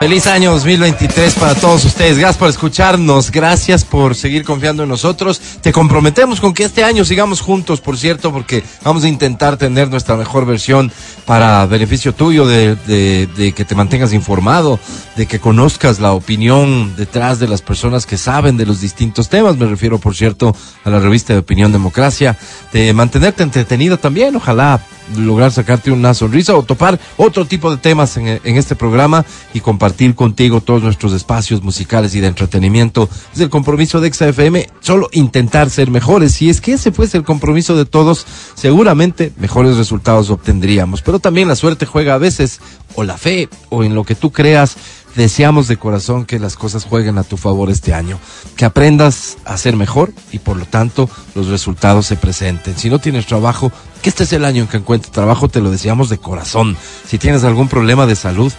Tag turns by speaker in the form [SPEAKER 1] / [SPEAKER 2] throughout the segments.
[SPEAKER 1] Feliz año 2023 para todos ustedes. Gracias por escucharnos. Gracias por seguir confiando en nosotros. Te comprometemos con que este año sigamos juntos, por cierto, porque vamos a intentar tener nuestra mejor versión para beneficio tuyo, de, que te mantengas informado, de que conozcas la opinión detrás de las personas que saben de los distintos temas. Me refiero, por cierto, a la revista de Opinión Democracia. De mantenerte entretenido también. Ojalá lograr sacarte una sonrisa o topar otro tipo de temas en, este programa y compartir contigo todos nuestros espacios musicales y de entretenimiento. Es el compromiso de XFM, solo intentar ser mejores. Si es que ese fuese el compromiso de todos, seguramente mejores resultados obtendríamos. Pero también la suerte juega a veces, o la fe, o en lo que tú creas deseamos de corazón que las cosas jueguen a tu favor este año, que aprendas a ser mejor y por lo tanto los resultados se presenten. Si no tienes trabajo, que este es el año en que encuentres trabajo, te lo deseamos de corazón. Si tienes algún problema de salud,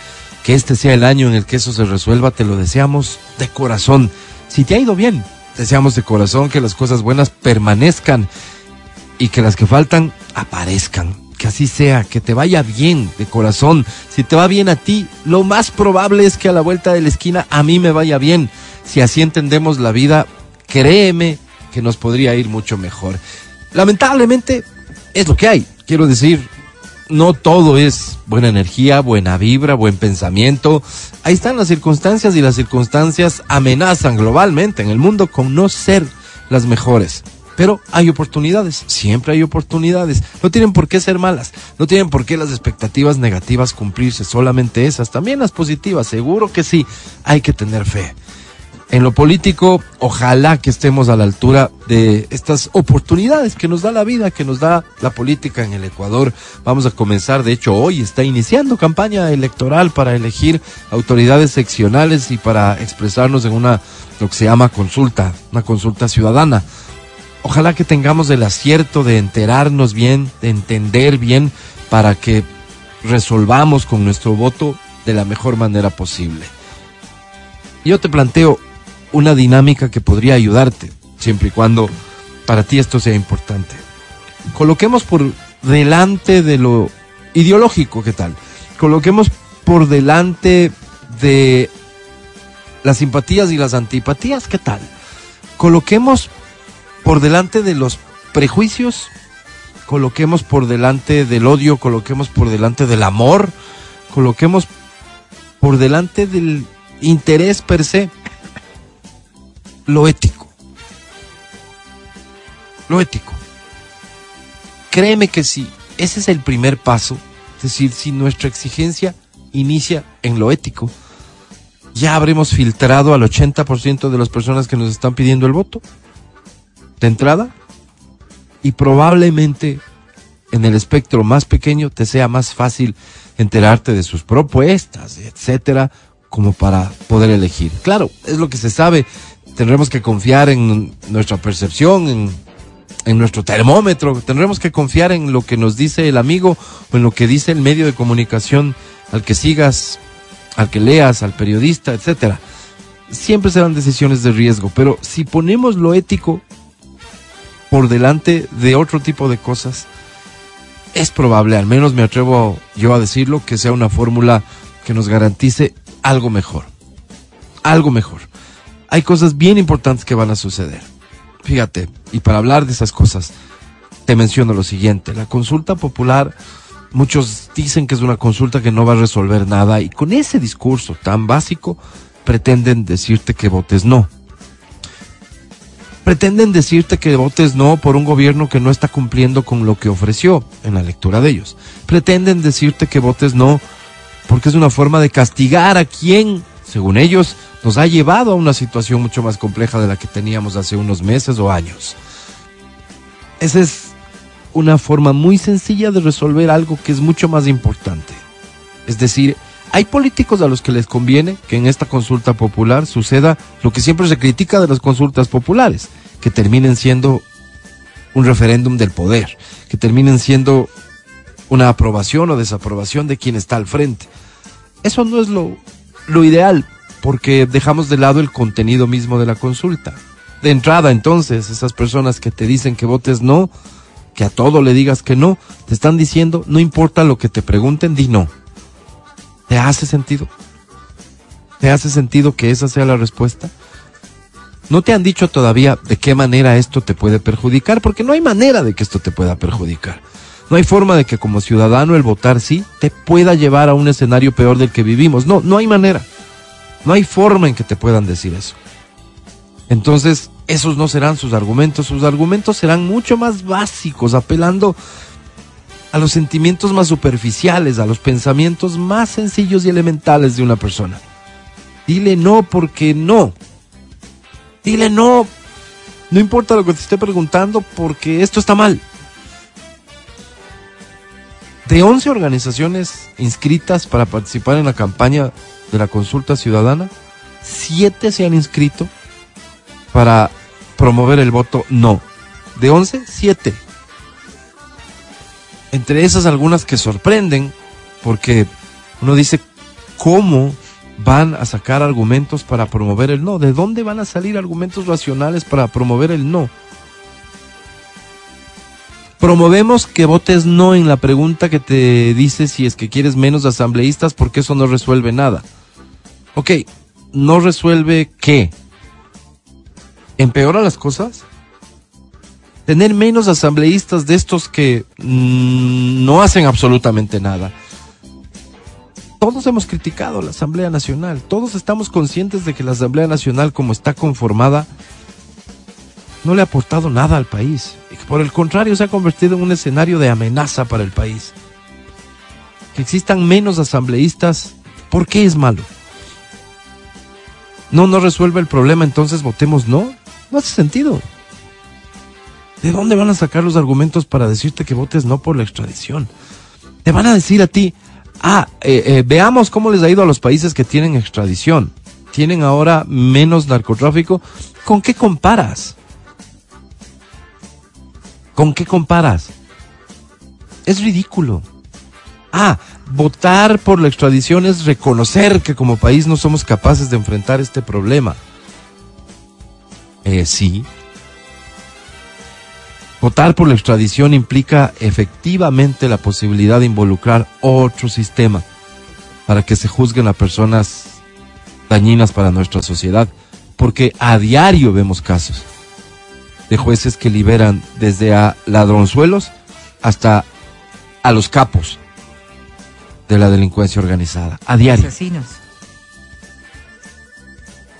[SPEAKER 1] que este sea el año en el que eso se resuelva, te lo deseamos de corazón. Si te ha ido bien, deseamos de corazón que las cosas buenas permanezcan y que las que faltan aparezcan que así sea, que te vaya bien de corazón. Si te va bien a ti, lo más probable es que a la vuelta de la esquina a mí me vaya bien. Si así entendemos la vida, créeme que nos podría ir mucho mejor. Lamentablemente es lo que hay. Quiero decir, no todo es buena energía, buena vibra, buen pensamiento. Ahí están las circunstancias y las circunstancias amenazan globalmente en el mundo con no ser las mejores. Pero hay oportunidades, siempre hay oportunidades. No tienen por qué ser malas, no tienen por qué las expectativas negativas cumplirse, solamente esas, también las positivas, seguro que sí, hay que tener fe. En lo político, ojalá que estemos a la altura de estas oportunidades que nos da la vida, que nos da la política en el Ecuador. Vamos a comenzar, de hecho, hoy está iniciando campaña electoral para elegir autoridades seccionales y para expresarnos en una, lo que se llama consulta, una consulta ciudadana ojalá que tengamos el acierto de enterarnos bien, de entender bien, para que resolvamos con nuestro voto de la mejor manera posible. Yo te planteo una dinámica que podría ayudarte, siempre y cuando para ti esto sea importante. Coloquemos por delante de lo ideológico, ¿qué tal? Coloquemos por delante de las simpatías y las antipatías, ¿qué tal? Coloquemos por delante de los prejuicios, coloquemos por delante del odio, coloquemos por delante del amor, coloquemos por delante del interés per se lo ético. Lo ético. Créeme que si ese es el primer paso, es decir, si nuestra exigencia inicia en lo ético, ya habremos filtrado al 80% de las personas que nos están pidiendo el voto de entrada y probablemente en el espectro más pequeño te sea más fácil enterarte de sus propuestas, etcétera, como para poder elegir. Claro, es lo que se sabe. Tendremos que confiar en nuestra percepción, en, en nuestro termómetro. Tendremos que confiar en lo que nos dice el amigo o en lo que dice el medio de comunicación al que sigas, al que leas, al periodista, etcétera. Siempre serán decisiones de riesgo, pero si ponemos lo ético por delante de otro tipo de cosas, es probable, al menos me atrevo yo a decirlo, que sea una fórmula que nos garantice algo mejor. Algo mejor. Hay cosas bien importantes que van a suceder. Fíjate, y para hablar de esas cosas, te menciono lo siguiente. La consulta popular, muchos dicen que es una consulta que no va a resolver nada y con ese discurso tan básico pretenden decirte que votes no pretenden decirte que votes no por un gobierno que no está cumpliendo con lo que ofreció en la lectura de ellos. Pretenden decirte que votes no porque es una forma de castigar a quien, según ellos, nos ha llevado a una situación mucho más compleja de la que teníamos hace unos meses o años. Esa es una forma muy sencilla de resolver algo que es mucho más importante. Es decir, hay políticos a los que les conviene que en esta consulta popular suceda lo que siempre se critica de las consultas populares, que terminen siendo un referéndum del poder, que terminen siendo una aprobación o desaprobación de quien está al frente. Eso no es lo, lo ideal, porque dejamos de lado el contenido mismo de la consulta. De entrada, entonces, esas personas que te dicen que votes no, que a todo le digas que no, te están diciendo, no importa lo que te pregunten, di no. ¿Te hace sentido? ¿Te hace sentido que esa sea la respuesta? No te han dicho todavía de qué manera esto te puede perjudicar, porque no hay manera de que esto te pueda perjudicar. No hay forma de que como ciudadano el votar sí te pueda llevar a un escenario peor del que vivimos. No, no hay manera. No hay forma en que te puedan decir eso. Entonces, esos no serán sus argumentos. Sus argumentos serán mucho más básicos, apelando a los sentimientos más superficiales, a los pensamientos más sencillos y elementales de una persona. Dile no porque no. Dile no. No importa lo que te esté preguntando porque esto está mal. De 11 organizaciones inscritas para participar en la campaña de la consulta ciudadana, 7 se han inscrito para promover el voto no. De 11, 7. Entre esas algunas que sorprenden, porque uno dice, ¿cómo van a sacar argumentos para promover el no? ¿De dónde van a salir argumentos racionales para promover el no? Promovemos que votes no en la pregunta que te dice si es que quieres menos asambleístas porque eso no resuelve nada. Ok, ¿no resuelve qué? ¿Empeora las cosas? Tener menos asambleístas de estos que mm, no hacen absolutamente nada. Todos hemos criticado la Asamblea Nacional, todos estamos conscientes de que la Asamblea Nacional como está conformada no le ha aportado nada al país y que por el contrario se ha convertido en un escenario de amenaza para el país. Que existan menos asambleístas, ¿por qué es malo? No, no resuelve el problema, entonces votemos no. No hace sentido. ¿De dónde van a sacar los argumentos para decirte que votes no por la extradición? Te van a decir a ti, ah, eh, eh, veamos cómo les ha ido a los países que tienen extradición. Tienen ahora menos narcotráfico. ¿Con qué comparas? ¿Con qué comparas? Es ridículo. Ah, votar por la extradición es reconocer que como país no somos capaces de enfrentar este problema. Eh, sí. Votar por la extradición implica efectivamente la posibilidad de involucrar otro sistema para que se juzguen a personas dañinas para nuestra sociedad, porque a diario vemos casos de jueces que liberan desde a ladronzuelos hasta a los capos de la delincuencia organizada, a diario.
[SPEAKER 2] Asesinos.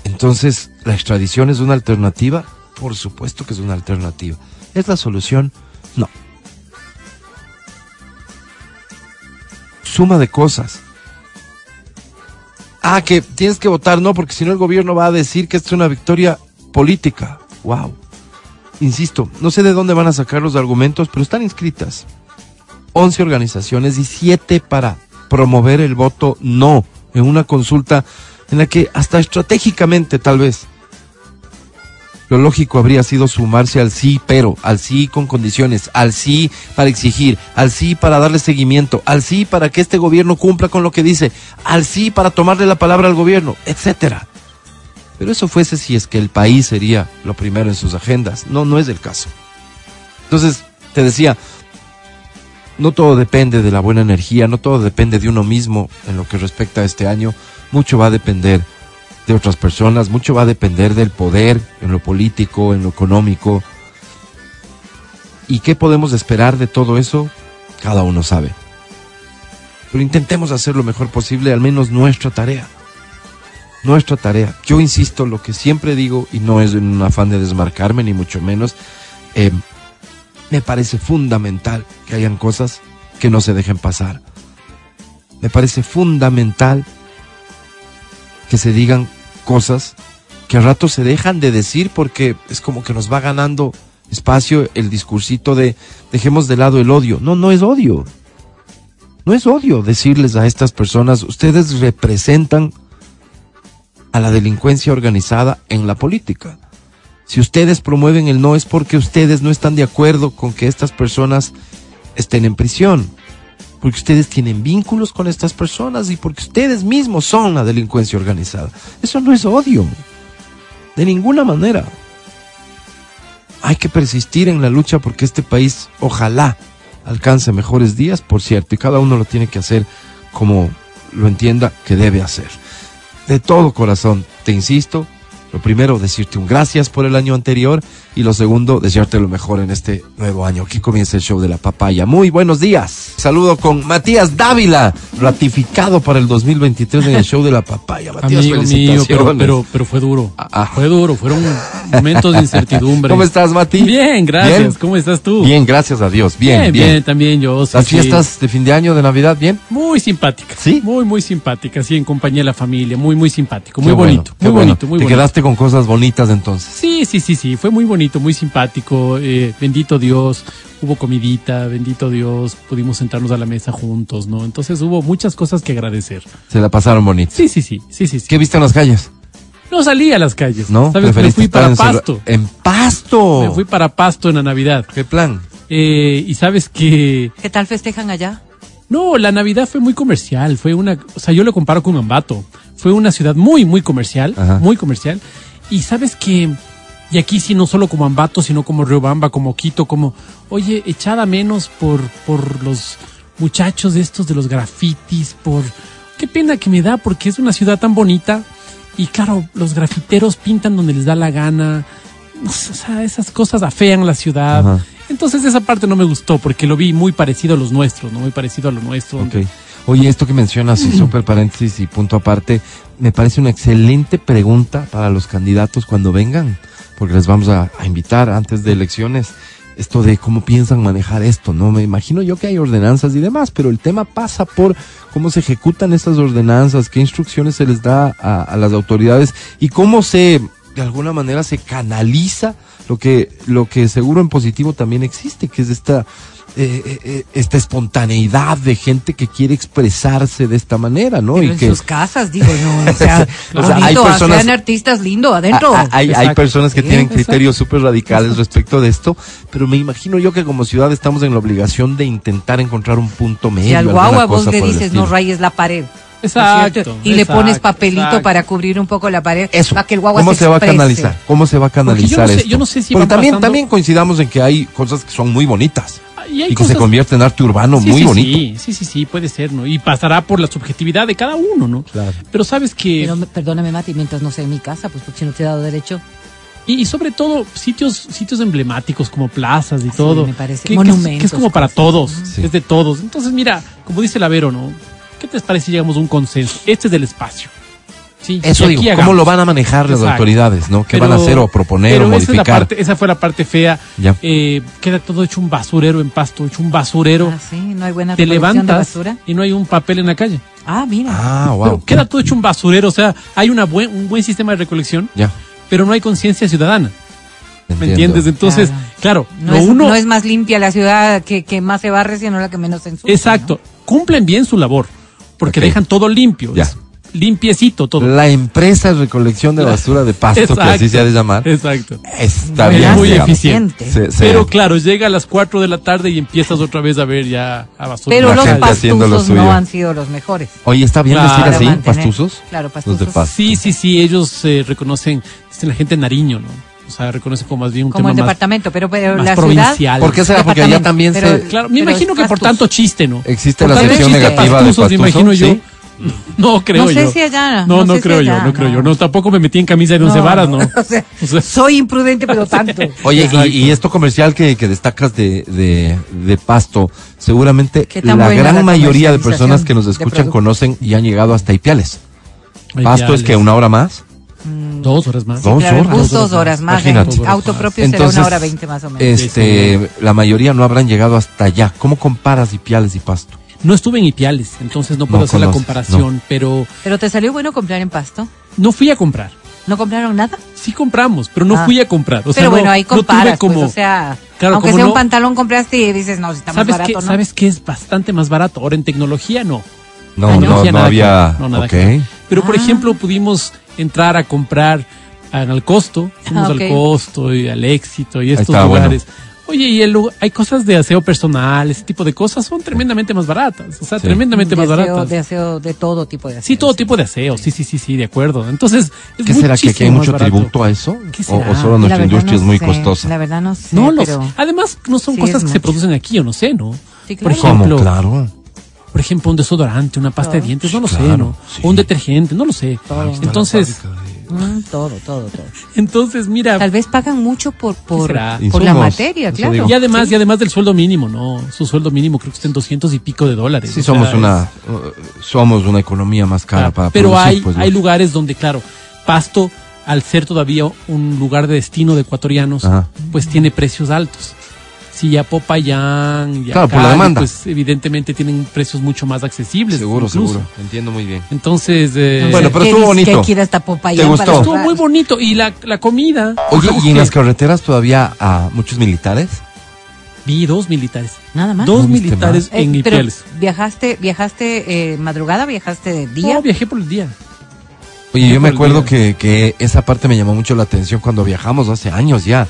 [SPEAKER 1] Entonces, ¿la extradición es una alternativa? Por supuesto que es una alternativa. ¿Es la solución? No. Suma de cosas. Ah, que tienes que votar, no, porque si no el gobierno va a decir que esto es una victoria política. Wow. Insisto, no sé de dónde van a sacar los argumentos, pero están inscritas 11 organizaciones y 7 para promover el voto no en una consulta en la que hasta estratégicamente tal vez lo lógico habría sido sumarse al sí, pero, al sí con condiciones, al sí para exigir, al sí para darle seguimiento, al sí para que este gobierno cumpla con lo que dice, al sí para tomarle la palabra al gobierno, etcétera. Pero eso fuese si es que el país sería lo primero en sus agendas. No, no es el caso. Entonces, te decía, no todo depende de la buena energía, no todo depende de uno mismo en lo que respecta a este año. Mucho va a depender de otras personas, mucho va a depender del poder en lo político, en lo económico. ¿Y qué podemos esperar de todo eso? Cada uno sabe. Pero intentemos hacer lo mejor posible, al menos nuestra tarea. Nuestra tarea. Yo insisto, lo que siempre digo, y no es en un afán de desmarcarme, ni mucho menos, eh, me parece fundamental que hayan cosas que no se dejen pasar. Me parece fundamental que se digan cosas que a rato se dejan de decir porque es como que nos va ganando espacio el discursito de dejemos de lado el odio. No, no es odio. No es odio decirles a estas personas, ustedes representan a la delincuencia organizada en la política. Si ustedes promueven el no es porque ustedes no están de acuerdo con que estas personas estén en prisión porque ustedes tienen vínculos con estas personas y porque ustedes mismos son la delincuencia organizada. Eso no es odio, de ninguna manera. Hay que persistir en la lucha porque este país, ojalá, alcance mejores días, por cierto, y cada uno lo tiene que hacer como lo entienda que debe hacer. De todo corazón, te insisto, lo primero, decirte un gracias por el año anterior y lo segundo, desearte lo mejor en este nuevo año. Aquí comienza el show de la papaya. Muy buenos días. Saludo con Matías Dávila, ratificado para el 2023 en el show de la papaya. Matías,
[SPEAKER 2] Amigo mío,
[SPEAKER 1] felicitaciones.
[SPEAKER 2] pero, pero, pero fue duro.
[SPEAKER 1] Ah.
[SPEAKER 2] Fue duro, fueron momentos de incertidumbre.
[SPEAKER 1] ¿Cómo estás, Mati?
[SPEAKER 2] Bien, gracias.
[SPEAKER 1] Bien.
[SPEAKER 2] ¿Cómo estás tú?
[SPEAKER 1] Bien, gracias a Dios. Bien,
[SPEAKER 2] bien,
[SPEAKER 1] bien.
[SPEAKER 2] bien, también yo. sí,
[SPEAKER 1] Las
[SPEAKER 2] sí.
[SPEAKER 1] fiestas de fin de año, de Navidad, bien.
[SPEAKER 2] Muy simpáticas.
[SPEAKER 1] ¿Sí?
[SPEAKER 2] Muy, muy simpáticas. Sí, en compañía de la familia. Muy, muy simpático. Muy
[SPEAKER 1] Qué bueno,
[SPEAKER 2] bonito.
[SPEAKER 1] qué
[SPEAKER 2] muy
[SPEAKER 1] bueno.
[SPEAKER 2] bonito, muy
[SPEAKER 1] Te
[SPEAKER 2] bonito.
[SPEAKER 1] quedaste con cosas bonitas entonces.
[SPEAKER 2] Sí, sí, sí, sí. Fue muy bonito, muy simpático. eh, bendito Dios. Hubo comidita, bendito Dios. Pudimos sentarnos a la mesa juntos, ¿no? Entonces hubo muchas cosas que agradecer.
[SPEAKER 1] Se la pasaron bonitas.
[SPEAKER 2] Sí, sí, sí. Sí, sí, sí.
[SPEAKER 1] ¿Qué viste en las calles?
[SPEAKER 2] No salí a las calles.
[SPEAKER 1] ¿No?
[SPEAKER 2] ¿Sabes? Me fui
[SPEAKER 1] estar
[SPEAKER 2] para
[SPEAKER 1] encerra-
[SPEAKER 2] Pasto.
[SPEAKER 1] En Pasto.
[SPEAKER 2] Me fui para Pasto en la Navidad.
[SPEAKER 1] ¿Qué plan?
[SPEAKER 2] Eh, y sabes que
[SPEAKER 3] ¿Qué tal festejan allá?
[SPEAKER 2] no, la Navidad fue muy comercial, fue una, o sea, yo lo comparo con Ambato, fue una ciudad muy, muy comercial,
[SPEAKER 1] Ajá.
[SPEAKER 2] muy comercial. Y sabes que, y aquí sí, no solo como Ambato, sino como Riobamba, como Quito, como, oye, echada menos por, por los muchachos estos de los grafitis, por, qué pena que me da, porque es una ciudad tan bonita. Y claro, los grafiteros pintan donde les da la gana. O sea, esas cosas afean la ciudad.
[SPEAKER 1] Ajá.
[SPEAKER 2] Entonces esa parte no me gustó porque lo vi muy parecido a los nuestros, ¿no? Muy parecido a lo nuestro.
[SPEAKER 1] Ok. Oye, esto que mencionas, y súper paréntesis y punto aparte, me parece una excelente pregunta para los candidatos cuando vengan, porque les vamos a, invitar antes de elecciones. Esto de cómo piensan manejar esto, ¿no? Me imagino yo que hay ordenanzas y demás, pero el tema pasa por cómo se ejecutan estas ordenanzas, qué instrucciones se les da a las autoridades y cómo se, de alguna manera, se canaliza lo que, lo que seguro en positivo también existe, que es esta, eh, eh, eh, esta espontaneidad de gente que quiere expresarse de esta manera, ¿no?
[SPEAKER 3] Pero
[SPEAKER 1] y
[SPEAKER 3] en
[SPEAKER 1] que
[SPEAKER 3] sus casas, digo, no, o sea,
[SPEAKER 1] O sea, hay personas-
[SPEAKER 3] sean artistas lindo adentro.
[SPEAKER 1] a- a- hay, hay personas que
[SPEAKER 3] Sí,
[SPEAKER 1] tienen
[SPEAKER 2] exacto.
[SPEAKER 1] criterios súper radicales respecto de esto, pero me imagino yo que como ciudad estamos en la obligación de intentar encontrar un punto medio.
[SPEAKER 3] y al guagua vos le dices, no rayes la pared. ¿no es
[SPEAKER 2] Exacto.
[SPEAKER 3] Y le pones papelito
[SPEAKER 2] exacto.
[SPEAKER 3] para cubrir un poco la pared.
[SPEAKER 1] Eso.
[SPEAKER 3] Para que el guagua
[SPEAKER 1] ¿Cómo
[SPEAKER 3] se,
[SPEAKER 1] se, va a canalizar? ¿Cómo se va a
[SPEAKER 2] Porque yo
[SPEAKER 1] canalizar
[SPEAKER 2] no sé-
[SPEAKER 1] esto?
[SPEAKER 2] yo no sé si
[SPEAKER 1] Porque también,
[SPEAKER 2] pasando-
[SPEAKER 1] también coincidamos en que hay cosas que son muy bonitas
[SPEAKER 2] Y, hay
[SPEAKER 1] y que
[SPEAKER 2] cosas-
[SPEAKER 1] se convierten en arte urbano
[SPEAKER 2] Sí,
[SPEAKER 1] muy
[SPEAKER 2] sí,
[SPEAKER 1] bonito.
[SPEAKER 2] Sí, sí, sí, sí, puede ser, ¿no? Y pasará por la subjetividad de cada uno, ¿no?
[SPEAKER 1] Claro.
[SPEAKER 2] Pero sabes que,
[SPEAKER 3] Pero me- perdóname, Mati, mientras no sea en mi casa, pues porque no te he dado derecho.
[SPEAKER 2] y, y sobre todo sitios, sitios emblemáticos como plazas y
[SPEAKER 3] Ah, Sí,
[SPEAKER 2] todo.
[SPEAKER 3] me parece.
[SPEAKER 2] Que, que es, que es
[SPEAKER 3] Monumentos,
[SPEAKER 2] como para
[SPEAKER 3] cosas.
[SPEAKER 2] todos,
[SPEAKER 1] Sí.
[SPEAKER 2] es de todos. Entonces, mira, como dice la Vero, ¿no? ¿Qué te parece si llegamos a un consenso? Este es el espacio. Sí,
[SPEAKER 1] Eso digo, ¿cómo lo van a manejar las autoridades, no? ¿Qué
[SPEAKER 2] Pero-
[SPEAKER 1] van a hacer o proponer
[SPEAKER 2] pero
[SPEAKER 1] o
[SPEAKER 2] esa es la
[SPEAKER 1] modificar?
[SPEAKER 2] parte- esa fue la parte fea.
[SPEAKER 1] Ya.
[SPEAKER 2] Eh, queda todo hecho un basurero en pasto, hecho un basurero.
[SPEAKER 3] Ah, sí, no hay buena
[SPEAKER 2] te
[SPEAKER 3] de
[SPEAKER 2] levantas
[SPEAKER 3] basura.
[SPEAKER 2] y no hay un papel en la calle.
[SPEAKER 3] Ah, mira.
[SPEAKER 1] Ah, wow.
[SPEAKER 2] Pero queda todo hecho un basurero, o sea, hay una buen, un buen sistema de recolección,
[SPEAKER 1] Ya.
[SPEAKER 2] pero no hay conciencia ciudadana. ¿Me entiendes? Entonces, claro,
[SPEAKER 3] No,
[SPEAKER 2] lo
[SPEAKER 3] es,
[SPEAKER 2] uno.
[SPEAKER 3] no es más limpia la ciudad que, que más se barre, sino la que menos se ensucia.
[SPEAKER 2] exacto, cumplen bien su labor, porque dejan todo limpio,
[SPEAKER 1] Ya.
[SPEAKER 2] es limpiecito todo.
[SPEAKER 1] La empresa de recolección de basura de pasto, que así se ha de llamar,
[SPEAKER 2] Exacto.
[SPEAKER 1] está
[SPEAKER 2] Muy-
[SPEAKER 1] bien.
[SPEAKER 2] muy
[SPEAKER 1] digamos.
[SPEAKER 2] eficiente.
[SPEAKER 1] Se- se-
[SPEAKER 2] Pero claro, llega a las 4 de la tarde y empiezas otra vez a ver ya a basura.
[SPEAKER 3] Pero
[SPEAKER 1] La
[SPEAKER 3] los
[SPEAKER 1] gente haciendo lo
[SPEAKER 3] pastuzos no han sido los mejores.
[SPEAKER 1] Oye, ¿está bien
[SPEAKER 2] Claro.
[SPEAKER 1] decir así?
[SPEAKER 3] mantener-
[SPEAKER 1] ¿Pastuzos?
[SPEAKER 3] Claro,
[SPEAKER 1] Los de
[SPEAKER 3] pastuzos.
[SPEAKER 1] pasto.
[SPEAKER 2] Sí, sí, sí, ellos eh, reconocen, dicen la gente Nariño, ¿no? O sea, reconocen como más bien un
[SPEAKER 3] Como
[SPEAKER 2] tema
[SPEAKER 3] el
[SPEAKER 2] más,
[SPEAKER 3] departamento, pero, pero
[SPEAKER 2] más
[SPEAKER 3] la
[SPEAKER 2] provincial.
[SPEAKER 3] ciudad.
[SPEAKER 1] ¿Por qué será? Porque allá también
[SPEAKER 3] Pero-
[SPEAKER 1] se...
[SPEAKER 2] Claro, me imagino que por tanto chiste, ¿no?
[SPEAKER 1] Existe
[SPEAKER 2] Por
[SPEAKER 1] la sección negativa de
[SPEAKER 2] pastusos, me
[SPEAKER 1] pastuso,
[SPEAKER 2] imagino yo. No creo
[SPEAKER 3] No sé
[SPEAKER 2] yo.
[SPEAKER 3] si allá,
[SPEAKER 2] No,
[SPEAKER 3] no
[SPEAKER 2] no,
[SPEAKER 3] sé si
[SPEAKER 2] creo yo, no creo
[SPEAKER 3] no.
[SPEAKER 2] yo. No, tampoco me metí en camisa de once varas, ¿no?
[SPEAKER 3] O sea,
[SPEAKER 2] O sea,
[SPEAKER 3] soy imprudente, pero tanto.
[SPEAKER 1] Oye, y, y esto comercial que, que destacas de, de, de pasto, seguramente
[SPEAKER 3] ¿Qué
[SPEAKER 1] la gran
[SPEAKER 3] la
[SPEAKER 1] mayoría de personas que nos escuchan conocen y han llegado hasta Ipiales. Pasto es que una hora más.
[SPEAKER 2] Dos horas más.
[SPEAKER 1] Dos horas.
[SPEAKER 3] bus dos horas más.
[SPEAKER 1] Imagínate.
[SPEAKER 3] en auto propio será
[SPEAKER 1] Entonces,
[SPEAKER 3] una hora veinte más o menos.
[SPEAKER 1] Este, la mayoría no habrán llegado hasta allá. ¿Cómo comparas Ipiales y Pasto?
[SPEAKER 2] No estuve en Ipiales, entonces no puedo
[SPEAKER 1] No
[SPEAKER 2] hacer la comparación, pero
[SPEAKER 3] Pero te salió bueno comprar en pasto.
[SPEAKER 2] no fui a comprar.
[SPEAKER 3] ¿No compraron nada?
[SPEAKER 2] Sí compramos, pero no
[SPEAKER 3] Ah.
[SPEAKER 2] fui a comprar. O sea,
[SPEAKER 3] pero
[SPEAKER 2] no-
[SPEAKER 3] bueno, ahí
[SPEAKER 2] no tuve
[SPEAKER 3] comparas,
[SPEAKER 2] como,
[SPEAKER 3] pues, o sea,
[SPEAKER 2] Claro,
[SPEAKER 3] aunque sea
[SPEAKER 2] no-
[SPEAKER 3] un pantalón compraste y dices, no, si está más
[SPEAKER 2] ¿Sabes
[SPEAKER 3] barato,
[SPEAKER 2] qué?
[SPEAKER 3] ¿no?
[SPEAKER 2] ¿Sabes qué es bastante más barato? Ahora en tecnología no.
[SPEAKER 1] No,
[SPEAKER 3] Ah, ¿no?
[SPEAKER 1] no,
[SPEAKER 2] Tecnología
[SPEAKER 1] no
[SPEAKER 2] nada que
[SPEAKER 1] había.
[SPEAKER 2] no, nada que. Pero por
[SPEAKER 3] Ah.
[SPEAKER 2] ejemplo, pudimos entrar a comprar al costo, fuimos
[SPEAKER 3] Ah,
[SPEAKER 2] al costo y al éxito y estos
[SPEAKER 1] está, bueno.
[SPEAKER 2] Oye, y el lu- hay cosas de aseo personal, ese tipo de cosas son tremendamente más baratas. O sea,
[SPEAKER 1] Sí.
[SPEAKER 2] tremendamente
[SPEAKER 3] de
[SPEAKER 2] más
[SPEAKER 3] aseo,
[SPEAKER 2] baratas.
[SPEAKER 3] de aseo, de todo tipo de aseo.
[SPEAKER 2] Sí, todo tipo de aseo. Sí, sí, sí, sí, de acuerdo. Entonces, es
[SPEAKER 1] ¿Qué será que aquí hay mucho tributo a eso?
[SPEAKER 2] ¿Qué
[SPEAKER 1] O,
[SPEAKER 2] será?
[SPEAKER 1] o solo
[SPEAKER 3] La
[SPEAKER 1] nuestra industria
[SPEAKER 3] no
[SPEAKER 1] es muy
[SPEAKER 3] sé,
[SPEAKER 1] costosa?
[SPEAKER 3] La verdad no sé.
[SPEAKER 2] No, los,
[SPEAKER 3] pero,
[SPEAKER 2] además no son
[SPEAKER 3] sí
[SPEAKER 2] cosas que se
[SPEAKER 3] mucho.
[SPEAKER 2] producen aquí, yo no sé, ¿no?
[SPEAKER 3] Sí,
[SPEAKER 2] Por
[SPEAKER 3] claro.
[SPEAKER 1] ¿Cómo?
[SPEAKER 2] ejemplo,
[SPEAKER 1] Claro.
[SPEAKER 2] Por ejemplo, un desodorante, una pasta de dientes, no lo sé,
[SPEAKER 1] Claro,
[SPEAKER 2] ¿no?
[SPEAKER 1] sí.
[SPEAKER 2] O un detergente, no lo sé.
[SPEAKER 3] Todo.
[SPEAKER 2] Entonces,
[SPEAKER 3] Mm, todo, todo, todo.
[SPEAKER 2] entonces, mira,
[SPEAKER 3] Tal vez pagan mucho por, por, por la materia, claro.
[SPEAKER 1] digo.
[SPEAKER 2] y además, y además del sueldo mínimo, ¿no? Su sueldo mínimo creo que está en 200 y pico de dólares.
[SPEAKER 1] Sí,
[SPEAKER 2] sea,
[SPEAKER 1] somos
[SPEAKER 2] es-
[SPEAKER 1] una, uh, somos una economía más cara
[SPEAKER 2] Claro,
[SPEAKER 1] para
[SPEAKER 2] pero
[SPEAKER 1] producir,
[SPEAKER 2] hay,
[SPEAKER 1] pues,
[SPEAKER 2] hay
[SPEAKER 1] ¿no?
[SPEAKER 2] lugares donde, claro, Pasto, al ser todavía un lugar de destino de ecuatorianos,
[SPEAKER 1] Ajá.
[SPEAKER 2] pues tiene precios altos. Si ya Popayán, ya
[SPEAKER 1] Claro, por la demanda.
[SPEAKER 2] pues evidentemente tienen precios mucho más accesibles.
[SPEAKER 1] Seguro,
[SPEAKER 2] incluso.
[SPEAKER 1] seguro. Entiendo muy bien.
[SPEAKER 2] Entonces, eh,
[SPEAKER 1] Bueno, pero
[SPEAKER 3] ¿Qué
[SPEAKER 1] estuvo bonito.
[SPEAKER 3] que hasta Popayán
[SPEAKER 1] ¿Te gustó?
[SPEAKER 3] para
[SPEAKER 2] estuvo muy bonito. Y la, la comida.
[SPEAKER 1] Oye,
[SPEAKER 2] ¿sabes
[SPEAKER 1] ¿y en las carreteras todavía a muchos militares?
[SPEAKER 2] Vi dos militares.
[SPEAKER 3] Nada más.
[SPEAKER 2] Dos
[SPEAKER 1] ¿No viste
[SPEAKER 2] militares
[SPEAKER 3] Eh,
[SPEAKER 2] en
[SPEAKER 3] pero
[SPEAKER 2] Ipiales.
[SPEAKER 3] viajaste, viajaste eh, madrugada, viajaste de día.
[SPEAKER 2] No, viajé por el día.
[SPEAKER 1] Oye, yo me acuerdo que, que esa parte me llamó mucho la atención cuando viajamos hace años ya.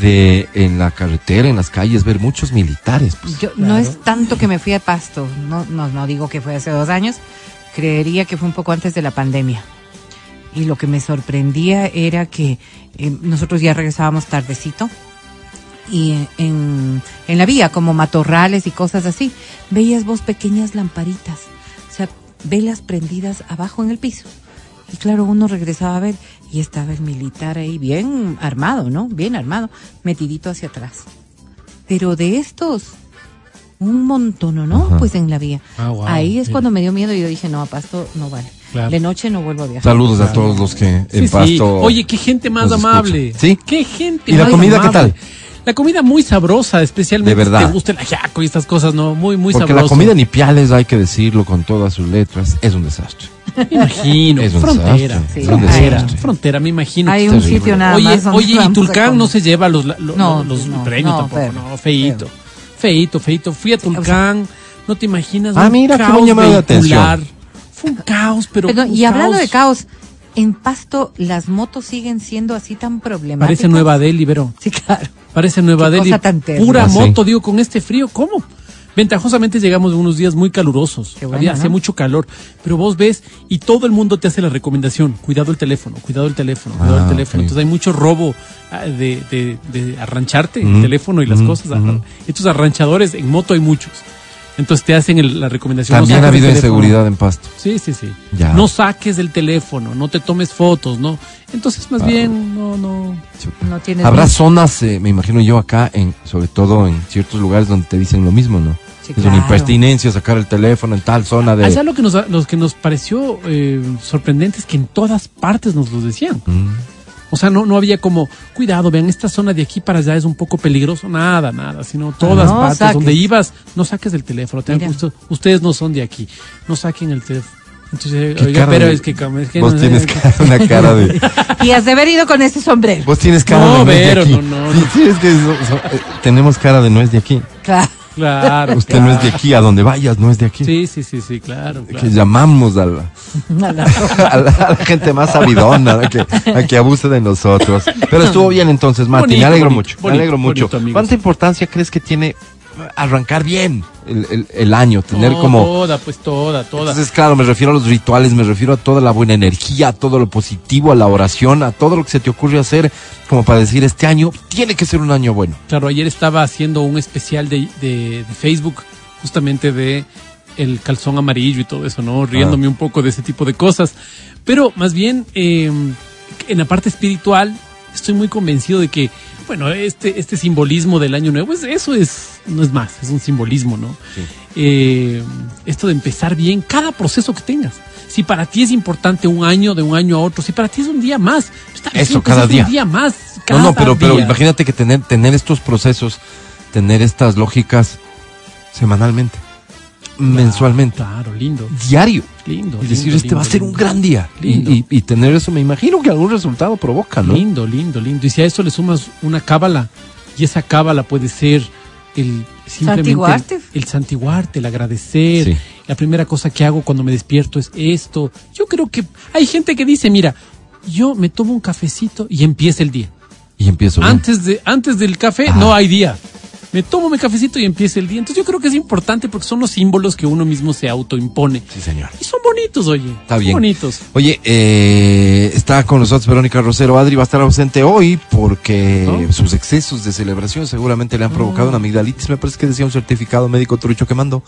[SPEAKER 1] De en la carretera, en las calles, ver muchos militares. pues.
[SPEAKER 3] Yo, No es tanto que me fui a Pasto, no, no, no digo que fue hace dos años, creería que fue un poco antes de la pandemia. Y lo que me sorprendía era que eh, nosotros ya regresábamos tardecito y en, en la vía, como matorrales y cosas así, veías vos pequeñas lamparitas, o sea, velas prendidas abajo en el piso. Y claro, uno regresaba a ver y estaba el militar ahí bien armado, ¿no? Bien armado, metidito hacia atrás. Pero de estos, un montón, ¿no?
[SPEAKER 1] Ajá.
[SPEAKER 3] Pues en la vía.
[SPEAKER 2] Ah, wow,
[SPEAKER 3] Ahí es
[SPEAKER 2] mira.
[SPEAKER 3] cuando me dio miedo y yo dije, no, a Pasto no vale.
[SPEAKER 2] Claro.
[SPEAKER 3] De noche no vuelvo a viajar.
[SPEAKER 1] Saludos a todos los que en
[SPEAKER 2] Sí, sí.
[SPEAKER 1] Pasto.
[SPEAKER 2] Oye, qué gente más amable.
[SPEAKER 1] ¿Sí?
[SPEAKER 2] Qué gente
[SPEAKER 1] ¿Y la comida qué tal?
[SPEAKER 2] La comida muy sabrosa, especialmente
[SPEAKER 1] De verdad.
[SPEAKER 2] si te gusta el ajiaco y estas cosas, ¿no? Muy, muy
[SPEAKER 1] Porque
[SPEAKER 2] sabroso.
[SPEAKER 1] la comida en Ipiales, hay que decirlo con todas sus letras, es un desastre.
[SPEAKER 2] Me imagino.
[SPEAKER 1] Es un
[SPEAKER 2] frontera.
[SPEAKER 1] desastre,
[SPEAKER 3] es un
[SPEAKER 2] frontera. Frontera, me imagino.
[SPEAKER 3] Hay un
[SPEAKER 1] terrible.
[SPEAKER 3] sitio nada
[SPEAKER 2] oye,
[SPEAKER 3] más donde
[SPEAKER 2] oye, y Tulcán no se lleva los,
[SPEAKER 3] No,
[SPEAKER 2] los
[SPEAKER 3] no,
[SPEAKER 2] premios
[SPEAKER 3] no,
[SPEAKER 2] tampoco,
[SPEAKER 3] feo,
[SPEAKER 2] no, feito.
[SPEAKER 3] feo.
[SPEAKER 2] Feito, feito. Fui a Tulcán, no te imaginas.
[SPEAKER 1] Ah, mira, qué buen llamado de atención.
[SPEAKER 2] Fue un caos, pero.
[SPEAKER 3] Perdón,
[SPEAKER 2] un
[SPEAKER 3] y hablando de caos, en Pasto las motos siguen siendo así tan problemáticas.
[SPEAKER 2] Parece Nueva Delhi, Vero.
[SPEAKER 3] Sí, claro.
[SPEAKER 2] Parece Nueva
[SPEAKER 3] Qué
[SPEAKER 2] Delhi.
[SPEAKER 3] cosa tan terrible.
[SPEAKER 2] Pura
[SPEAKER 1] Ah, sí.
[SPEAKER 2] moto, digo, con este frío, ¿cómo? Ventajosamente llegamos de unos días muy calurosos.
[SPEAKER 3] Qué bueno,
[SPEAKER 2] Había,
[SPEAKER 3] ¿no?
[SPEAKER 2] hacía mucho calor. Pero vos ves, y todo el mundo te hace la recomendación: cuidado el teléfono, cuidado el teléfono, cuidado
[SPEAKER 1] Ah,
[SPEAKER 2] el teléfono.
[SPEAKER 1] ok.
[SPEAKER 2] Entonces hay mucho robo ah, de, de, de arrancharte el teléfono y las cosas. Estos arranchadores en moto hay muchos. Entonces te hacen el- la recomendación.
[SPEAKER 1] También
[SPEAKER 2] no
[SPEAKER 1] ha
[SPEAKER 2] saques el
[SPEAKER 1] habido
[SPEAKER 2] teléfono.
[SPEAKER 1] inseguridad en Pasto.
[SPEAKER 2] Sí, sí, sí.
[SPEAKER 1] Ya.
[SPEAKER 2] No saques el teléfono, no te tomes fotos, ¿no? Entonces, más bien, no, no.
[SPEAKER 3] No tienes
[SPEAKER 1] Habrá
[SPEAKER 3] ni-
[SPEAKER 1] zonas, eh, me imagino yo acá, en, sobre todo en ciertos lugares donde te dicen lo mismo, ¿no?
[SPEAKER 3] Sí,
[SPEAKER 1] es una
[SPEAKER 3] claro.
[SPEAKER 1] impertinencia sacar el teléfono en tal zona de...
[SPEAKER 2] Allá lo que nos, lo que nos pareció eh, sorprendente es que en todas partes nos lo decían.
[SPEAKER 1] Mm.
[SPEAKER 2] O sea, no, no había como, cuidado, vean, esta zona de aquí para allá es un poco peligroso. Nada, nada, sino todas
[SPEAKER 3] No
[SPEAKER 2] partes.
[SPEAKER 3] saques.
[SPEAKER 2] Donde ibas, no saques el teléfono. tengan gusto, ustedes no son de aquí. No saquen el teléfono. Entonces,
[SPEAKER 1] ¿Qué
[SPEAKER 2] oiga, pero
[SPEAKER 1] de-
[SPEAKER 2] es que, como es que
[SPEAKER 1] Vos
[SPEAKER 2] no
[SPEAKER 1] tienes cara- una cara de...
[SPEAKER 3] Y has de haber ido con ese sombrero.
[SPEAKER 1] Vos tienes cara
[SPEAKER 2] No,
[SPEAKER 1] de no es de aquí.
[SPEAKER 2] no, no,
[SPEAKER 1] Sí,
[SPEAKER 2] no.
[SPEAKER 1] sí, es que eh, tenemos cara de no es de aquí.
[SPEAKER 3] Claro.
[SPEAKER 2] Claro.
[SPEAKER 1] Usted no es de aquí, a donde vayas no es de aquí.
[SPEAKER 2] Sí, sí, sí, sí, claro. claro.
[SPEAKER 1] Que llamamos a la, a la- a la gente más sabidona a que, a que abuse de nosotros. Pero estuvo bien entonces, Mati.
[SPEAKER 2] Bonito,
[SPEAKER 1] me alegro
[SPEAKER 2] bonito,
[SPEAKER 1] mucho. me
[SPEAKER 2] bonito,
[SPEAKER 1] alegro mucho. ¿Cuánta importancia crees que tiene arrancar bien el, el- el año? Tener
[SPEAKER 2] No,
[SPEAKER 1] como.
[SPEAKER 2] Toda, pues toda, toda.
[SPEAKER 1] Entonces, claro, me refiero a los rituales, me refiero a toda la buena energía, a todo lo positivo, a la oración, a todo lo que se te ocurre hacer, como para decir, este año tiene que ser un año bueno.
[SPEAKER 2] Claro, ayer estaba haciendo un especial de, de- de Facebook, justamente de el calzón amarillo y todo eso, ¿no? Riéndome un poco de ese tipo de cosas. Pero más bien, eh, en la parte espiritual, estoy muy convencido de que, bueno, este, este simbolismo del año nuevo, es- eso es, no es más, es un simbolismo, ¿no? Eh, esto de empezar bien cada proceso que tengas. Si para ti es importante un año, de un año a otro, si para ti es un día más, bien,
[SPEAKER 1] Eso,
[SPEAKER 2] pues
[SPEAKER 1] cada día.
[SPEAKER 2] Un día más.
[SPEAKER 1] No,
[SPEAKER 2] Cada
[SPEAKER 1] no, pero, pero
[SPEAKER 2] día.
[SPEAKER 1] imagínate que tener, tener estos procesos, tener estas lógicas semanalmente, mensualmente,
[SPEAKER 2] Claro, lindo.
[SPEAKER 1] diario.
[SPEAKER 2] Lindo.
[SPEAKER 1] Y decir,
[SPEAKER 2] lindo,
[SPEAKER 1] este va a
[SPEAKER 2] lindo,
[SPEAKER 1] ser un gran día. Y,
[SPEAKER 2] Lindo.
[SPEAKER 1] y- y tener eso, me imagino que algún resultado provoca, ¿no?
[SPEAKER 2] Lindo, lindo, lindo. Y si a eso le sumas una cábala, y esa cábala puede ser el simplemente
[SPEAKER 3] Santiguarte.
[SPEAKER 2] el, el santiguarte, el agradecer.
[SPEAKER 1] Sí.
[SPEAKER 2] La primera cosa que hago cuando me despierto es esto. Yo creo que hay gente que dice, mira, yo me tomo un cafecito y empieza el día.
[SPEAKER 1] Y empiezo bien.
[SPEAKER 2] Antes de antes del café
[SPEAKER 1] Ah.
[SPEAKER 2] no hay día. Me tomo mi cafecito y empieza el día. Entonces yo creo que es importante porque son los símbolos que uno mismo se autoimpone.
[SPEAKER 1] Sí, señor.
[SPEAKER 2] Y son bonitos, oye.
[SPEAKER 1] Está
[SPEAKER 2] son
[SPEAKER 1] bien.
[SPEAKER 2] bonitos.
[SPEAKER 1] Oye, eh, está con nosotros Verónica Rosero. Adri va a estar ausente hoy porque
[SPEAKER 2] ¿No?
[SPEAKER 1] sus excesos de celebración seguramente le han provocado una amigdalitis. Me parece que decía un certificado médico trucho que mandó.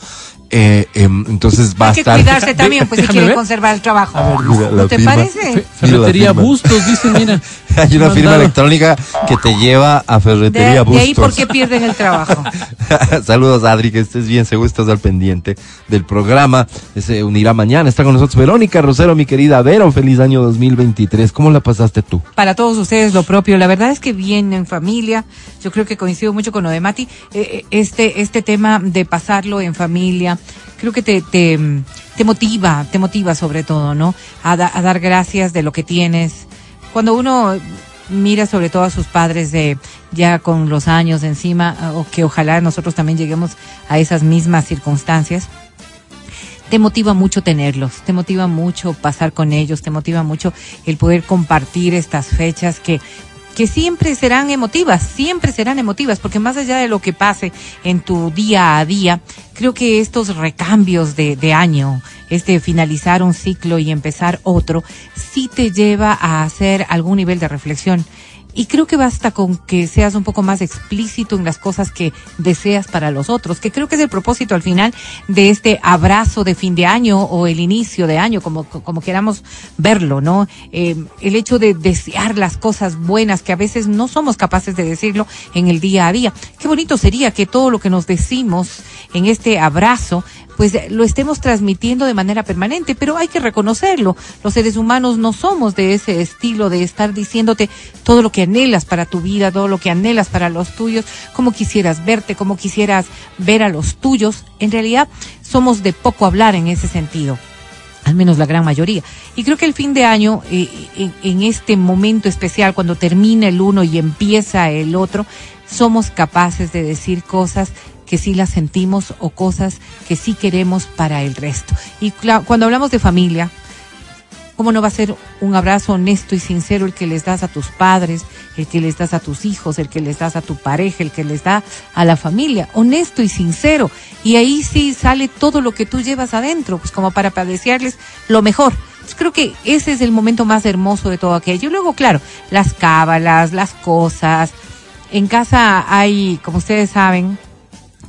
[SPEAKER 1] Eh, em, entonces va
[SPEAKER 3] Hay
[SPEAKER 1] a
[SPEAKER 3] que
[SPEAKER 1] estar.
[SPEAKER 3] cuidarse también, pues si quiere
[SPEAKER 2] ver.
[SPEAKER 3] conservar el trabajo.
[SPEAKER 1] Mira la
[SPEAKER 3] ¿No te
[SPEAKER 1] firma.
[SPEAKER 3] parece?
[SPEAKER 2] Ferretería. Bustos, dice, mira.
[SPEAKER 1] Hay una firma
[SPEAKER 2] Mandado.
[SPEAKER 1] electrónica que te lleva a
[SPEAKER 3] De,
[SPEAKER 1] Ferretería
[SPEAKER 3] de
[SPEAKER 1] Bustos.
[SPEAKER 3] ahí porque pierden el trabajo.
[SPEAKER 1] Saludos Adri, que estés bien, seguro estás al pendiente del programa. Se unirá mañana. Está con nosotros Verónica Rosero, mi querida Vero. Feliz año 2023. ¿Cómo la pasaste tú?
[SPEAKER 3] Para todos ustedes lo propio. La verdad es que bien en familia. Yo creo que coincido mucho con lo de Mati. Eh, eh, este, este tema de pasarlo en familia, creo que te, te, te motiva, te motiva sobre todo, ¿no? A, da- a dar gracias de lo que tienes. Cuando uno mira sobre todo a sus padres de ya con los años encima, o que ojalá nosotros también lleguemos a esas mismas circunstancias, te motiva mucho tenerlos, te motiva mucho pasar con ellos, te motiva mucho el poder compartir estas fechas que que siempre serán emotivas, siempre serán emotivas, porque más allá de lo que pase en tu día a día, creo que estos recambios de, de año, este finalizar un ciclo y empezar otro, sí te lleva a hacer algún nivel de reflexión. Y creo que basta con que seas un poco más explícito en las cosas que deseas para los otros, que creo que es el propósito al final de este abrazo de fin de año o el inicio de año, como, como queramos verlo, ¿no? Eh, el hecho de desear las cosas buenas que a veces no somos capaces de decirlo en el día a día. Qué bonito sería que todo lo que nos decimos en este abrazo pues eh, lo estemos transmitiendo de manera permanente, pero hay que reconocerlo. Los seres humanos no somos de ese estilo de estar diciéndote todo lo que anhelas para tu vida, todo lo que anhelas para los tuyos, cómo quisieras verte, cómo quisieras ver a los tuyos. En realidad somos de poco hablar en ese sentido al menos la gran mayoría. Y creo que el fin de año, eh, en, en este momento especial, cuando termina el uno y empieza el otro, somos capaces de decir cosas que sí las sentimos o cosas que sí queremos para el resto. Y cuando hablamos de familia, ¿Cómo no va a ser un abrazo honesto y sincero el que les das a tus padres, el que les das a tus hijos, el que les das a tu pareja, el que les da a la familia? Honesto y sincero. Y ahí sí sale todo lo que tú llevas adentro, pues como para desearles lo mejor. Pues creo que ese es el momento más hermoso de todo aquello. Y luego, claro, las cábalas, las cosas. En casa hay, como ustedes saben,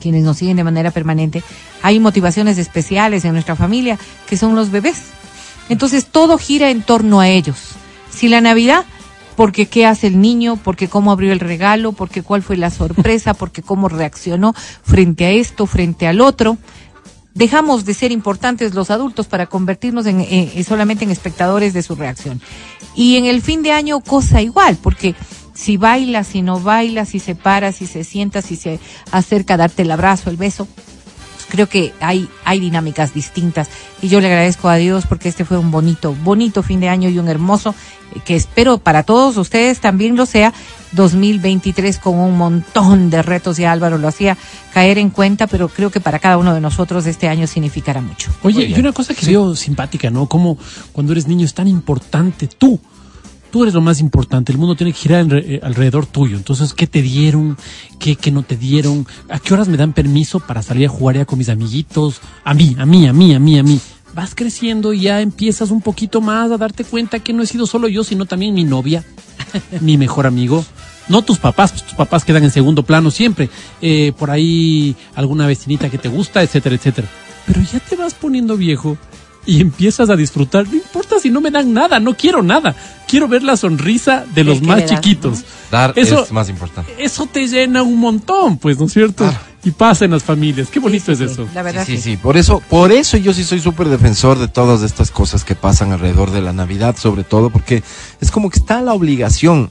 [SPEAKER 3] quienes nos siguen de manera permanente, hay motivaciones especiales en nuestra familia, que son los bebés. Entonces todo gira en torno a ellos. Si la Navidad, porque qué hace el niño, porque cómo abrió el regalo, porque cuál fue la sorpresa, porque cómo reaccionó frente a esto, frente al otro. Dejamos de ser importantes los adultos para convertirnos en, en- solamente en espectadores de su reacción. Y en el fin de año cosa igual, porque si bailas, si no bailas, si se para, si se sienta, si se acerca a darte el abrazo, el beso, creo que hay, hay dinámicas distintas y yo le agradezco a Dios porque este fue un bonito, bonito fin de año y un hermoso, eh, que espero para todos ustedes también lo sea, 2023 con un montón de retos y Álvaro lo hacía caer en cuenta, pero creo que para cada uno de nosotros este año significará mucho.
[SPEAKER 2] Oye, y una cosa que veo simpática, ¿no? Como cuando eres niño es tan importante tú. Tú eres lo más importante, el mundo tiene que girar eh, alrededor tuyo. Entonces, ¿qué te dieron? ¿Qué, qué no te dieron? ¿A qué horas me dan permiso para salir a jugar ya con mis amiguitos? A mí, a mí, a mí, a mí, a mí. Vas creciendo y ya empiezas un poquito más a darte cuenta que no he sido solo yo, sino también mi novia, mi mejor amigo. No tus papás, pues tus papás quedan en segundo plano siempre. Eh, por ahí alguna vecinita que te gusta, etcétera, etcétera. Pero ya te vas poniendo viejo y empiezas a disfrutar. No importa si no me dan nada, no quiero nada. Quiero ver la sonrisa de los más
[SPEAKER 3] das,
[SPEAKER 2] chiquitos.
[SPEAKER 1] Dar
[SPEAKER 2] Eso-
[SPEAKER 1] es más importante.
[SPEAKER 2] Eso te llena un montón, pues, ¿no es cierto? Y pasa en las familias. Qué bonito
[SPEAKER 3] Sí, sí,
[SPEAKER 2] es
[SPEAKER 3] sí,
[SPEAKER 2] eso.
[SPEAKER 3] La verdad
[SPEAKER 1] Sí, sí,
[SPEAKER 3] sí.
[SPEAKER 1] sí. Por eso, por eso yo sí soy súper defensor de todas estas cosas que pasan alrededor de la Navidad, sobre todo, porque es como que está la obligación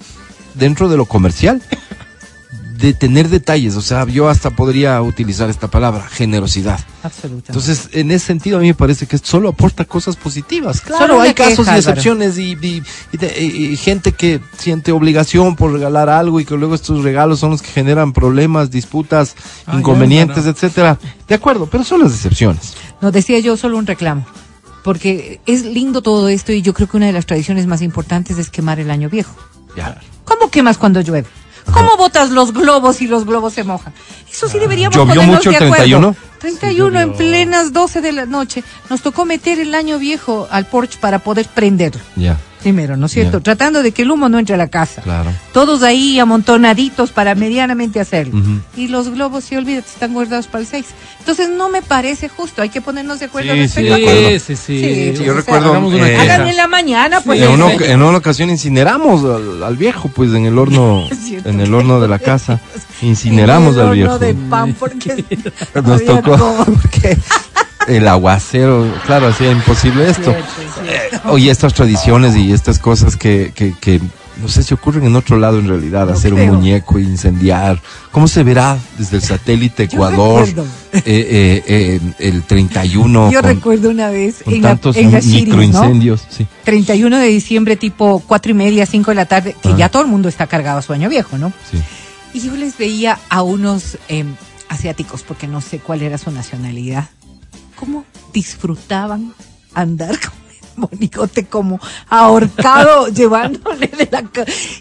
[SPEAKER 1] dentro de lo comercial de tener detalles. O sea, yo hasta podría utilizar esta palabra, generosidad.
[SPEAKER 3] Absolutamente.
[SPEAKER 1] Entonces, en ese sentido, a mí me parece que solo aporta cosas positivas.
[SPEAKER 3] Solo
[SPEAKER 1] Claro,
[SPEAKER 3] una
[SPEAKER 1] hay casos
[SPEAKER 3] queja,
[SPEAKER 1] y excepciones y, y- y de- y- y gente que siente obligación por regalar algo y que luego estos regalos son los que generan problemas, disputas, inconvenientes, etcétera. De acuerdo, pero son las excepciones.
[SPEAKER 3] No, decía yo solo un reclamo. Porque es lindo todo esto y yo creo que una de las tradiciones más importantes es quemar el año viejo.
[SPEAKER 1] Ya.
[SPEAKER 3] ¿Cómo quemas cuando llueve? ¿Cómo botas los globos y los globos se mojan? Eso sí deberíamos
[SPEAKER 1] ¿Llovió
[SPEAKER 3] ponernos
[SPEAKER 1] mucho
[SPEAKER 3] de
[SPEAKER 1] el
[SPEAKER 3] acuerdo.
[SPEAKER 1] 31?
[SPEAKER 3] 31 en plenas 12 de la noche. Nos tocó meter el año viejo al porche para poder prenderlo.
[SPEAKER 1] Ya,
[SPEAKER 3] Primero, ¿no es cierto?
[SPEAKER 1] Ya.
[SPEAKER 3] Tratando de que el humo no entre a la casa.
[SPEAKER 1] claro.
[SPEAKER 3] Todos ahí amontonaditos para medianamente hacerlo.
[SPEAKER 1] Ujú.
[SPEAKER 3] Y los globos, sí, olvídate, están guardados para el 6. Entonces no me parece justo, hay que ponernos de acuerdo
[SPEAKER 1] Sí,
[SPEAKER 3] al
[SPEAKER 1] sí,
[SPEAKER 3] respecto.
[SPEAKER 1] de acuerdo.
[SPEAKER 2] Sí, sí, sí.
[SPEAKER 1] Yo
[SPEAKER 3] sea,
[SPEAKER 1] recuerdo.
[SPEAKER 2] una
[SPEAKER 1] eh.
[SPEAKER 3] Hagan en la mañana, pues.
[SPEAKER 1] en, una, en una ocasión incineramos al, al viejo, pues en el horno, en el horno de la casa. Incineramos al viejo.
[SPEAKER 3] de pan porque
[SPEAKER 1] Nos tocó
[SPEAKER 3] como-
[SPEAKER 1] porque el aguacero, claro, hacía imposible esto.
[SPEAKER 3] Cierto.
[SPEAKER 1] Oye, estas tradiciones y estas cosas que, que, que no sé si ocurren en otro lado en realidad,
[SPEAKER 3] No
[SPEAKER 1] hacer
[SPEAKER 3] creo.
[SPEAKER 1] un muñeco e incendiar. ¿Cómo se verá desde el satélite Ecuador eh, eh, eh, el 31
[SPEAKER 3] Yo
[SPEAKER 1] con,
[SPEAKER 3] recuerdo una vez
[SPEAKER 1] con
[SPEAKER 3] en
[SPEAKER 1] tantos
[SPEAKER 3] en ¿no?
[SPEAKER 1] microincendios? Sí.
[SPEAKER 3] 31 de diciembre, tipo cuatro y media, cinco de la tarde, que
[SPEAKER 1] Ah.
[SPEAKER 3] ya todo el mundo está cargado a su año viejo, ¿no?
[SPEAKER 1] Sí.
[SPEAKER 3] Y yo les veía a unos em, asiáticos, porque no sé cuál era su nacionalidad, cómo disfrutaban andar con el monigote como ahorcado, llevándole de la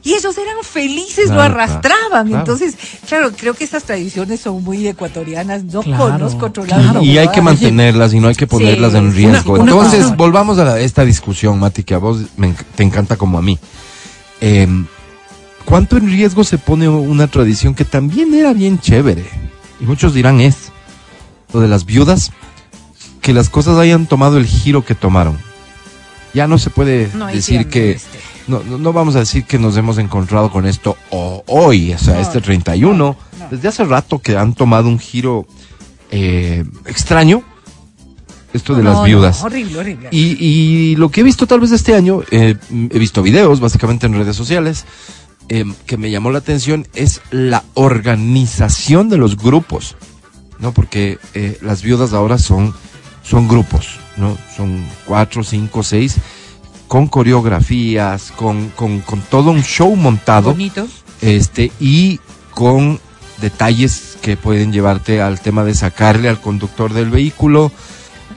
[SPEAKER 3] Y ellos eran felices, lo arrastraban.
[SPEAKER 1] claro.
[SPEAKER 3] Entonces, claro, creo que esas tradiciones son muy ecuatorianas. No
[SPEAKER 2] Claro,
[SPEAKER 3] conozco otro lado.
[SPEAKER 1] Y hay que mantenerlas y no hay que ponerlas
[SPEAKER 3] Sí.
[SPEAKER 1] en riesgo.
[SPEAKER 2] Una- una
[SPEAKER 1] Entonces, volvamos a la- esta discusión, Mati, que a vos me te encanta como a mí. Eh, ¿Cuánto en riesgo se pone una tradición que también era bien chévere? Y muchos dirán es lo de las viudas, que las cosas hayan tomado el giro que tomaron. Ya no se puede
[SPEAKER 3] No,
[SPEAKER 1] decir que...
[SPEAKER 3] este.
[SPEAKER 1] No, no, no vamos a decir que nos hemos encontrado con esto hoy, o sea,
[SPEAKER 3] No,
[SPEAKER 1] este
[SPEAKER 3] no,
[SPEAKER 1] 31.
[SPEAKER 3] no.
[SPEAKER 1] Desde hace rato que han tomado un giro eh, extraño, esto de
[SPEAKER 3] No,
[SPEAKER 1] las
[SPEAKER 3] no,
[SPEAKER 1] viudas.
[SPEAKER 3] horrible, horrible.
[SPEAKER 1] Y, y lo que he visto tal vez este año, eh, he visto videos básicamente en redes sociales, eh, que me llamó la atención es la organización de los grupos, ¿no? Porque eh, las viudas ahora son, son grupos, ¿no? Son cuatro, cinco, seis, con coreografías, con, con, con todo un show montado
[SPEAKER 3] Bonito.
[SPEAKER 1] este y con detalles que pueden llevarte al tema de sacarle al conductor del vehículo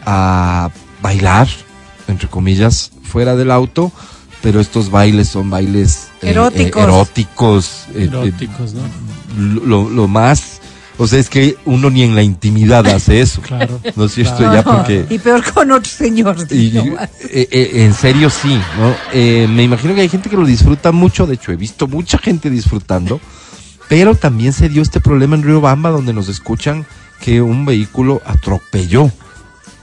[SPEAKER 1] a bailar entre comillas fuera del auto pero estos bailes son bailes eh,
[SPEAKER 3] Eróticos.
[SPEAKER 1] eh, eróticos eh, eh,
[SPEAKER 2] Eróticos, ¿no?
[SPEAKER 1] lo, lo más o sea es que uno ni en la intimidad hace eso
[SPEAKER 2] Claro.
[SPEAKER 1] no es cierto
[SPEAKER 2] Claro.
[SPEAKER 1] ya porque
[SPEAKER 3] Y peor con otro señor.
[SPEAKER 1] y, eh, eh, en serio sí, ¿no? Eh, me imagino que hay gente que lo disfruta mucho, de hecho he visto mucha gente disfrutando, pero también se dio este problema en Río Bamba donde nos escuchan que un vehículo atropelló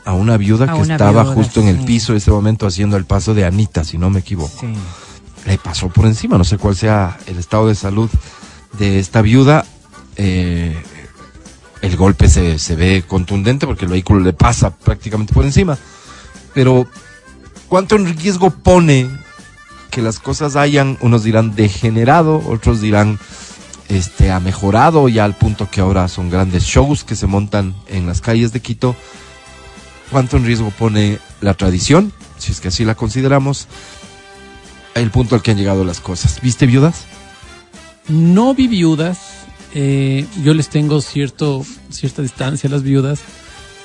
[SPEAKER 1] a una viuda
[SPEAKER 3] A
[SPEAKER 1] que
[SPEAKER 3] una
[SPEAKER 1] estaba
[SPEAKER 3] viuda,
[SPEAKER 1] justo en el piso en ese momento haciendo el paso de Anita, si no me equivoco.
[SPEAKER 3] Sí.
[SPEAKER 1] Le pasó por encima, no sé cuál sea el estado de salud de esta viuda. eh, el golpe se, se ve contundente porque el vehículo le pasa prácticamente por encima. Pero, ¿cuánto en riesgo pone que las cosas hayan, unos dirán degenerado, otros dirán este ha mejorado ya al punto que ahora son grandes shows que se montan en las calles de Quito? ¿Cuánto en riesgo pone la tradición, si es que así la consideramos, el punto al que han llegado las cosas? ¿Viste viudas?
[SPEAKER 2] No vi viudas. Eh, yo les tengo cierto, cierta distancia a las viudas.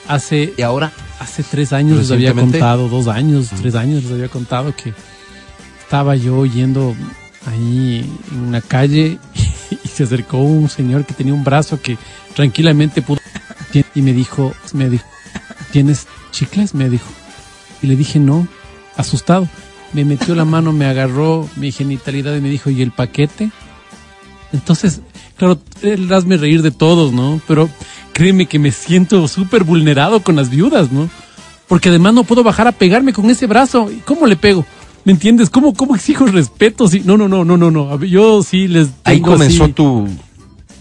[SPEAKER 2] Hace,
[SPEAKER 1] ¿Y ahora?
[SPEAKER 2] hace tres años les había contado, dos años, tres años les había contado que estaba yo yendo ahí en una calle y se acercó un señor que tenía un brazo que tranquilamente pudo y me dijo, me dijo, ¿tienes chicles? Me dijo. Y le dije no, asustado. Me metió la mano, me agarró mi genitalidad y me dijo, ¿y el paquete? Entonces, claro, él hazme reír de todos, ¿no? Pero créeme que me siento súper vulnerado con las viudas, ¿no? Porque además no puedo bajar a pegarme con ese brazo. ¿Y ¿Cómo le pego? ¿Me entiendes? ¿Cómo, cómo exijo respeto? Sí, no, no, no, no, no, no. Yo sí les
[SPEAKER 1] Ahí comenzó
[SPEAKER 2] así-
[SPEAKER 1] tu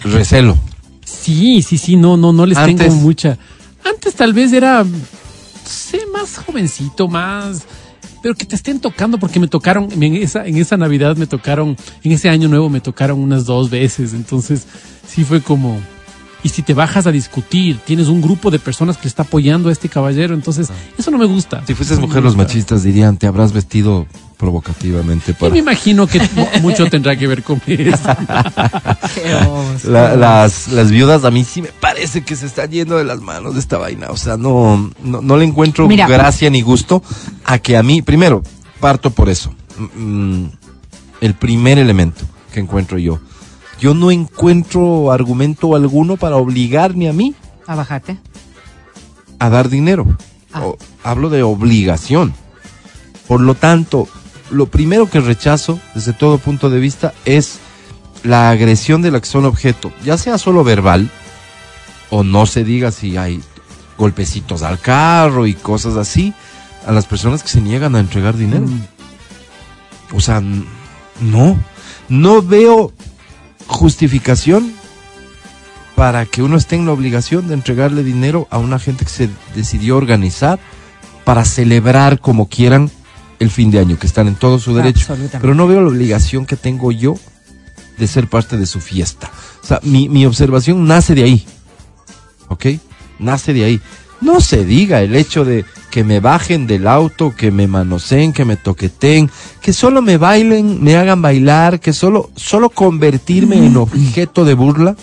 [SPEAKER 1] recelo.
[SPEAKER 2] Sí, sí, sí, no, no, no les
[SPEAKER 1] Antes-
[SPEAKER 2] tengo mucha. Antes tal vez era, sé, más jovencito, más, pero que te estén tocando porque me tocaron en esa, en esa Navidad me tocaron, en ese año nuevo me tocaron unas dos veces, entonces sí fue como. Y si te bajas a discutir, tienes un grupo de personas que está apoyando a este caballero, entonces eso no me gusta.
[SPEAKER 1] Si fueses
[SPEAKER 2] No
[SPEAKER 1] mujer, los machistas dirían, te habrás vestido provocativamente
[SPEAKER 2] Y
[SPEAKER 1] para...
[SPEAKER 2] me imagino que mu- mucho tendrá que ver con eso.
[SPEAKER 1] La- las, las viudas a mí sí me parece que se están yendo de las manos de esta vaina. O sea, no, no, no le encuentro
[SPEAKER 3] Mira.
[SPEAKER 1] gracia ni gusto a que a mí, primero, parto por eso. Mm, el primer elemento que encuentro yo. yo no encuentro argumento alguno para obligarme a mí
[SPEAKER 3] A bajarte.
[SPEAKER 1] a dar dinero.
[SPEAKER 3] Ah.
[SPEAKER 1] O- hablo de obligación. Por lo tanto, lo primero que rechazo desde todo punto de vista es la agresión de la que son objeto, ya sea solo verbal o no se diga si hay golpecitos al carro y cosas así a las personas que se niegan a entregar dinero. O sea, no, no veo justificación para que uno esté en la obligación de entregarle dinero a una gente que se decidió organizar para celebrar como quieran el fin de año, que están en todo su derecho.
[SPEAKER 3] Absolutamente.
[SPEAKER 1] Pero no veo la obligación que tengo yo de ser parte de su fiesta. O sea, mi, mi observación nace de ahí. ¿Ok? Nace de ahí. No se diga el hecho de que me bajen del auto, que me manoseen, que me toqueten, que solo me bailen, me hagan bailar, que solo, solo convertirme en objeto de burla.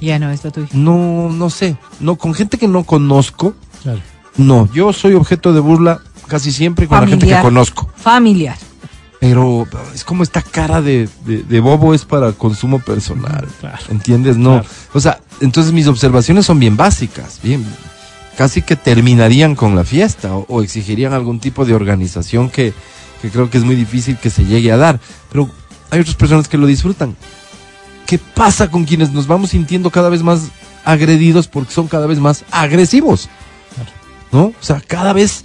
[SPEAKER 3] Ya no, esto tuyo.
[SPEAKER 1] No, no sé. No, con gente que no conozco,
[SPEAKER 2] Claro.
[SPEAKER 1] no. Yo soy objeto de burla casi siempre con la gente que
[SPEAKER 3] Familiar.
[SPEAKER 1] conozco.
[SPEAKER 3] Familiar.
[SPEAKER 1] Pero es como esta cara de, de- de bobo es para consumo personal.
[SPEAKER 2] Claro.
[SPEAKER 1] ¿Entiendes? No.
[SPEAKER 2] Claro.
[SPEAKER 1] O sea, entonces mis observaciones son bien básicas, bien. Casi que terminarían con la fiesta o, o exigirían algún tipo de organización que, que creo que es muy difícil que se llegue a dar. Pero hay otras personas que lo disfrutan. ¿Qué pasa con quienes nos vamos sintiendo cada vez más agredidos porque son cada vez más agresivos? ¿No? O sea, cada vez,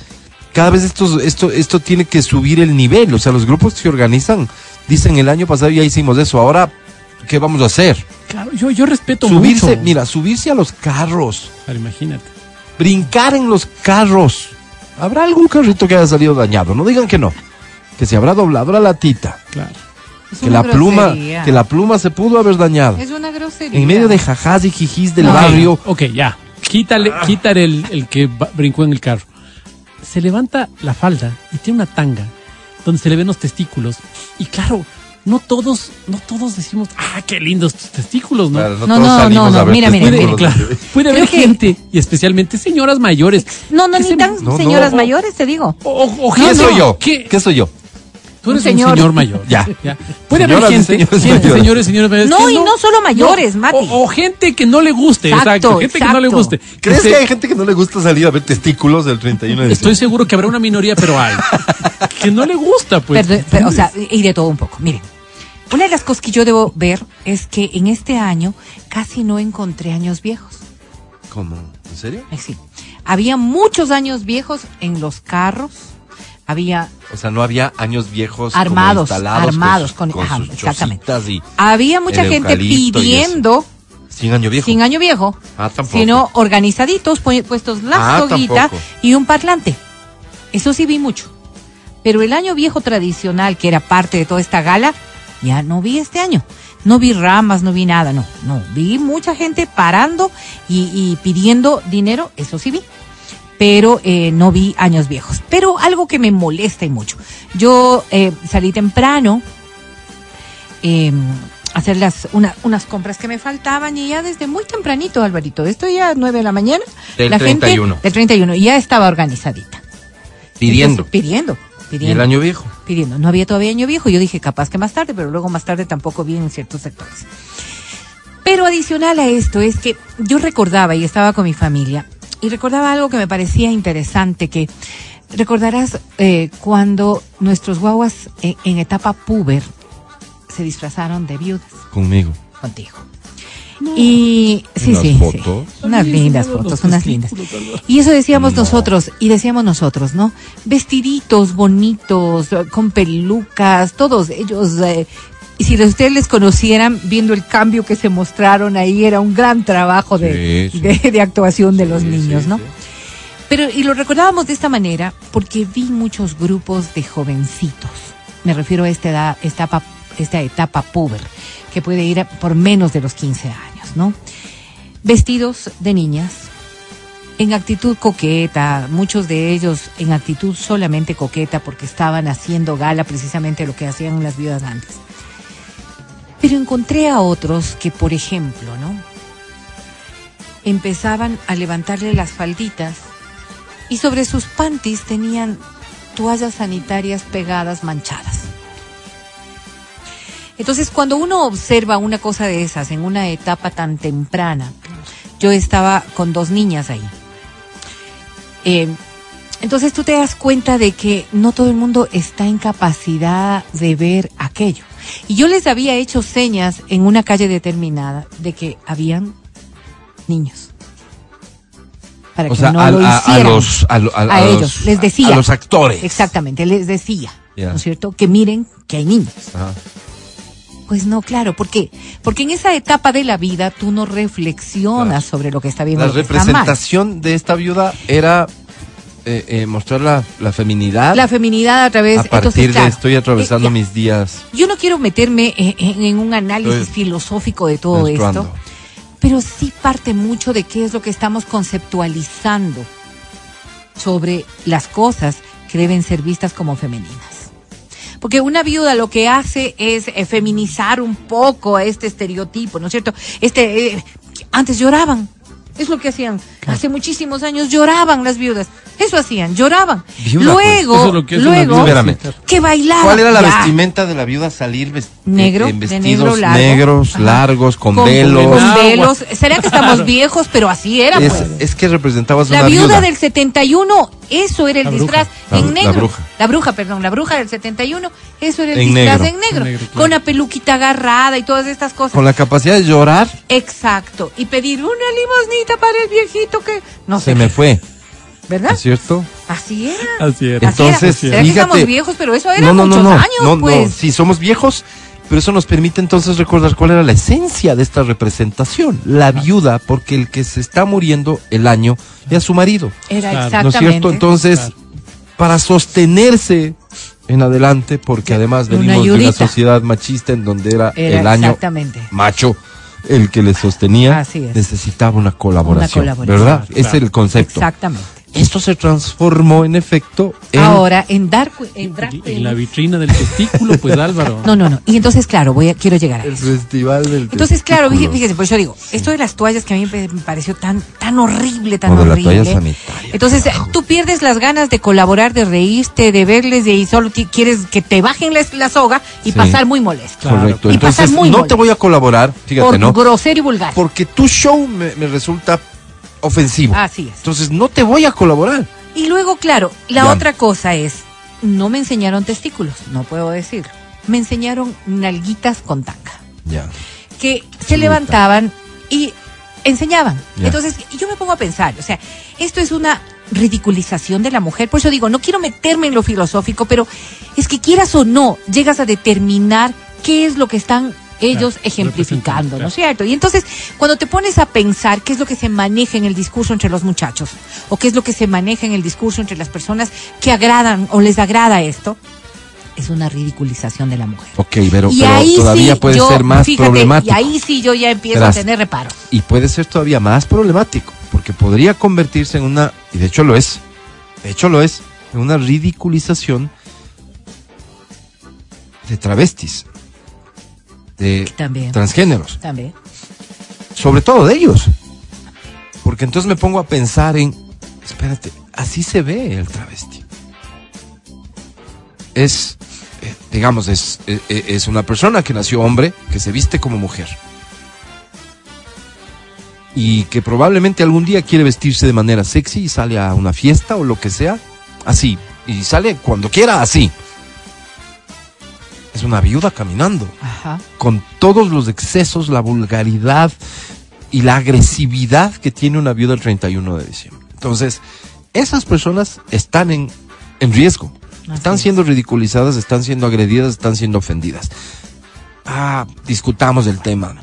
[SPEAKER 1] cada vez esto, esto, esto tiene que subir el nivel. O sea, los grupos que se organizan dicen el año pasado ya hicimos eso. Ahora, ¿qué vamos a hacer?
[SPEAKER 2] Claro, yo, yo respeto
[SPEAKER 1] subirse,
[SPEAKER 2] mucho.
[SPEAKER 1] mira, subirse a los carros,
[SPEAKER 2] Claro, imagínate.
[SPEAKER 1] brincar en los carros. ¿Habrá algún carrito que haya salido dañado? No digan que no. Que se habrá doblado la latita.
[SPEAKER 2] Claro.
[SPEAKER 3] Es
[SPEAKER 1] Que
[SPEAKER 3] una
[SPEAKER 1] la pluma,
[SPEAKER 3] grosería.
[SPEAKER 1] que la pluma se pudo haber dañado.
[SPEAKER 3] Es una grosería.
[SPEAKER 1] En medio de jajás y jijís del barrio.
[SPEAKER 2] Ok, ya. Quítale, quítale el, el que brincó en el carro. Se levanta la falda y tiene una tanga donde se le ven los testículos. Y claro, no todos, no todos decimos, ah, qué lindos tus testículos, ¿no?
[SPEAKER 1] Claro,
[SPEAKER 3] No,
[SPEAKER 1] todos
[SPEAKER 3] no, no, no,
[SPEAKER 1] ver
[SPEAKER 3] mira, mira, mira.
[SPEAKER 2] claro, puede haber
[SPEAKER 3] que-
[SPEAKER 2] gente, y especialmente señoras mayores.
[SPEAKER 3] No, no, ni
[SPEAKER 2] se-
[SPEAKER 3] tan
[SPEAKER 1] no,
[SPEAKER 3] señoras
[SPEAKER 1] no.
[SPEAKER 3] mayores, te digo.
[SPEAKER 2] O, o- o
[SPEAKER 1] ¿Qué soy yo?
[SPEAKER 2] ¿Qué?
[SPEAKER 1] ¿Qué soy yo?
[SPEAKER 2] Tú eres
[SPEAKER 3] Un
[SPEAKER 2] un
[SPEAKER 3] señor.
[SPEAKER 2] mayor.
[SPEAKER 1] Ya.
[SPEAKER 2] Puede
[SPEAKER 1] Señoras
[SPEAKER 2] haber gente,
[SPEAKER 1] señores
[SPEAKER 2] gente,
[SPEAKER 1] mayores.
[SPEAKER 2] señores, señores mayores.
[SPEAKER 3] No, y no solo mayores,
[SPEAKER 2] no,
[SPEAKER 3] Mati.
[SPEAKER 2] O, o gente que no le guste, exacto.
[SPEAKER 3] Exacto,
[SPEAKER 2] gente que no le guste.
[SPEAKER 1] ¿Crees que hay gente que no le gusta salir a ver testículos del 31 de
[SPEAKER 2] Estoy
[SPEAKER 1] diciembre?
[SPEAKER 2] seguro que habrá una minoría, pero hay. que no le gusta, pues.
[SPEAKER 3] Pero- pero, o sea, y de todo un poco. Miren, una de las cosas que yo debo ver es que en este año casi no encontré años viejos.
[SPEAKER 1] ¿Cómo? ¿En serio?
[SPEAKER 3] Eh, Sí. Había muchos años viejos en los carros. Había
[SPEAKER 1] O sea, no había años viejos
[SPEAKER 3] Armados,
[SPEAKER 1] instalados
[SPEAKER 3] armados
[SPEAKER 1] con,
[SPEAKER 3] con-
[SPEAKER 1] sus-
[SPEAKER 3] ajá,
[SPEAKER 1] con sus
[SPEAKER 3] exactamente.
[SPEAKER 1] y
[SPEAKER 3] había mucha gente pidiendo
[SPEAKER 1] sin año viejo.
[SPEAKER 3] sin año viejo,
[SPEAKER 1] Ah, tampoco.
[SPEAKER 3] sino organizaditos, pu- puestos la
[SPEAKER 1] Ah,
[SPEAKER 3] y un parlante. Eso sí vi mucho. Pero el año viejo tradicional, que era parte de toda esta gala, ya no vi este año. No vi ramas, no vi nada, no. No, vi mucha gente parando y, y pidiendo dinero, eso sí vi. Pero eh, no vi años viejos. Pero algo que me molesta y mucho. Yo eh, salí temprano eh, hacer las, una- unas compras que me faltaban y ya desde muy tempranito, Alvarito, esto ya a 9 de la mañana,
[SPEAKER 1] Del
[SPEAKER 3] la
[SPEAKER 1] 31.
[SPEAKER 3] gente del 31 y ya estaba organizadita.
[SPEAKER 1] Pidiendo.
[SPEAKER 3] Entonces, pidiendo.
[SPEAKER 1] ¿Y el
[SPEAKER 3] Pidiendo.
[SPEAKER 1] año viejo?
[SPEAKER 3] pidiendo. No había todavía año viejo. Yo dije capaz que más tarde, pero luego más tarde tampoco vi en ciertos sectores. Pero adicional a esto es que yo recordaba y estaba con mi familia y recordaba algo que me parecía interesante que recordarás eh, cuando nuestros guaguas en, en etapa puber se disfrazaron de viudas
[SPEAKER 1] Conmigo.
[SPEAKER 3] contigo. Y sí,
[SPEAKER 1] Unas
[SPEAKER 3] sí, sí.
[SPEAKER 1] fotos.
[SPEAKER 3] Unas lindas fotos, unas lindas. Y eso decíamos nosotros, y decíamos nosotros, ¿no? Vestiditos bonitos, eh, con pelucas, todos ellos. eh, y si ustedes les conocieran, viendo el cambio que se mostraron ahí, era un gran trabajo de,
[SPEAKER 1] Sí, sí.
[SPEAKER 3] de- de actuación de los niños, ¿no? Pero, y lo recordábamos de esta manera porque vi muchos grupos de jovencitos. Me refiero a esta edad, esta etapa, esta etapa puber, que puede ir a- por menos de los 15 años, ¿no? Vestidos de niñas, en actitud coqueta, muchos de ellos en actitud solamente coqueta porque estaban haciendo gala precisamente lo que hacían las viudas antes. Pero encontré a otros que, por ejemplo, ¿no? Empezaban a levantarle las falditas y sobre sus panties tenían toallas sanitarias pegadas manchadas. Entonces, cuando uno observa una cosa de esas en una etapa tan temprana, yo estaba con dos niñas ahí. Eh, entonces tú te das cuenta de que no todo el mundo está en capacidad de ver aquello. Y yo les había hecho señas en una calle determinada de que habían niños. Para
[SPEAKER 1] O
[SPEAKER 3] que
[SPEAKER 1] sea,
[SPEAKER 3] no
[SPEAKER 1] a,
[SPEAKER 3] lo
[SPEAKER 1] a- a
[SPEAKER 3] hicieran.
[SPEAKER 1] los, a, a-
[SPEAKER 3] ellos,
[SPEAKER 1] los-
[SPEAKER 3] les decía.
[SPEAKER 1] A los actores.
[SPEAKER 3] Exactamente, les decía. ¿no es cierto? Que miren que hay niños.
[SPEAKER 1] Ajá.
[SPEAKER 3] Pues no, claro, ¿por qué? Porque en esa etapa de la vida tú no reflexionas sobre lo que está bien
[SPEAKER 1] La
[SPEAKER 3] está mal.
[SPEAKER 1] representación de esta viuda era eh, eh, mostrar la, la feminidad.
[SPEAKER 3] La feminidad a través
[SPEAKER 1] a partir
[SPEAKER 3] entonces,
[SPEAKER 1] de
[SPEAKER 3] claro,
[SPEAKER 1] estoy atravesando
[SPEAKER 3] eh,
[SPEAKER 1] mis días.
[SPEAKER 3] Yo no quiero meterme en, un análisis
[SPEAKER 1] Estoy
[SPEAKER 3] filosófico de todo esto, pero sí parte mucho de qué es lo que estamos conceptualizando sobre las cosas que deben ser vistas como femeninas. Porque una viuda lo que hace es feminizar un poco a este estereotipo, ¿no es cierto? Este, antes lloraban. Es lo que hacían. Hace muchísimos años lloraban las viudas. Eso hacían, lloraban.
[SPEAKER 1] Viuda, pues.
[SPEAKER 3] luego,
[SPEAKER 2] Eso es lo que
[SPEAKER 3] luego, que bailaban.
[SPEAKER 1] ¿Cuál era la
[SPEAKER 3] Ya.
[SPEAKER 1] vestimenta de la viuda salir ves-
[SPEAKER 3] Negro,
[SPEAKER 1] en
[SPEAKER 3] de
[SPEAKER 1] vestidos
[SPEAKER 3] negro largo.
[SPEAKER 1] negros,
[SPEAKER 3] Ajá.
[SPEAKER 1] largos, con,
[SPEAKER 3] Con-
[SPEAKER 1] velos?
[SPEAKER 3] Con
[SPEAKER 2] Agua.
[SPEAKER 3] velos. ¿Será que estamos viejos? Pero así era,
[SPEAKER 1] es,
[SPEAKER 3] pues.
[SPEAKER 1] es que representabas
[SPEAKER 3] La
[SPEAKER 1] una
[SPEAKER 3] viuda,
[SPEAKER 1] viuda.
[SPEAKER 3] del 71, eso era el
[SPEAKER 2] La
[SPEAKER 3] disfraz en
[SPEAKER 1] la
[SPEAKER 3] negro.
[SPEAKER 1] bruja.
[SPEAKER 3] La bruja, perdón, la bruja del 71, eso era el
[SPEAKER 1] En
[SPEAKER 3] disfraz
[SPEAKER 1] negro.
[SPEAKER 3] en negro.
[SPEAKER 2] En negro, claro.
[SPEAKER 3] Con la peluquita agarrada y todas estas cosas.
[SPEAKER 1] Con la capacidad de llorar,
[SPEAKER 3] Exacto. Y pedir una limosnita para el viejito que. No sé.
[SPEAKER 1] se me fue,
[SPEAKER 3] ¿Verdad?
[SPEAKER 1] ¿es cierto?
[SPEAKER 3] Así era.
[SPEAKER 2] Así era.
[SPEAKER 3] Así era.
[SPEAKER 1] Entonces,
[SPEAKER 3] ¿Será que
[SPEAKER 1] fíjate-
[SPEAKER 3] estamos viejos? Pero eso era
[SPEAKER 1] no, no,
[SPEAKER 3] muchos
[SPEAKER 1] no, no,
[SPEAKER 3] años,
[SPEAKER 1] no, no,
[SPEAKER 3] pues.
[SPEAKER 1] sí, somos viejos, pero eso nos permite entonces recordar cuál era la esencia de esta representación. La viuda, porque el que se está muriendo el año es su marido.
[SPEAKER 3] Era
[SPEAKER 2] Claro. ¿No es
[SPEAKER 1] ¿No es
[SPEAKER 3] exactamente.
[SPEAKER 1] cierto? Entonces,
[SPEAKER 2] Claro.
[SPEAKER 1] para sostenerse en adelante, porque además
[SPEAKER 3] Una
[SPEAKER 1] venimos de una sociedad machista en donde era,
[SPEAKER 3] Era
[SPEAKER 1] el año
[SPEAKER 3] exactamente.
[SPEAKER 1] macho el que le sostenía,
[SPEAKER 3] Así es.
[SPEAKER 1] necesitaba una colaboración,
[SPEAKER 3] Una colaboración.
[SPEAKER 1] ¿verdad?
[SPEAKER 2] Claro.
[SPEAKER 1] Es el concepto.
[SPEAKER 3] Exactamente.
[SPEAKER 1] Esto se transformó en efecto en
[SPEAKER 3] Ahora, en dar. En
[SPEAKER 2] Y la vitrina del testículo, pues Álvaro.
[SPEAKER 3] no, no, no. Y entonces, claro, voy a, quiero llegar a
[SPEAKER 1] el
[SPEAKER 3] eso.
[SPEAKER 1] festival del
[SPEAKER 3] Entonces, claro, fíjese, pues yo digo, esto de las toallas que a mí me pareció tan, tan horrible, tan
[SPEAKER 1] de la
[SPEAKER 3] horrible.
[SPEAKER 1] toalla sanitaria.
[SPEAKER 3] Entonces, tú pierdes las ganas de colaborar, de reírte, de verles, de, y solo qui- quieres que te bajen la, la soga y
[SPEAKER 1] Sí.
[SPEAKER 3] pasar muy molesto.
[SPEAKER 2] Claro.
[SPEAKER 1] Correcto.
[SPEAKER 3] Y pasar
[SPEAKER 1] Entonces,
[SPEAKER 3] muy
[SPEAKER 1] no
[SPEAKER 3] molesto.
[SPEAKER 1] te voy a colaborar, fíjate,
[SPEAKER 3] por
[SPEAKER 1] ¿no?
[SPEAKER 3] grosero y vulgar.
[SPEAKER 1] Porque tu show me, me resulta ofensivo.
[SPEAKER 3] Así es.
[SPEAKER 1] Entonces, no te voy a colaborar.
[SPEAKER 3] Y luego, claro, la
[SPEAKER 1] Ya.
[SPEAKER 3] otra cosa es, no me enseñaron testículos, no puedo decir. Me enseñaron nalguitas con tanga.
[SPEAKER 1] Ya.
[SPEAKER 3] que se
[SPEAKER 1] Chuta.
[SPEAKER 3] levantaban y enseñaban.
[SPEAKER 1] Ya.
[SPEAKER 3] Entonces, yo me pongo a pensar, o sea, esto es una ridiculización de la mujer. Por eso digo, no quiero meterme en lo filosófico, pero es que quieras o no, llegas a determinar qué es lo que están ellos
[SPEAKER 2] Claro,
[SPEAKER 3] ejemplificando, ¿no es cierto? Y entonces, cuando te pones a pensar qué es lo que se maneja en el discurso entre los muchachos, o qué es lo que se maneja en el discurso entre las personas que agradan o les agrada esto, es una ridiculización de la mujer.
[SPEAKER 1] Ok, pero,
[SPEAKER 3] y
[SPEAKER 1] pero
[SPEAKER 3] ahí
[SPEAKER 1] todavía
[SPEAKER 3] sí,
[SPEAKER 1] puede
[SPEAKER 3] yo,
[SPEAKER 1] ser más
[SPEAKER 3] fíjate,
[SPEAKER 1] problemático.
[SPEAKER 3] Y ahí sí yo ya empiezo
[SPEAKER 1] Verás.
[SPEAKER 3] a tener reparo.
[SPEAKER 1] Y puede ser todavía más problemático, porque podría convertirse en una, y de hecho lo es, de hecho lo es, en una ridiculización de travestis, de
[SPEAKER 3] También.
[SPEAKER 1] transgéneros,
[SPEAKER 3] También.
[SPEAKER 1] sobre todo de ellos. Porque entonces me pongo a pensar en, espérate, así se ve el travesti. Es, eh, digamos, es, eh, eh, es una persona que nació hombre, que se viste como mujer. Y que probablemente algún día quiere vestirse de manera sexy y sale a una fiesta o lo que sea, así. Y sale cuando quiera así. Es una viuda caminando
[SPEAKER 3] Ajá.
[SPEAKER 1] con todos los excesos, la vulgaridad y la agresividad que tiene una viuda el 31 de diciembre. Entonces, esas personas están en, en riesgo.
[SPEAKER 3] Así
[SPEAKER 1] Están
[SPEAKER 3] es.
[SPEAKER 1] siendo ridiculizadas, están siendo agredidas, están siendo ofendidas. Ah, discutamos el tema.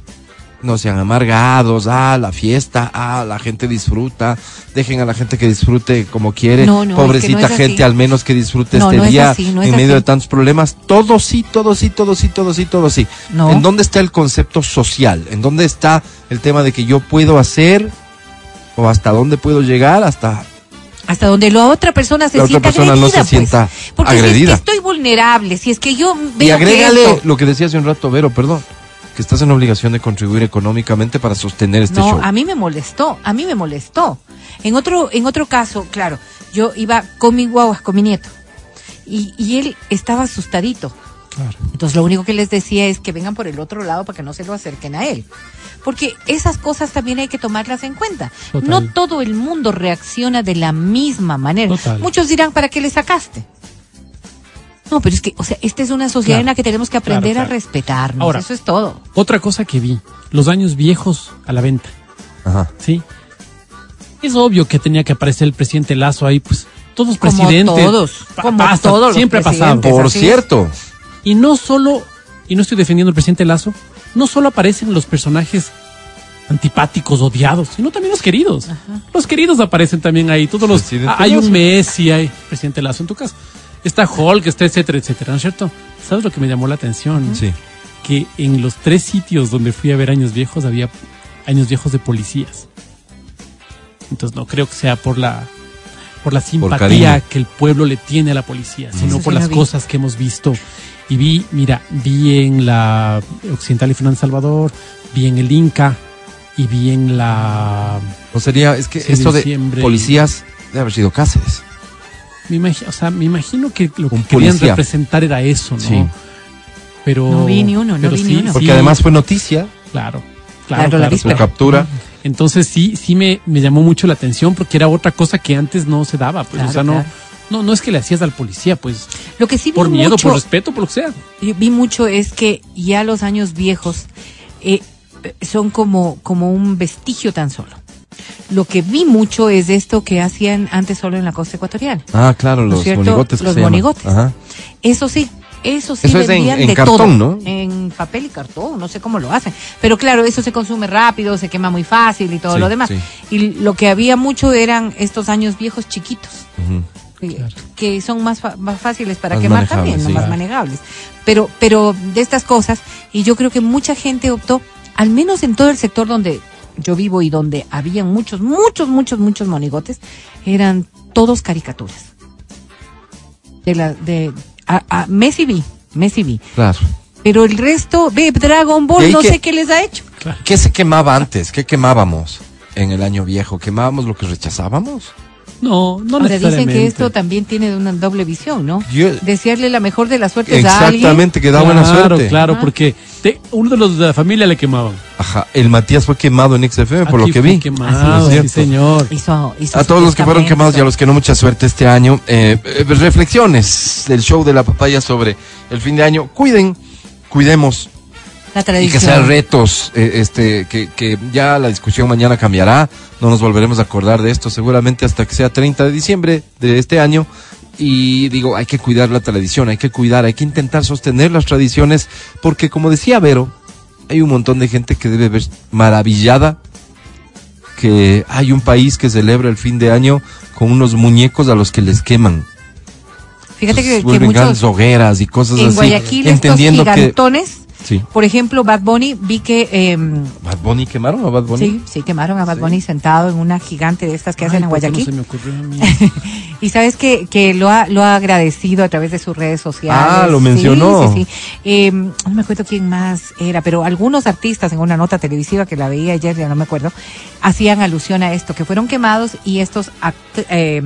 [SPEAKER 1] No sean amargados, ah, la fiesta, ah, la gente disfruta, dejen a la gente que disfrute como quiere,
[SPEAKER 3] No, no, es que
[SPEAKER 1] pobrecita
[SPEAKER 3] no
[SPEAKER 1] gente al menos que disfrute
[SPEAKER 3] No,
[SPEAKER 1] este
[SPEAKER 3] no es
[SPEAKER 1] día
[SPEAKER 3] así, no es
[SPEAKER 1] en medio
[SPEAKER 3] así.
[SPEAKER 1] de tantos problemas, todo sí, todo sí, todo sí, todo sí, todo sí.
[SPEAKER 3] No.
[SPEAKER 1] ¿En dónde está el concepto social? ¿En dónde está el tema de que yo puedo hacer o hasta dónde puedo llegar? Hasta
[SPEAKER 3] Hasta donde la otra persona se
[SPEAKER 1] La otra
[SPEAKER 3] sienta
[SPEAKER 1] persona no
[SPEAKER 3] agredida.
[SPEAKER 1] se sienta
[SPEAKER 3] pues. Porque
[SPEAKER 1] agredida.
[SPEAKER 3] si es que estoy vulnerable, si es que yo veo
[SPEAKER 1] y agrégale
[SPEAKER 3] que esto-
[SPEAKER 1] lo que decía hace un rato, Vero, perdón, que estás en obligación de contribuir económicamente para sostener este
[SPEAKER 3] no,
[SPEAKER 1] show.
[SPEAKER 3] a mí me molestó, a mí me molestó. En otro, en otro caso, claro, yo iba con mi guagua, con mi nieto, y, y él estaba asustadito.
[SPEAKER 2] Claro.
[SPEAKER 3] Entonces lo único que les decía es que vengan por el otro lado para que no se lo acerquen a él. Porque esas cosas también hay que tomarlas en cuenta.
[SPEAKER 2] Total.
[SPEAKER 3] No todo el mundo reacciona de la misma manera.
[SPEAKER 2] Total.
[SPEAKER 3] Muchos dirán, ¿para qué le sacaste? No, pero es que, o sea, esta es una sociedad
[SPEAKER 2] Claro.
[SPEAKER 3] en la que tenemos que aprender
[SPEAKER 2] Claro,
[SPEAKER 3] a respetarnos.
[SPEAKER 2] Ahora.
[SPEAKER 3] Eso es todo.
[SPEAKER 2] Otra cosa que vi, los años viejos a la venta,
[SPEAKER 1] Ajá.
[SPEAKER 2] ¿sí? Es obvio que tenía que aparecer el presidente Lazo ahí, pues todos
[SPEAKER 3] Como
[SPEAKER 2] presidentes.
[SPEAKER 3] todos,
[SPEAKER 2] pa-
[SPEAKER 3] como
[SPEAKER 2] pasa,
[SPEAKER 3] todos los
[SPEAKER 2] Siempre ha pasado.
[SPEAKER 1] Por
[SPEAKER 3] es.
[SPEAKER 1] cierto,
[SPEAKER 2] Y no solo, y no estoy defendiendo al presidente Lazo, no solo aparecen los personajes antipáticos, odiados, sino también los queridos. Los queridos aparecen también ahí. Todos los,
[SPEAKER 1] Presidente
[SPEAKER 2] hay
[SPEAKER 1] Lazo.
[SPEAKER 2] un Messi, hay presidente Lazo en tu caso. Está Hulk, está etcétera, etcétera, ¿no es cierto? ¿Sabes lo que me llamó la atención?
[SPEAKER 1] sí.
[SPEAKER 2] Que en los tres sitios donde fui a ver años viejos había años viejos de policías. Entonces no creo que sea por la por la simpatía que el pueblo le tiene a la policía, sino
[SPEAKER 3] Eso
[SPEAKER 2] por las
[SPEAKER 3] vi.
[SPEAKER 2] cosas que hemos visto. Y vi, mira, vi en la Occidental y Fernández Salvador, vi en el Inca y vi en la...
[SPEAKER 1] No sería, es que esto de policías debe haber sido Cáceres.
[SPEAKER 2] Me imagi- o sea, me imagino que lo que
[SPEAKER 1] Un
[SPEAKER 2] querían
[SPEAKER 1] policía.
[SPEAKER 2] representar era eso, ¿no?
[SPEAKER 1] Sí.
[SPEAKER 2] Pero...
[SPEAKER 3] No vi ni uno, no vi ni uno.
[SPEAKER 1] Porque
[SPEAKER 2] sí,
[SPEAKER 1] además fue noticia
[SPEAKER 2] Claro,
[SPEAKER 3] Claro,
[SPEAKER 2] claro,
[SPEAKER 3] la
[SPEAKER 2] claro,
[SPEAKER 1] captura.
[SPEAKER 2] Entonces sí, sí me, me llamó mucho la atención porque era otra cosa que antes no se daba. Pues,
[SPEAKER 3] Claro,
[SPEAKER 2] o sea, no,
[SPEAKER 3] claro.
[SPEAKER 2] no, no es que le hacías al policía, pues,
[SPEAKER 3] Lo que sí vi
[SPEAKER 2] por miedo, por respeto, por lo que sea.
[SPEAKER 3] yo vi mucho es que ya los años viejos eh, son como, como un vestigio tan solo. Lo que vi mucho es esto que hacían antes solo en la costa ecuatorial.
[SPEAKER 1] Ah, claro,
[SPEAKER 3] ¿No es
[SPEAKER 1] los
[SPEAKER 3] cierto?
[SPEAKER 1] monigotes.
[SPEAKER 3] Los monigotes.
[SPEAKER 1] Ajá.
[SPEAKER 3] Eso sí, eso sí
[SPEAKER 1] Eso es en-
[SPEAKER 3] vendían
[SPEAKER 1] en
[SPEAKER 3] de
[SPEAKER 1] cartón,
[SPEAKER 3] todo.
[SPEAKER 1] ¿no?
[SPEAKER 3] En papel y cartón, no sé cómo lo hacen. Pero claro, eso se consume rápido, se quema muy fácil y todo
[SPEAKER 1] Sí,
[SPEAKER 3] lo demás.
[SPEAKER 1] sí.
[SPEAKER 3] Y lo que había mucho eran estos años viejos chiquitos. Que- que son más, más fáciles para
[SPEAKER 1] Más
[SPEAKER 3] quemar también, ¿no?
[SPEAKER 1] sí.
[SPEAKER 3] más manejables. Pero, pero de estas cosas, y yo creo que mucha gente optó, al menos en todo el sector donde yo vivo y donde había muchos, muchos, muchos, muchos monigotes, eran todos caricaturas. De la, de, a, a Messi vi, Messi vi.
[SPEAKER 1] Claro.
[SPEAKER 3] Pero el resto, ve, Dragon
[SPEAKER 1] ¿Y
[SPEAKER 3] Ball, no sé qué les ha hecho.
[SPEAKER 1] ¿Qué se quemaba antes? ¿Qué quemábamos en el año viejo? ¿Quemábamos lo que rechazábamos?
[SPEAKER 2] No, no
[SPEAKER 3] Ahora dicen que esto también tiene una doble visión, ¿no?
[SPEAKER 1] Yo-
[SPEAKER 3] Desearle la mejor de las suertes a alguien.
[SPEAKER 1] Exactamente, que da buena suerte.
[SPEAKER 2] claro,
[SPEAKER 3] Ajá.
[SPEAKER 2] porque te- uno de los de la familia le quemaban.
[SPEAKER 1] Ajá, el Matías fue quemado en XFM, por lo
[SPEAKER 2] Aquí
[SPEAKER 1] que
[SPEAKER 2] fue
[SPEAKER 1] vi.
[SPEAKER 2] Quemado, sí,
[SPEAKER 1] cierto.
[SPEAKER 2] señor.
[SPEAKER 3] Hizo- hizo
[SPEAKER 1] A todos los que fueron quemados y a los que no, mucha suerte este año. Eh, eh, reflexiones del show de la papaya sobre el fin de año. Cuiden, cuidemos
[SPEAKER 3] La
[SPEAKER 1] y
[SPEAKER 3] tradición.
[SPEAKER 1] que sean retos. eh, este, que, que ya la discusión mañana cambiará. No nos volveremos a acordar de esto seguramente hasta que sea 30 de diciembre de este año. Y digo, hay que cuidar la tradición, hay que cuidar, hay que intentar sostener las tradiciones, porque como decía Vero, hay un montón de gente que debe ver maravillada que hay un país que celebra el fin de año con unos muñecos a los que les queman.
[SPEAKER 3] Fíjate que,
[SPEAKER 1] Entonces,
[SPEAKER 3] que
[SPEAKER 1] grandes
[SPEAKER 3] muchos
[SPEAKER 1] hogueras y cosas
[SPEAKER 3] en
[SPEAKER 1] así.
[SPEAKER 3] Guayaquil
[SPEAKER 1] entendiendo
[SPEAKER 3] estos
[SPEAKER 1] que
[SPEAKER 3] gigantones,
[SPEAKER 1] sí.
[SPEAKER 3] por ejemplo, Bad Bunny, vi que eh,
[SPEAKER 1] Bad Bunny quemaron a Bad Bunny.
[SPEAKER 3] sí, sí quemaron a Bad
[SPEAKER 1] Sí.
[SPEAKER 3] Bunny sentado en una gigante de estas que hacen en
[SPEAKER 2] ¿por qué no
[SPEAKER 3] Guayaquil.
[SPEAKER 2] se me ocurrió a mí?
[SPEAKER 3] Y sabes que, que lo, ha, lo ha agradecido a través de sus redes sociales.
[SPEAKER 1] Ah, lo
[SPEAKER 3] Sí,
[SPEAKER 1] mencionó.
[SPEAKER 3] Sí, sí, Eh, no me acuerdo quién más era, pero algunos artistas en una nota televisiva que la veía ayer, ya no me acuerdo, hacían alusión a esto, que fueron quemados y estos act- eh,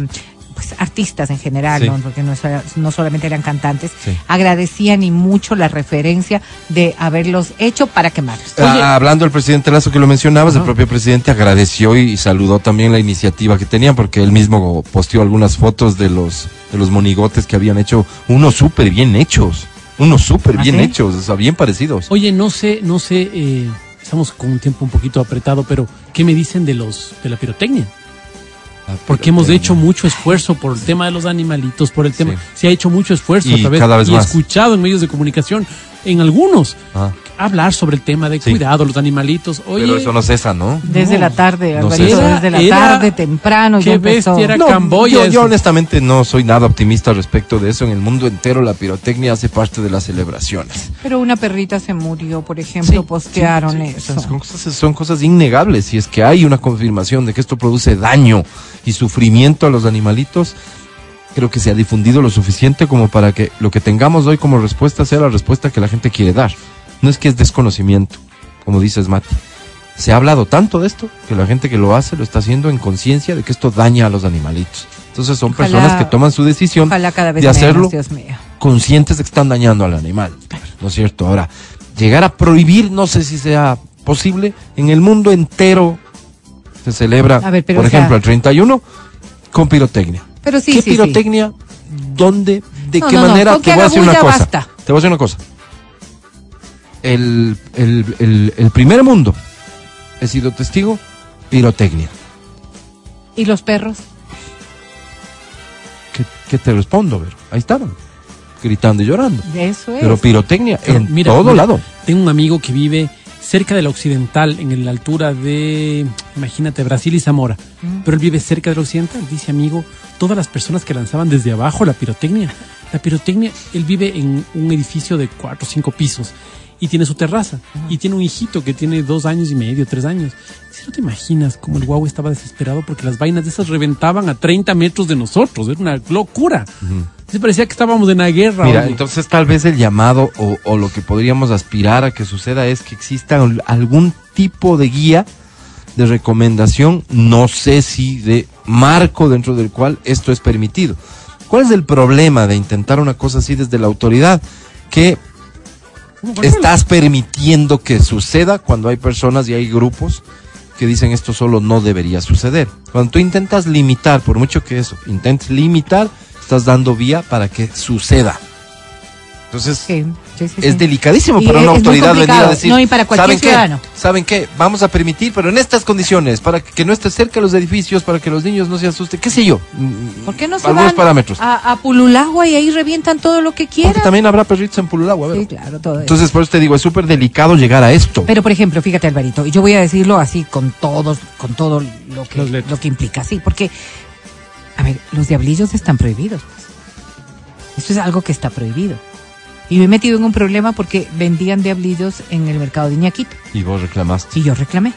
[SPEAKER 3] pues, artistas en general,
[SPEAKER 1] Sí.
[SPEAKER 3] ¿no? porque no, no solamente eran cantantes,
[SPEAKER 1] Sí.
[SPEAKER 3] agradecían y mucho la referencia de haberlos hecho para quemarlos.
[SPEAKER 1] Ah, hablando del presidente Lazo que lo mencionabas, el propio presidente agradeció y saludó también la iniciativa que tenían porque él mismo posteó algunas fotos de los de los monigotes que habían hecho, unos súper bien hechos, unos súper
[SPEAKER 3] ¿Ah,
[SPEAKER 1] bien
[SPEAKER 3] sí?
[SPEAKER 1] hechos, o sea, bien parecidos.
[SPEAKER 2] Oye, no sé, no sé, eh, estamos con un tiempo un poquito apretado, pero ¿qué me dicen de los de la pirotecnia? Porque hemos hecho mucho esfuerzo por el tema de los animalitos, por el tema,
[SPEAKER 1] Sí.
[SPEAKER 2] se ha hecho mucho esfuerzo
[SPEAKER 1] Y
[SPEAKER 2] a través
[SPEAKER 1] cada vez
[SPEAKER 2] y
[SPEAKER 1] más.
[SPEAKER 2] escuchado en medios de comunicación, en algunos,
[SPEAKER 1] Ah,
[SPEAKER 2] hablar sobre el tema de
[SPEAKER 1] Sí.
[SPEAKER 2] cuidado, los animalitos. Oye,
[SPEAKER 1] pero eso no cesa, ¿no?
[SPEAKER 3] Desde
[SPEAKER 2] No.
[SPEAKER 3] la tarde,
[SPEAKER 1] No
[SPEAKER 3] Alvarito,
[SPEAKER 1] sé.
[SPEAKER 3] desde la
[SPEAKER 2] Era-
[SPEAKER 3] tarde, temprano, ya
[SPEAKER 2] qué
[SPEAKER 3] empezó.
[SPEAKER 2] bestia era
[SPEAKER 1] No,
[SPEAKER 2] Camboya.
[SPEAKER 1] yo, honestamente no soy nada optimista respecto de eso. En el mundo entero la pirotecnia hace parte de las celebraciones.
[SPEAKER 3] Pero una perrita se murió, por ejemplo,
[SPEAKER 2] Sí,
[SPEAKER 3] postearon
[SPEAKER 1] Sí,
[SPEAKER 3] eso.
[SPEAKER 1] esas Son cosas, son cosas innegables. Si es que hay una confirmación de que esto produce daño y sufrimiento a los animalitos, creo que se ha difundido lo suficiente como para que lo que tengamos hoy como respuesta sea la respuesta que la gente quiere dar. No es que es desconocimiento, como dices, Mati. Se ha hablado tanto de esto que la gente que lo hace lo está haciendo en conciencia de que esto daña a los animalitos. Entonces son
[SPEAKER 3] Ojalá-
[SPEAKER 1] personas que toman su decisión de hacerlo conscientes de que están dañando al animal. ¿No es cierto? Ahora, llegar a prohibir, no sé si sea posible, en el mundo entero se celebra,
[SPEAKER 3] ver,
[SPEAKER 1] por
[SPEAKER 3] o sea-
[SPEAKER 1] ejemplo, el 31 con pirotecnia.
[SPEAKER 3] Pero sí,
[SPEAKER 1] ¿Qué
[SPEAKER 3] sí, sí.
[SPEAKER 1] pirotecnia? ¿Dónde? ¿De
[SPEAKER 3] No,
[SPEAKER 1] qué
[SPEAKER 3] no,
[SPEAKER 1] manera? Te voy a decir una cosa.
[SPEAKER 3] basta.
[SPEAKER 1] Te voy a decir una cosa. El, el, el, el primer mundo he sido testigo, pirotecnia.
[SPEAKER 3] ¿Y los perros?
[SPEAKER 1] ¿Qué, qué te respondo? Ver? Ahí estaban, gritando y llorando.
[SPEAKER 3] Eso es.
[SPEAKER 1] Pero pirotecnia
[SPEAKER 2] Pero
[SPEAKER 1] en
[SPEAKER 2] mira,
[SPEAKER 1] todo
[SPEAKER 2] mira,
[SPEAKER 1] lado.
[SPEAKER 2] Tengo un amigo que vive cerca de la occidental, en la altura de, imagínate, Brasil y Zamora. Pero él vive cerca de la occidental. Dice, amigo, todas las personas que lanzaban desde abajo la pirotecnia. La pirotecnia, él vive en un edificio de cuatro o cinco pisos y tiene su terraza. Y tiene un hijito que tiene dos años y medio, tres años. Si no te imaginas cómo el guau estaba desesperado porque las vainas de esas reventaban a 30 metros de nosotros. Era una locura. Se parecía que estábamos en una guerra.
[SPEAKER 1] Mira,
[SPEAKER 2] oye.
[SPEAKER 1] entonces tal vez el llamado o, o lo que podríamos aspirar a que suceda es que exista algún tipo de guía de recomendación, no sé si de marco dentro del cual esto es permitido. ¿Cuál es el problema de intentar una cosa así desde la autoridad? Que estás permitiendo que suceda cuando hay personas y hay grupos que dicen esto solo no debería suceder. Cuando tú intentas limitar, por mucho que eso, intentes limitar, estás dando vía para que suceda. Entonces,
[SPEAKER 3] Sí, sí, sí,
[SPEAKER 1] es delicadísimo
[SPEAKER 3] Y
[SPEAKER 1] para una
[SPEAKER 3] es
[SPEAKER 1] autoridad venir a decir,
[SPEAKER 3] No, y para cualquier
[SPEAKER 1] ¿saben
[SPEAKER 3] ciudadano.
[SPEAKER 1] qué? ¿Saben qué? Vamos a permitir, pero en estas condiciones, para que, que no esté cerca los edificios, para que los niños no se asusten, qué sé yo.
[SPEAKER 3] ¿Por qué no se
[SPEAKER 1] Algunos
[SPEAKER 3] van
[SPEAKER 1] parámetros.
[SPEAKER 3] a, a Pululagua y ahí revientan todo lo que
[SPEAKER 1] Porque
[SPEAKER 3] quieran?
[SPEAKER 1] también habrá perritos en Pululagua, a ver.
[SPEAKER 3] Sí, claro, todo eso.
[SPEAKER 1] Entonces, por eso te digo, es súper delicado llegar a esto.
[SPEAKER 3] Pero por ejemplo, fíjate Alvarito, y yo voy a decirlo así con todos, con todo lo que, lo que implica, sí, porque, a ver, los diablillos están prohibidos. pues. Esto es algo que está prohibido. Y me he metido en un problema porque vendían diablillos en el mercado de Iñaquito
[SPEAKER 1] Y vos reclamaste
[SPEAKER 3] y yo reclamé.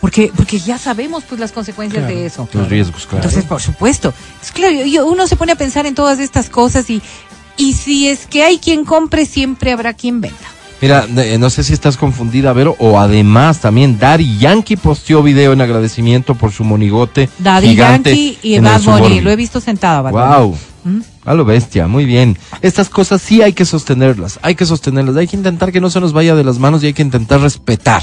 [SPEAKER 3] Porque, porque ya sabemos pues las consecuencias
[SPEAKER 2] Claro,
[SPEAKER 3] de eso.
[SPEAKER 1] los riesgos, claro.
[SPEAKER 3] Entonces, por supuesto. Es claro, uno se pone a pensar en todas estas cosas y, y si es que hay quien compre, siempre habrá quien venda.
[SPEAKER 1] Mira, eh, no sé si estás confundida, Vero, o además también Daddy Yankee posteó video en agradecimiento por su monigote
[SPEAKER 3] Daddy
[SPEAKER 1] gigante
[SPEAKER 3] Yankee y Bad Bunny. Lo he visto sentado, Bad.
[SPEAKER 1] Wow. A lo bestia, muy bien. Estas cosas sí hay que sostenerlas, hay que sostenerlas, hay que intentar que no se nos vaya de las manos y hay que intentar respetar.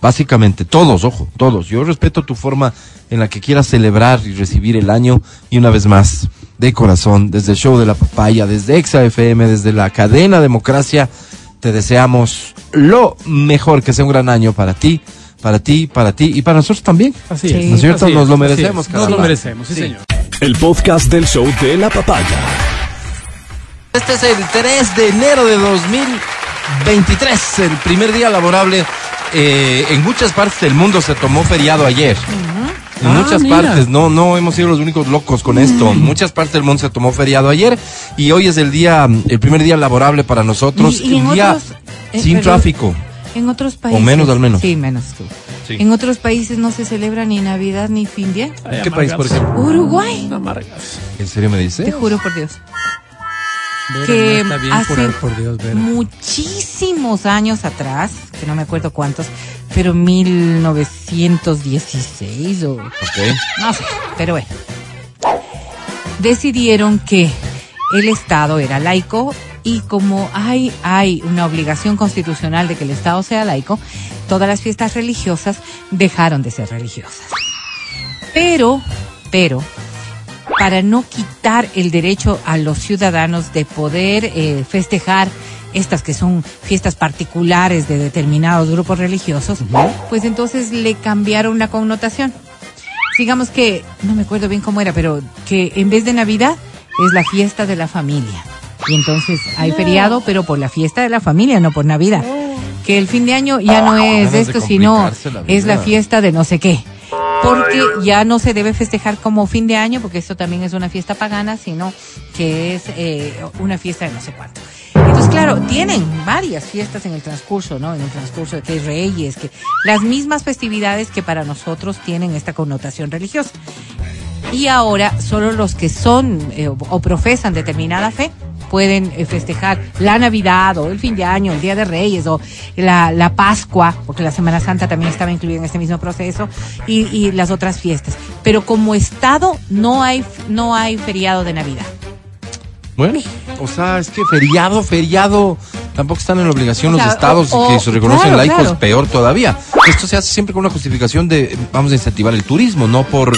[SPEAKER 1] Básicamente, todos, ojo, todos. Yo respeto tu forma en la que quieras celebrar y recibir el año y una vez más, de corazón, desde el show de la papaya, desde Exa FM, desde la cadena Democracia, te deseamos lo mejor, que sea un gran año para ti, para ti, para ti y para nosotros también.
[SPEAKER 2] Así
[SPEAKER 3] Sí.
[SPEAKER 2] es.
[SPEAKER 1] ¿No es cierto?
[SPEAKER 2] Así
[SPEAKER 1] Nos lo merecemos.
[SPEAKER 2] Nos lo merecemos, sí,
[SPEAKER 1] Sí.
[SPEAKER 2] señor.
[SPEAKER 4] El podcast del show de la papaya.
[SPEAKER 1] Este es el 3 de enero de 2023, el primer día laborable. eh, en muchas partes del mundo se tomó feriado ayer. En
[SPEAKER 2] Ah,
[SPEAKER 1] muchas
[SPEAKER 2] mira.
[SPEAKER 1] partes, no, no hemos sido los únicos locos con esto. En muchas partes del mundo se tomó feriado ayer y hoy es el día, el primer día laborable para nosotros,
[SPEAKER 3] Y- y en
[SPEAKER 1] un día
[SPEAKER 3] otros, eh,
[SPEAKER 1] sin
[SPEAKER 3] perdón.
[SPEAKER 1] tráfico.
[SPEAKER 3] En otros países.
[SPEAKER 1] menos, al menos.
[SPEAKER 3] Sí, menos tú.
[SPEAKER 1] Sí.
[SPEAKER 3] En otros países no se celebra ni Navidad ni fin de año.
[SPEAKER 2] Ay,
[SPEAKER 1] ¿Qué país, por ejemplo?
[SPEAKER 3] Uruguay.
[SPEAKER 2] Amargados.
[SPEAKER 1] ¿En serio me dice?
[SPEAKER 3] Te juro por Dios.
[SPEAKER 2] Vera,
[SPEAKER 3] que
[SPEAKER 2] no bien,
[SPEAKER 3] hace
[SPEAKER 2] por, por Dios, Vera.
[SPEAKER 3] muchísimos años atrás, que no me acuerdo cuántos, pero 1916 o
[SPEAKER 1] Ok.
[SPEAKER 3] no sé, pero bueno. Decidieron que el Estado era laico y como hay, hay una obligación constitucional de que el Estado sea laico, todas las fiestas religiosas dejaron de ser religiosas. Pero, pero, para no quitar el derecho a los ciudadanos de poder eh, festejar estas que son fiestas particulares de determinados grupos religiosos, pues entonces le cambiaron la connotación. Digamos que, no me acuerdo bien cómo era, pero que en vez de Navidad es la fiesta de la familia. Y entonces hay feriado, pero por la fiesta de la familia, no por Navidad. Que el fin de año ya no es
[SPEAKER 1] ganas de
[SPEAKER 3] esto, sino es la fiesta de no sé qué. Porque ya no se debe festejar como fin de año, porque esto también es una fiesta pagana, sino que es eh, una fiesta de no sé cuánto. Entonces, claro, tienen varias fiestas en el transcurso, ¿no? En el transcurso de que hay reyes, que las mismas festividades que para nosotros tienen esta connotación religiosa. Y ahora solo los que son eh, o, o profesan determinada fe pueden eh, festejar la Navidad o el fin de año, el Día de Reyes o la, la Pascua, porque la Semana Santa también estaba incluida en este mismo proceso, y, y las otras fiestas. Pero como Estado no hay, no hay feriado de Navidad.
[SPEAKER 1] Bueno, o sea, es que feriado, feriado, tampoco están en la obligación
[SPEAKER 3] O
[SPEAKER 1] los estados
[SPEAKER 3] o-
[SPEAKER 1] que se reconocen
[SPEAKER 3] claro,
[SPEAKER 1] laicos,
[SPEAKER 3] claro.
[SPEAKER 1] peor todavía. Esto se hace siempre con una justificación de vamos a incentivar el turismo, no por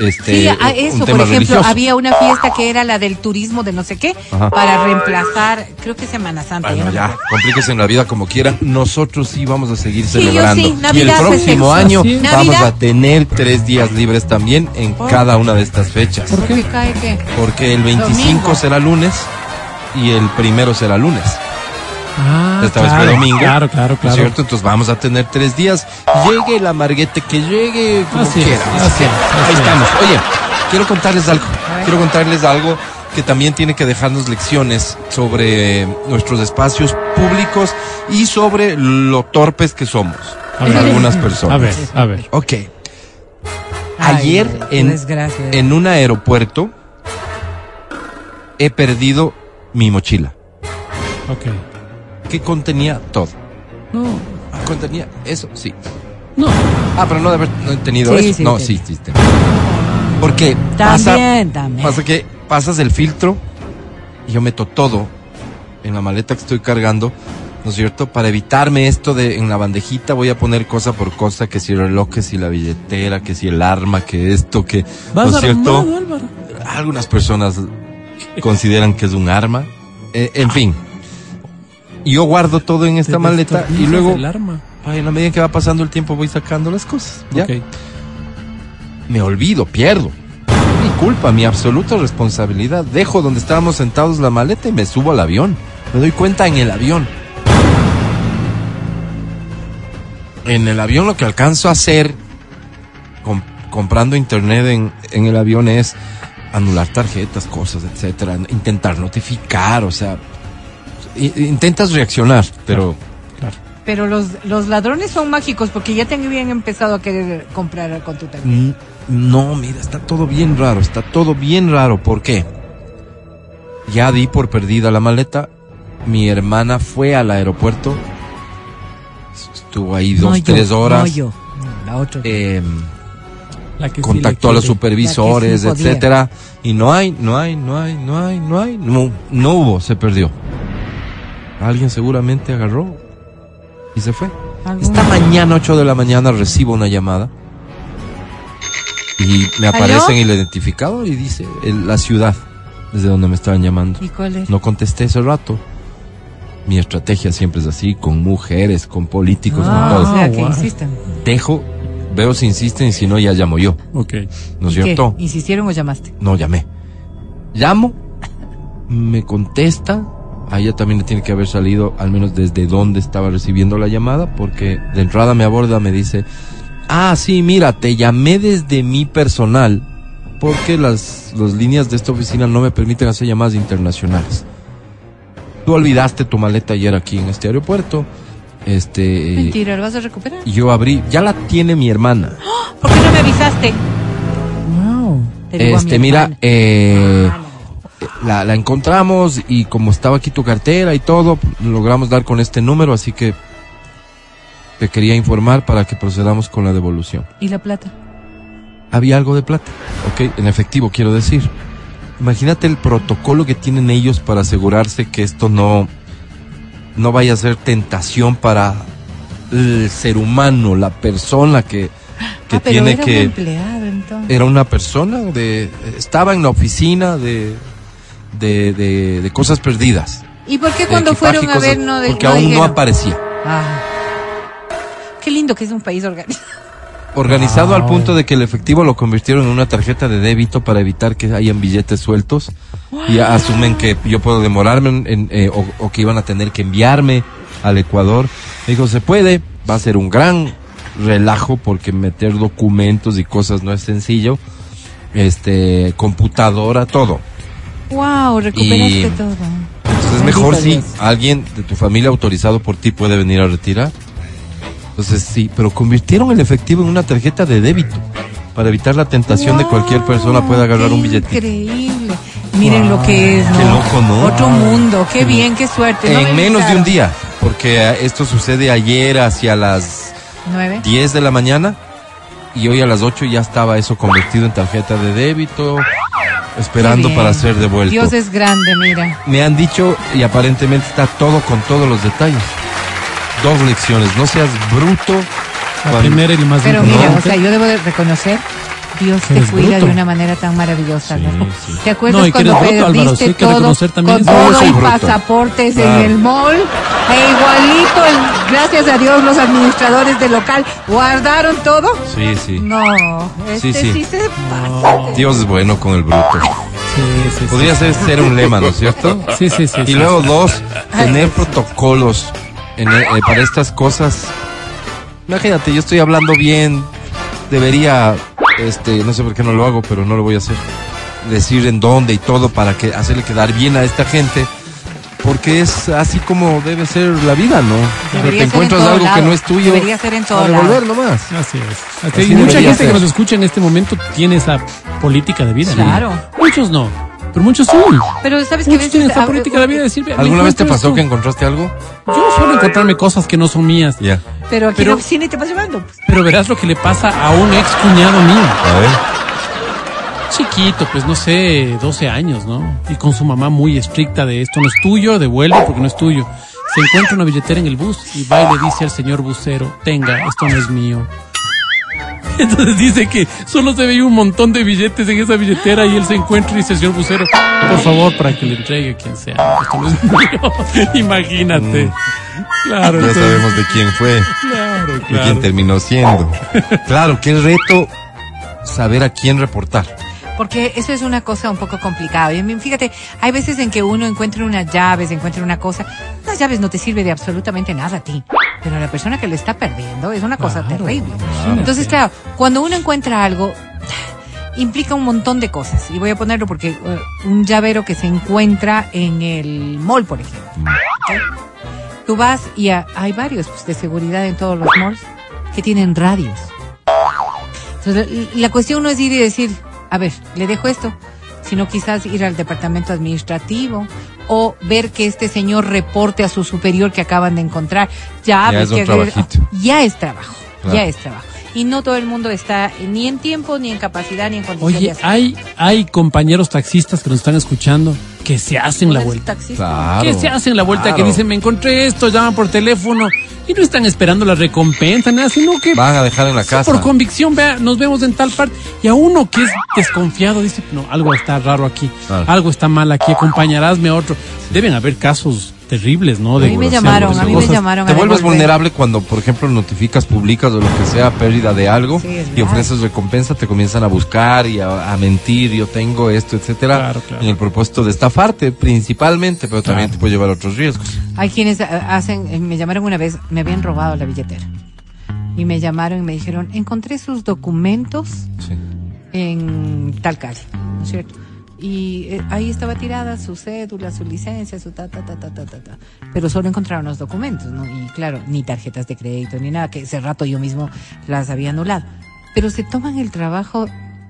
[SPEAKER 1] este
[SPEAKER 3] Sí, a-
[SPEAKER 1] un
[SPEAKER 3] eso, por ejemplo,
[SPEAKER 1] religioso.
[SPEAKER 3] había una fiesta que era la del turismo de no sé qué,
[SPEAKER 1] Ajá.
[SPEAKER 3] para reemplazar, creo que Semana Santa.
[SPEAKER 1] Bueno,
[SPEAKER 3] ya no
[SPEAKER 1] complíquese en la vida como quieran. Nosotros sí vamos a seguir
[SPEAKER 3] Sí,
[SPEAKER 1] celebrando.
[SPEAKER 3] sí,
[SPEAKER 1] y el próximo año
[SPEAKER 2] Sí.
[SPEAKER 1] vamos a tener tres días libres también en
[SPEAKER 3] ¿Por?
[SPEAKER 1] cada una de estas fechas.
[SPEAKER 2] ¿Por qué?
[SPEAKER 3] Porque cae qué?
[SPEAKER 1] Porque el 25
[SPEAKER 3] Domingo.
[SPEAKER 1] será lunes y el primero será lunes.
[SPEAKER 2] Ah,
[SPEAKER 1] Esta vez
[SPEAKER 2] claro,
[SPEAKER 1] fue domingo.
[SPEAKER 2] Claro, claro,
[SPEAKER 1] ¿No es
[SPEAKER 2] claro.
[SPEAKER 1] cierto? Entonces vamos a tener tres días. Llegue el amarguete que llegue, como
[SPEAKER 2] Así es,
[SPEAKER 1] quiera.
[SPEAKER 2] así es,
[SPEAKER 1] Ahí
[SPEAKER 2] así
[SPEAKER 1] estamos. Oye, quiero contarles algo. Quiero contarles algo que también tiene que dejarnos lecciones sobre nuestros espacios públicos y sobre lo torpes que somos.
[SPEAKER 2] A ver.
[SPEAKER 1] algunas personas.
[SPEAKER 2] A ver, a ver.
[SPEAKER 1] Ok.
[SPEAKER 3] Ay,
[SPEAKER 1] Ayer en, en un aeropuerto he perdido mi mochila,
[SPEAKER 2] Ok.
[SPEAKER 1] Que contenía todo.
[SPEAKER 2] No,
[SPEAKER 1] Contenía eso, sí.
[SPEAKER 2] no.
[SPEAKER 1] Ah, pero no de haber tenido
[SPEAKER 3] Sí,
[SPEAKER 1] eso.
[SPEAKER 3] sí,
[SPEAKER 1] no,
[SPEAKER 3] sí.
[SPEAKER 1] sí. Porque pasa,
[SPEAKER 3] También, también.
[SPEAKER 1] pasa que pasas el filtro y yo meto todo en la maleta que estoy cargando, ¿no es cierto? Para evitarme esto de en la bandejita voy a poner cosa por cosa, que si el reloj, que si la billetera, que si el arma, que esto, que, ¿no es cierto?
[SPEAKER 2] armado.
[SPEAKER 1] Algunas personas consideran que es un arma. Eh, en fin. Yo guardo todo en esta maleta y luego,
[SPEAKER 2] el arma.
[SPEAKER 1] en la medida que va pasando el tiempo voy sacando las cosas. ¿ya? Me olvido, pierdo. Mi culpa, mi absoluta responsabilidad. Dejo donde estábamos sentados la maleta y me subo al avión. Me doy cuenta en el avión. En el avión lo que alcanzo a hacer, com- comprando internet en, en el avión, es anular tarjetas, cosas, etcétera. Intentar notificar, o sea, intentas reaccionar, pero
[SPEAKER 2] Claro.
[SPEAKER 3] Pero los, los ladrones son mágicos porque ya te habían empezado a querer comprar con tu tarjeta.
[SPEAKER 1] No, mira, está todo bien raro, está todo bien raro. ¿Por qué? Ya di por perdida la maleta. Mi hermana fue al aeropuerto. Estuvo ahí dos,
[SPEAKER 3] No yo,
[SPEAKER 1] tres horas.
[SPEAKER 3] No yo, no, la otra.
[SPEAKER 1] Eh,
[SPEAKER 2] La que sí
[SPEAKER 1] contactó a los supervisores,
[SPEAKER 3] sí
[SPEAKER 1] etcétera. Y no hay, no hay, no hay, no hay, no hay. No, no hubo, se perdió. Alguien seguramente agarró y se fue.
[SPEAKER 3] ¿Algún-
[SPEAKER 1] Esta mañana, 8 de la mañana, recibo una llamada. Y me
[SPEAKER 3] ¿Aló?
[SPEAKER 1] aparece en el identificador y dice el- la ciudad desde donde me estaban llamando.
[SPEAKER 3] ¿Y cuál es?
[SPEAKER 1] No contesté ese rato. Mi estrategia siempre es así, con mujeres, con políticos, con
[SPEAKER 3] Ah,
[SPEAKER 1] todo.
[SPEAKER 3] o sea, que
[SPEAKER 2] guau.
[SPEAKER 3] insisten.
[SPEAKER 1] Dejo, veo si insisten y si no, ya llamo yo.
[SPEAKER 2] Ok.
[SPEAKER 1] ¿No es cierto?
[SPEAKER 3] ¿Insistieron o llamaste?
[SPEAKER 1] No, llamé. Llamo, me contesta. A ella también le tiene que haber salido, al menos desde dónde estaba recibiendo la llamada, porque de entrada me aborda, me dice, ah, sí, mira, te llamé desde mi personal, porque las, las líneas de esta oficina no me permiten hacer llamadas internacionales. Tú olvidaste tu maleta ayer aquí en este aeropuerto. Este,
[SPEAKER 3] Mentira, ¿lo vas a recuperar?
[SPEAKER 1] yo abrí, ya la tiene mi hermana.
[SPEAKER 3] ¿Por qué no me avisaste?
[SPEAKER 2] Wow.
[SPEAKER 3] Te digo a mi
[SPEAKER 1] Este, mira, eh,
[SPEAKER 3] Ah, no.
[SPEAKER 1] La, la encontramos y como estaba aquí tu cartera y todo, logramos dar con este número, así que te quería informar para que procedamos con la devolución.
[SPEAKER 3] ¿Y la plata?
[SPEAKER 1] Había algo de plata, ok, en efectivo quiero decir. Imagínate el protocolo que tienen ellos para asegurarse que esto no, no vaya a ser tentación para el ser humano, la persona que, que
[SPEAKER 3] ah, pero
[SPEAKER 1] tiene
[SPEAKER 3] era
[SPEAKER 1] que...
[SPEAKER 3] un empleado, entonces.
[SPEAKER 1] Era una persona de estaba en la oficina de de, de, de cosas perdidas.
[SPEAKER 3] ¿Y por qué cuando fueron a ver no de,
[SPEAKER 1] porque
[SPEAKER 3] no
[SPEAKER 1] aún no aparecía.
[SPEAKER 3] Ah. Qué lindo que es un país organizado.
[SPEAKER 1] Organizado al punto de que el efectivo lo convirtieron en una tarjeta de débito para evitar que hayan billetes sueltos y asumen que yo puedo demorarme en- en, eh, o, o que iban a tener que enviarme al Ecuador. Me dijo, se puede, va a ser un gran relajo porque meter documentos y cosas no es sencillo. Este, computadora, todo.
[SPEAKER 3] Wow, recuperaste
[SPEAKER 1] Y-
[SPEAKER 3] todo.
[SPEAKER 1] Entonces es
[SPEAKER 3] Bendito
[SPEAKER 1] mejor si alguien de tu familia autorizado por ti puede venir a retirar. Entonces sí, pero convirtieron el efectivo en una tarjeta de débito para evitar la tentación de cualquier persona pueda agarrar un billete.
[SPEAKER 3] Increíble. Miren lo que es, ¿no?
[SPEAKER 1] Qué loco, ¿no?
[SPEAKER 3] Otro mundo, qué bien, qué suerte. No me
[SPEAKER 1] En menos de un día, porque eh, esto sucede ayer hacia las
[SPEAKER 3] ¿Nueve?
[SPEAKER 1] 10 de la mañana y hoy a las 8 ya estaba eso convertido en tarjeta de débito. Esperando para ser devuelto.
[SPEAKER 3] Dios es grande, mira.
[SPEAKER 1] Me han dicho y aparentemente está todo con todos los detalles. Dos lecciones, no seas bruto.
[SPEAKER 2] La
[SPEAKER 1] cuando-
[SPEAKER 2] primera y la más
[SPEAKER 3] Pero mira, o
[SPEAKER 2] importante.
[SPEAKER 3] sea, yo debo de reconocer, Dios te
[SPEAKER 2] Eres
[SPEAKER 3] cuida
[SPEAKER 2] bruto.
[SPEAKER 3] de una manera tan maravillosa,
[SPEAKER 1] Sí,
[SPEAKER 3] ¿no?
[SPEAKER 1] sí.
[SPEAKER 3] ¿Te acuerdas
[SPEAKER 2] No, y que
[SPEAKER 3] cuando
[SPEAKER 2] bruto,
[SPEAKER 3] perdiste todo con todo y pasaportes
[SPEAKER 1] Claro.
[SPEAKER 3] en el mall? E igualito, el- gracias a Dios, los administradores del local guardaron todo.
[SPEAKER 1] Sí, sí.
[SPEAKER 3] No, este
[SPEAKER 1] Sí,
[SPEAKER 3] sí,
[SPEAKER 1] sí.
[SPEAKER 3] se pasa.
[SPEAKER 1] Dios es bueno con el bruto.
[SPEAKER 2] Sí, sí, sí.
[SPEAKER 1] Podría ser, ser un lema, ¿no es cierto?
[SPEAKER 2] Sí, sí, sí.
[SPEAKER 1] Y
[SPEAKER 2] sí.
[SPEAKER 1] luego dos, tener protocolos en- eh, para estas cosas. Imagínate, yo estoy hablando bien, debería, este, no sé por qué no lo hago, pero no lo voy a hacer. Decir en dónde y todo para que hacerle quedar bien a esta gente, porque es así como debe ser la vida, ¿no? Pero
[SPEAKER 3] Debería
[SPEAKER 1] te
[SPEAKER 3] en
[SPEAKER 1] encuentras algo que no es tuyo,
[SPEAKER 3] Debería ser en todo
[SPEAKER 1] a devolver
[SPEAKER 3] lado.
[SPEAKER 1] nomás.
[SPEAKER 2] Así es. Así mucha gente
[SPEAKER 1] ser.
[SPEAKER 2] que nos escucha en este momento tiene esa política de vida. ¿no?
[SPEAKER 3] Claro.
[SPEAKER 2] Muchos no, pero muchos sí.
[SPEAKER 3] Pero sabes que
[SPEAKER 2] Muchos
[SPEAKER 3] veces
[SPEAKER 2] tienen esa
[SPEAKER 3] ah,
[SPEAKER 2] política de vida de decir, "Ve, me
[SPEAKER 1] ¿Alguna vez te pasó
[SPEAKER 2] esto".
[SPEAKER 1] que encontraste algo?
[SPEAKER 2] Yo suelo encontrarme cosas que no son mías.
[SPEAKER 1] Ya.
[SPEAKER 3] Pero aquí
[SPEAKER 2] Pero-
[SPEAKER 3] en la oficina y te vas llevando. pues.
[SPEAKER 2] Pero verás lo que le pasa a un ex cuñado mío.
[SPEAKER 1] A ver.
[SPEAKER 2] Chiquito, pues no sé, 12 años, ¿no? Y con su mamá muy estricta de esto no es tuyo, devuelve porque no es tuyo. Se encuentra una billetera en el bus y va y le dice al señor busero, tenga, esto no es mío. Entonces dice que solo se veía un montón de billetes en esa billetera y él se encuentra y dice, señor busero, por favor, para que le entregue a quien sea. Esto no es mío. Imagínate. Claro,
[SPEAKER 1] Ya
[SPEAKER 2] entonces-
[SPEAKER 1] sabemos de quién fue.
[SPEAKER 2] Claro,
[SPEAKER 1] de
[SPEAKER 2] claro.
[SPEAKER 1] quién terminó siendo. Claro, qué reto saber a quién reportar.
[SPEAKER 3] Porque eso es una cosa un poco complicada. Fíjate, hay veces en que uno encuentra unas llaves, encuentra una cosa. Las llaves no te sirve de absolutamente nada a ti. Pero la persona que lo está perdiendo es una cosa
[SPEAKER 2] Claro,
[SPEAKER 3] terrible. Entonces, claro, cuando uno encuentra algo, implica un montón de cosas. Y voy a ponerlo porque eh, un llavero que se encuentra en el mall, por ejemplo. ¿ok? Tú vas y a- hay varios pues, de seguridad en todos los malls que tienen radios. Entonces, la cuestión no es ir y decir, a ver, le dejo esto, sino quizás ir al departamento administrativo o ver que este señor reporte a su superior que acaban de encontrar. Ya,
[SPEAKER 1] Ya es
[SPEAKER 3] que- ya es trabajo,
[SPEAKER 1] Claro.
[SPEAKER 3] ya es trabajo. Y no todo el mundo está ni en tiempo, ni en capacidad, ni en condición de
[SPEAKER 2] Oye, hay, hay compañeros taxistas que nos están escuchando que se hacen la
[SPEAKER 3] ¿Eres
[SPEAKER 2] vuelta.
[SPEAKER 1] Claro.
[SPEAKER 2] que se hacen la vuelta, que dicen, me encontré esto, llaman por teléfono y no están esperando la recompensa, nada, sino que
[SPEAKER 1] Van a dejar en la casa.
[SPEAKER 2] por convicción, vea, nos vemos en tal parte. Y a uno que es desconfiado dice, no, algo está raro aquí,
[SPEAKER 1] Claro.
[SPEAKER 2] algo está mal aquí, acompañarásme a otro. Deben haber casos terribles, ¿no?
[SPEAKER 3] A mí me llamaron, a mí me llamaron
[SPEAKER 1] Te vuelves vulnerable cuando, por ejemplo, notificas públicas o lo que sea, pérdida de algo
[SPEAKER 3] Sí,
[SPEAKER 1] y ofreces recompensa, te comienzan a buscar y a, a mentir, yo tengo esto, etcétera,
[SPEAKER 2] Claro, claro.
[SPEAKER 1] en el propósito de estafarte principalmente, pero también
[SPEAKER 2] Claro.
[SPEAKER 1] te puede llevar a otros riesgos.
[SPEAKER 3] Hay quienes eh, hacen, eh, me llamaron una vez, me habían robado la billetera. Y me llamaron y me dijeron, encontré sus documentos
[SPEAKER 1] Sí.
[SPEAKER 3] en tal calle, ¿no es cierto? Y eh, ahí estaba tirada su cédula, su licencia, su ta, ta, ta, ta, ta, ta, ta. Pero solo encontraron los documentos, ¿no? Y claro, ni tarjetas de crédito, ni nada, que ese rato yo mismo las había anulado. Pero se toman el trabajo,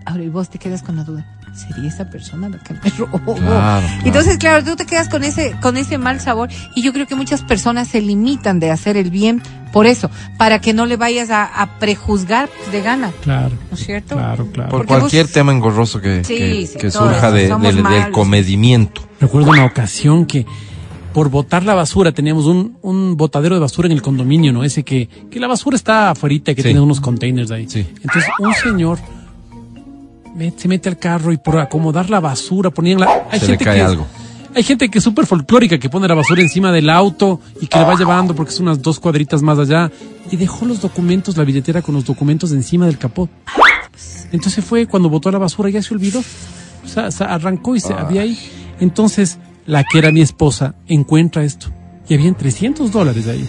[SPEAKER 3] ahora y vos te quedas con la duda, ¿sería esa persona la que me robó?
[SPEAKER 1] Claro, claro.
[SPEAKER 3] Entonces, claro, tú te quedas con ese, con ese mal sabor y yo creo que muchas personas se limitan de hacer el bien por eso, para que no le vayas a, a prejuzgar de gana,
[SPEAKER 2] Claro,
[SPEAKER 3] ¿no es cierto?
[SPEAKER 2] claro, claro.
[SPEAKER 1] Por
[SPEAKER 3] Porque
[SPEAKER 1] cualquier
[SPEAKER 3] vos-
[SPEAKER 1] tema engorroso que,
[SPEAKER 3] Sí,
[SPEAKER 1] que,
[SPEAKER 3] sí,
[SPEAKER 1] que
[SPEAKER 3] todo
[SPEAKER 1] surja de- del, comedimiento.
[SPEAKER 2] Recuerdo una ocasión que por botar la basura teníamos un, un botadero de basura en el condominio, ¿no? Ese que, que la basura está afuera, que
[SPEAKER 1] Sí.
[SPEAKER 2] tiene unos containers ahí.
[SPEAKER 1] Sí.
[SPEAKER 2] Entonces un señor se mete al carro y por acomodar la basura ponían la... Hay
[SPEAKER 1] Se le cae
[SPEAKER 2] que,
[SPEAKER 1] algo.
[SPEAKER 2] Hay gente que es súper folclórica, que pone la basura encima del auto y que le va llevando porque es unas dos cuadritas más allá. Y dejó los documentos, la billetera con los documentos encima del capó. Entonces fue cuando botó la basura, ya se olvidó. O sea, se arrancó y se había ahí. Entonces, la que era mi esposa encuentra esto. Y habían 300 dólares ahí.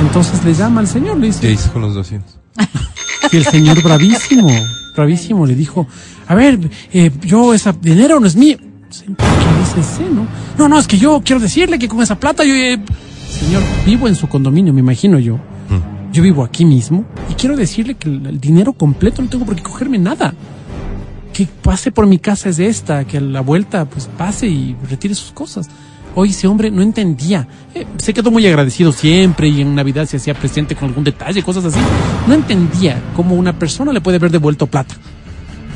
[SPEAKER 2] Entonces le llama al señor, le
[SPEAKER 1] ¿Qué
[SPEAKER 2] dice.
[SPEAKER 1] hizo con los 200?
[SPEAKER 2] Y el señor bravísimo, bravísimo, le dijo, a ver, eh, yo ese dinero no es mío. Señor, ¿Qué dice ese, no? No, no, es que yo quiero decirle que con esa plata yo... eh, Señor, vivo en su condominio, me imagino yo. Yo vivo aquí mismo y quiero decirle que el, el dinero completo no tengo por qué cogerme nada. Que pase por mi casa es esta, que a la vuelta pues pase y retire sus cosas. Hoy ese hombre no entendía. Eh, se quedó muy agradecido siempre y en Navidad se hacía presente con algún detalle, cosas así. No entendía cómo una persona le puede haber devuelto plata.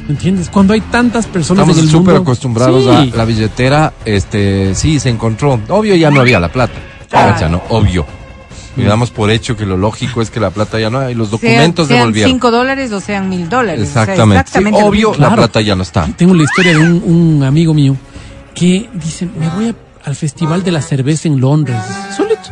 [SPEAKER 2] ¿Me entiendes? Cuando hay tantas personas
[SPEAKER 1] Estamos
[SPEAKER 2] en el
[SPEAKER 1] súper
[SPEAKER 2] mundo.
[SPEAKER 1] acostumbrados
[SPEAKER 2] Sí.
[SPEAKER 1] a la billetera, este, sí, se encontró. Obvio ya no había la plata. Cacha, ¿no? Obvio. Y damos por hecho que lo lógico es que la plata ya no hay, los documentos
[SPEAKER 3] sean, sean
[SPEAKER 1] devolvieron.
[SPEAKER 3] cinco dólares o sean mil dólares. o sea,
[SPEAKER 1] Exactamente. Sí,
[SPEAKER 3] exactamente lo
[SPEAKER 1] obvio,
[SPEAKER 3] mismo.
[SPEAKER 1] la
[SPEAKER 2] Claro.
[SPEAKER 1] plata ya no está.
[SPEAKER 2] Tengo la historia de un, un amigo mío que dice, me voy a- al Festival de la Cerveza en Londres. Solito.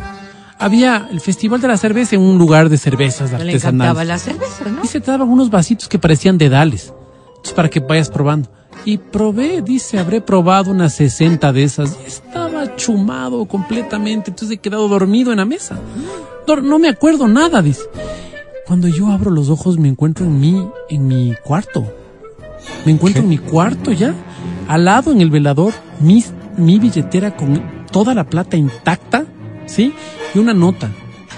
[SPEAKER 2] Había el Festival de la Cerveza en un lugar de cervezas
[SPEAKER 3] Le encantaba
[SPEAKER 2] artesanales.
[SPEAKER 3] la cerveza, ¿no?
[SPEAKER 2] Y se te daban unos vasitos que parecían dedales. Entonces, para que vayas probando. Y probé, dice, habré probado unas 60 de esas. Y estaba chumado completamente. Entonces he quedado dormido en la mesa. No me acuerdo nada, dice. Cuando yo abro los ojos me encuentro en mi, en mi cuarto. Me encuentro en mi cuarto ya. Al lado en el velador, mi, mi billetera con toda la plata intacta, ¿sí? Y una nota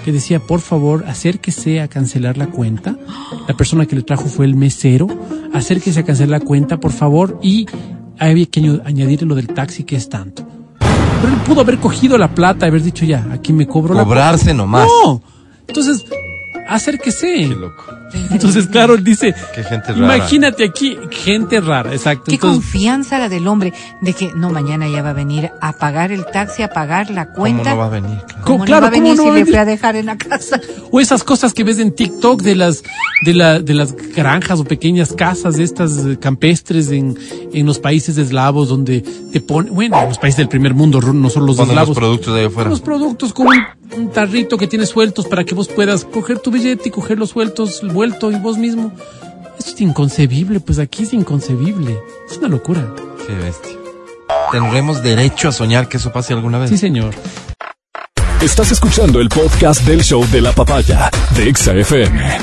[SPEAKER 2] que decía, por favor, acérquese a cancelar la cuenta. La persona que le trajo fue el mesero. Acérquese a cancelar la cuenta, por favor. Y había que añadirle lo del taxi, que es tanto. Pero él pudo haber cogido la plata haber dicho, ya, aquí me cobro la
[SPEAKER 1] Cobrarse nomás.
[SPEAKER 2] no. Entonces, acérquese.
[SPEAKER 1] Qué loco.
[SPEAKER 2] Entonces, claro, él dice,
[SPEAKER 1] Qué gente rara.
[SPEAKER 2] imagínate aquí, gente rara, exacto.
[SPEAKER 3] Qué
[SPEAKER 2] Entonces,
[SPEAKER 3] confianza la del hombre de que no mañana ya va a venir a pagar el taxi, a pagar la
[SPEAKER 1] ¿Cómo
[SPEAKER 3] cuenta.
[SPEAKER 1] no va a venir? Claro.
[SPEAKER 3] ¿Cómo
[SPEAKER 2] Claro,
[SPEAKER 3] no va a
[SPEAKER 2] ¿cómo
[SPEAKER 3] venir
[SPEAKER 2] no
[SPEAKER 3] si
[SPEAKER 2] va a
[SPEAKER 3] le a dejar en la casa?
[SPEAKER 2] o esas cosas que ves en TikTok de las, de la, de las granjas o pequeñas casas de estas eh, campestres en, en los países eslavos donde te ponen, bueno, en los países del primer mundo, no solo los
[SPEAKER 1] Ponen los
[SPEAKER 2] eslavos.
[SPEAKER 1] productos de ahí afuera.
[SPEAKER 2] Los productos con un, un tarrito que tiene sueltos para que vos puedas coger tu billete y coger los sueltos, el vuelto y vos mismo. Esto es inconcebible, pues aquí es inconcebible. Es una locura.
[SPEAKER 1] Qué bestia. Tendremos derecho a soñar que eso pase alguna vez.
[SPEAKER 2] Sí, señor.
[SPEAKER 4] Estás escuchando el podcast del show de la papaya de Exa FM.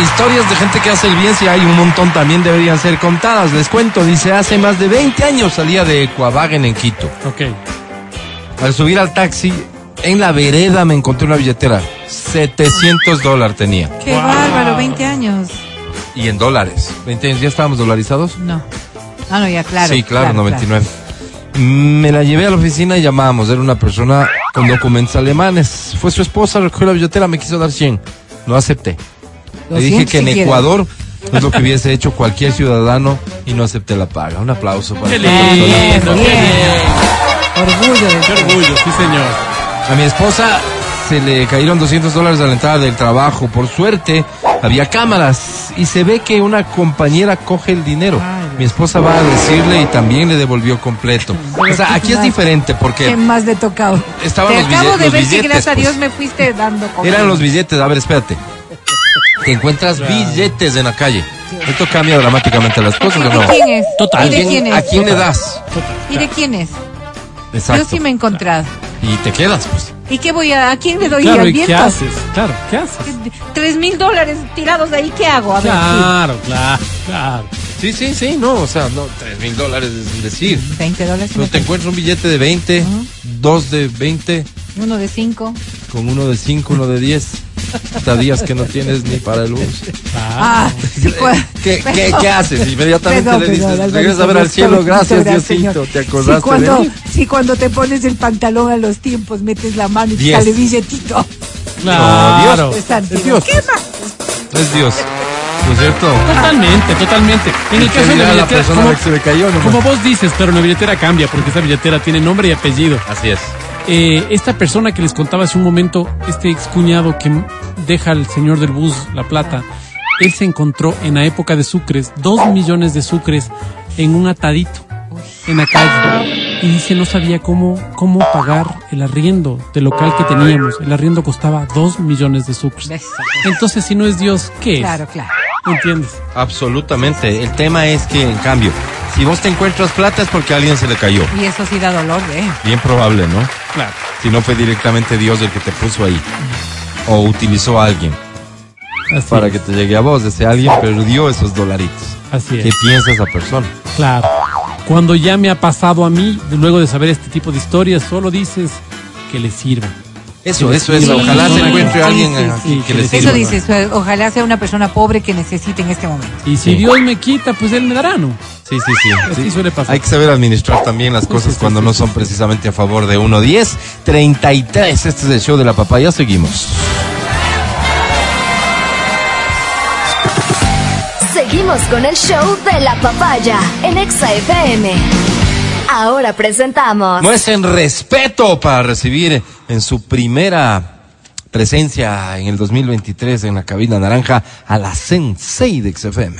[SPEAKER 1] Historias de gente que hace el bien, si hay un montón también deberían ser contadas. Les cuento, dice, hace más de 20 años salía de Ecuavagen en Quito.
[SPEAKER 2] Ok.
[SPEAKER 1] Al subir al taxi, en la vereda me encontré una billetera. 700 dólares tenía.
[SPEAKER 3] Qué
[SPEAKER 2] Wow.
[SPEAKER 3] bárbaro, 20 años.
[SPEAKER 1] Y en dólares. 20 años, ¿ya estábamos dolarizados?
[SPEAKER 3] No. Ah, no, ya, claro.
[SPEAKER 1] sí, claro, 99. Me la llevé a la oficina y llamamos. Era una persona con documentos alemanes. Fue su esposa, recogió la billetera, me quiso dar 100. No acepté. Le dije que en Ecuador es lo que hubiese hecho cualquier ciudadano y no acepté la paga. Un aplauso para
[SPEAKER 2] Qué
[SPEAKER 1] esta persona.
[SPEAKER 2] lindo, qué.
[SPEAKER 3] Orgullo
[SPEAKER 2] Qué orgullo, sí, señor.
[SPEAKER 1] A mi esposa se le cayeron 200 dólares a la entrada del trabajo. Por suerte, había cámaras y se ve que una compañera coge el dinero. Mi esposa va a decirle y también le devolvió completo. O sea, aquí es diferente
[SPEAKER 3] ¿Qué
[SPEAKER 1] porque
[SPEAKER 3] más le tocado?
[SPEAKER 1] Estaban
[SPEAKER 3] Te
[SPEAKER 1] los
[SPEAKER 3] acabo
[SPEAKER 1] bille-
[SPEAKER 3] de
[SPEAKER 1] los
[SPEAKER 3] ver si
[SPEAKER 1] billetes,
[SPEAKER 3] gracias a
[SPEAKER 1] pues.
[SPEAKER 3] Dios me fuiste dando
[SPEAKER 1] eran los billetes. A ver, espérate. Te encuentras billetes en la calle. Esto cambia dramáticamente las cosas, ¿o
[SPEAKER 3] ¿Y
[SPEAKER 1] no?
[SPEAKER 3] de quién es?
[SPEAKER 2] Total.
[SPEAKER 3] ¿Y de quién es?
[SPEAKER 1] ¿A quién le das?
[SPEAKER 3] ¿Y de quién es?
[SPEAKER 1] Exacto.
[SPEAKER 3] Yo sí me he encontrado.
[SPEAKER 1] Y te quedas, pues.
[SPEAKER 3] ¿Y qué voy a, a quién le doy
[SPEAKER 2] Claro,
[SPEAKER 3] al
[SPEAKER 2] ¿y qué
[SPEAKER 3] viento?
[SPEAKER 2] haces? Claro, ¿qué haces?
[SPEAKER 3] Tres mil dólares tirados de ahí, ¿qué hago? A ver,
[SPEAKER 2] Claro, claro, claro.
[SPEAKER 1] Sí, sí, sí, no, o sea, no, tres mil dólares es decir.
[SPEAKER 3] sí, 20 dólares.
[SPEAKER 1] Pero te encuentras un billete de 20, dos de 20,
[SPEAKER 3] Uno de cinco.
[SPEAKER 1] con uno de 5, uno de 10. Hasta días que no tienes ni para el bus.
[SPEAKER 3] Ah, sí, cua-
[SPEAKER 1] ¿Qué, qué, qué haces? Inmediatamente
[SPEAKER 3] Perdón,
[SPEAKER 1] le dices,
[SPEAKER 3] Alvarito,
[SPEAKER 1] regresa a ver al cielo, gracias
[SPEAKER 3] gracias,
[SPEAKER 1] Diosito,
[SPEAKER 3] señor.
[SPEAKER 1] te acordaste
[SPEAKER 3] si cuando,
[SPEAKER 1] de mí.
[SPEAKER 3] si cuando te pones el pantalón a los tiempos, metes la mano y te
[SPEAKER 1] Diez.
[SPEAKER 3] sale billetito.
[SPEAKER 2] Claro.
[SPEAKER 1] Dios.
[SPEAKER 3] Es
[SPEAKER 1] Dios.
[SPEAKER 3] ¿Qué más?
[SPEAKER 1] Es Dios, ¿no es cierto?
[SPEAKER 2] Totalmente, totalmente. En el
[SPEAKER 1] ¿Qué
[SPEAKER 2] caso de la
[SPEAKER 1] la
[SPEAKER 2] billetera,
[SPEAKER 1] persona
[SPEAKER 2] como,
[SPEAKER 1] que se le cayó
[SPEAKER 2] como vos dices, pero la billetera cambia porque esa billetera tiene nombre y apellido.
[SPEAKER 1] Así es.
[SPEAKER 2] Eh, esta persona que les contaba hace un momento, este ex cuñado que deja al señor del bus la plata, él se encontró en la época de sucres, dos millones de sucres en un atadito en la calle. Y dice, no sabía cómo, cómo pagar el arriendo del local que teníamos. El arriendo costaba dos millones de sucres. Entonces, si no es Dios, ¿qué es?
[SPEAKER 3] Claro, claro.
[SPEAKER 2] ¿Entiendes?
[SPEAKER 1] Absolutamente. El tema es que, en cambio, si vos te encuentras plata es porque a alguien se le cayó.
[SPEAKER 3] Y eso sí da dolor, ¿eh?
[SPEAKER 1] Bien probable, ¿no?
[SPEAKER 2] Claro.
[SPEAKER 1] Si no fue directamente Dios el que te puso ahí. O utilizó a alguien
[SPEAKER 2] Así
[SPEAKER 1] para
[SPEAKER 2] es.
[SPEAKER 1] que te llegue a vos. Ese alguien perdió esos dolaritos.
[SPEAKER 2] Así
[SPEAKER 1] ¿Qué
[SPEAKER 2] es.
[SPEAKER 1] piensa esa persona?
[SPEAKER 2] Claro. Cuando ya me ha pasado a mí, luego de saber este tipo de historias, solo dices que le sirva.
[SPEAKER 1] Eso, eso, eso.
[SPEAKER 2] sí,
[SPEAKER 1] Ojalá
[SPEAKER 2] sí,
[SPEAKER 1] se encuentre
[SPEAKER 3] sí,
[SPEAKER 1] alguien
[SPEAKER 3] sí,
[SPEAKER 1] aquí
[SPEAKER 2] sí,
[SPEAKER 1] que le sirva.
[SPEAKER 3] Eso dices, eh, ojalá sea una persona pobre que necesite en este momento.
[SPEAKER 2] Y si
[SPEAKER 1] Sí.
[SPEAKER 2] Dios me quita, pues Él me dará, ¿no?
[SPEAKER 1] Sí, sí, sí.
[SPEAKER 2] Así
[SPEAKER 1] Sí.
[SPEAKER 2] suele pasar.
[SPEAKER 1] Hay que saber administrar también las cosas
[SPEAKER 2] sí,
[SPEAKER 1] cuando
[SPEAKER 2] sí,
[SPEAKER 1] no
[SPEAKER 2] sí.
[SPEAKER 1] son precisamente a favor de uno. 10, 33. Este es el show de la papaya. Seguimos.
[SPEAKER 5] Seguimos con el show de la papaya en Exa FM. Ahora presentamos.
[SPEAKER 1] Muestren respeto para recibir en su primera presencia en el 2023 en la cabina naranja a la Sensei de XFM.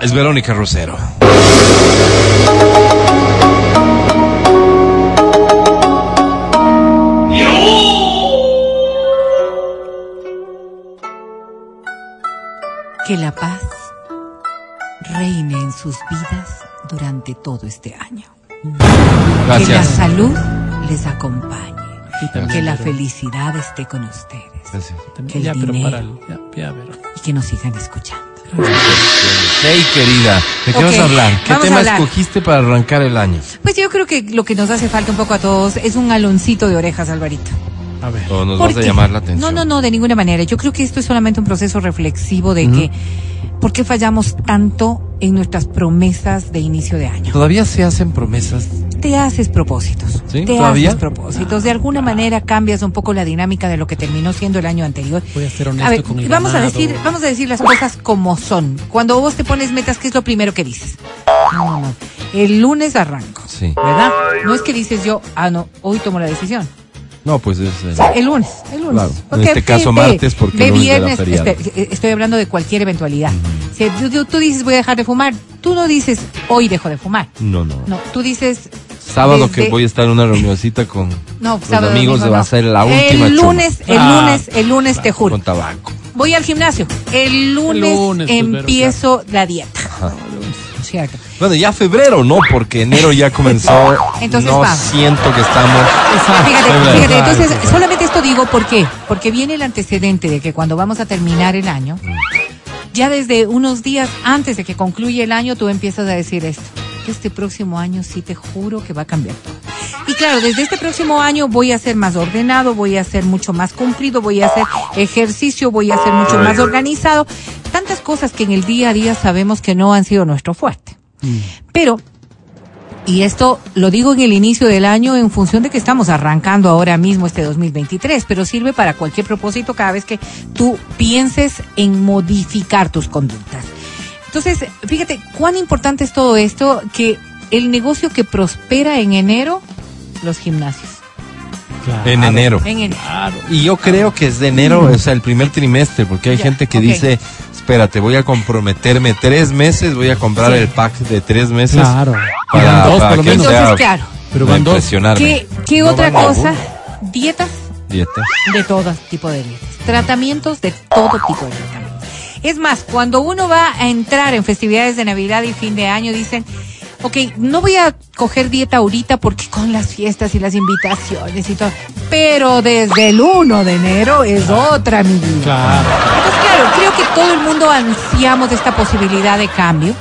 [SPEAKER 1] Es Verónica Rosero.
[SPEAKER 3] Que la paz reine en sus vidas durante todo este año. Que la
[SPEAKER 1] Gracias.
[SPEAKER 3] salud les acompañe.
[SPEAKER 2] Y también,
[SPEAKER 3] Que la
[SPEAKER 2] pero-
[SPEAKER 3] felicidad esté con ustedes.
[SPEAKER 1] Gracias.
[SPEAKER 3] que el
[SPEAKER 2] ya, pero
[SPEAKER 3] dinero.
[SPEAKER 2] ya, ya, pero-
[SPEAKER 3] Y que nos sigan escuchando.
[SPEAKER 1] Hey, querida, ¿de qué
[SPEAKER 3] Ok,
[SPEAKER 1] vas a hablar? ¿Qué
[SPEAKER 3] vamos a
[SPEAKER 1] tema
[SPEAKER 3] hablar.
[SPEAKER 1] escogiste para arrancar el año?
[SPEAKER 3] Pues yo creo que lo que nos hace falta un poco a todos es un aloncito de orejas, Alvarito.
[SPEAKER 2] A ver.
[SPEAKER 1] ¿O nos
[SPEAKER 3] ¿Por
[SPEAKER 1] vas a llamar la atención?
[SPEAKER 3] No, no, no, de ninguna manera. Yo creo que esto es solamente un proceso reflexivo de que ¿por qué fallamos tanto en nuestras promesas de inicio de año?
[SPEAKER 1] ¿Todavía se hacen promesas?
[SPEAKER 3] Te haces propósitos.
[SPEAKER 1] ¿Sí?
[SPEAKER 3] Te
[SPEAKER 1] ¿Todavía?
[SPEAKER 3] haces propósitos. De alguna manera cambias un poco la dinámica de lo que terminó siendo el año anterior.
[SPEAKER 2] Voy a ser honesto
[SPEAKER 3] A ver,
[SPEAKER 2] con el
[SPEAKER 3] vamos a decir, vamos a decir las cosas como son. Cuando vos te pones metas, ¿qué es lo primero que dices? No, no, no. El lunes arranco.
[SPEAKER 1] Sí.
[SPEAKER 3] ¿Verdad? No es que dices yo, ah, no, hoy tomo la decisión.
[SPEAKER 1] No, pues es... eh,
[SPEAKER 3] El lunes, el lunes.
[SPEAKER 1] Claro, en este caso martes, porque el era
[SPEAKER 3] viernes,
[SPEAKER 1] feriado.
[SPEAKER 3] espe- eh, estoy hablando de cualquier eventualidad. Si tú, dices voy a dejar de fumar, tú no dices hoy dejo de fumar.
[SPEAKER 1] No, no.
[SPEAKER 3] No, tú dices
[SPEAKER 1] Sábado
[SPEAKER 3] desde-
[SPEAKER 1] que voy a estar en una reunioncita con
[SPEAKER 3] no,
[SPEAKER 1] los
[SPEAKER 3] sábado,
[SPEAKER 1] amigos,
[SPEAKER 3] domingo,
[SPEAKER 1] va a
[SPEAKER 3] no.
[SPEAKER 1] ser la última
[SPEAKER 3] El
[SPEAKER 1] chuma.
[SPEAKER 3] lunes, el
[SPEAKER 2] Ah,
[SPEAKER 3] lunes, el lunes te juro.
[SPEAKER 1] con tabaco.
[SPEAKER 3] Voy al gimnasio. El lunes,
[SPEAKER 2] lunes, pues, pero,
[SPEAKER 3] empiezo la dieta. Cierto.
[SPEAKER 1] Bueno, ya febrero, ¿no? Porque enero ya comenzó.
[SPEAKER 3] Entonces
[SPEAKER 1] no siento que estamos...
[SPEAKER 3] Fíjate, fíjate, entonces solamente esto digo ¿por qué? Porque viene el antecedente de que cuando vamos a terminar el año, ya desde unos días antes de que concluya el año, tú empiezas a decir esto. Este próximo año sí te juro que va a cambiar todo. Y claro, desde este próximo año voy a ser más ordenado, voy a ser mucho más cumplido, voy a hacer ejercicio, voy a ser mucho más organizado. Tantas cosas que en el día a día sabemos que no han sido nuestro fuerte. Pero y esto lo digo en el inicio del año en función de que estamos arrancando ahora mismo este 2023, pero sirve para cualquier propósito cada vez que tú pienses en modificar tus conductas. Entonces, fíjate cuán importante es todo esto que el negocio que prospera en enero, los gimnasios.
[SPEAKER 2] Claro.
[SPEAKER 1] En enero.
[SPEAKER 3] En enero.
[SPEAKER 2] Claro.
[SPEAKER 1] Y yo creo que es de enero, o sea, el primer trimestre, porque hay
[SPEAKER 3] Ya,
[SPEAKER 1] gente que
[SPEAKER 3] ok.
[SPEAKER 1] dice, espérate, voy a comprometerme tres meses, voy a comprar
[SPEAKER 3] Sí.
[SPEAKER 1] el pack de tres meses.
[SPEAKER 2] Claro.
[SPEAKER 1] Para,
[SPEAKER 2] dos,
[SPEAKER 1] para
[SPEAKER 2] por lo
[SPEAKER 1] que
[SPEAKER 2] menos.
[SPEAKER 1] sea-
[SPEAKER 3] Entonces, claro.
[SPEAKER 2] Pero van dos.
[SPEAKER 1] impresionarme.
[SPEAKER 3] ¿Qué, qué
[SPEAKER 1] No
[SPEAKER 3] otra cosa? Dietas
[SPEAKER 1] Dieta.
[SPEAKER 3] de todo tipo de dietas, tratamientos de todo tipo de tratamientos. Es más, cuando uno va a entrar en festividades de Navidad y fin de año, dicen, ok, no voy a coger dieta ahorita porque con las fiestas y las invitaciones y todo, pero desde el 1 de enero es otra mi vida.
[SPEAKER 2] Claro.
[SPEAKER 3] Entonces, claro, creo que todo el mundo ansiamos esta posibilidad de cambio.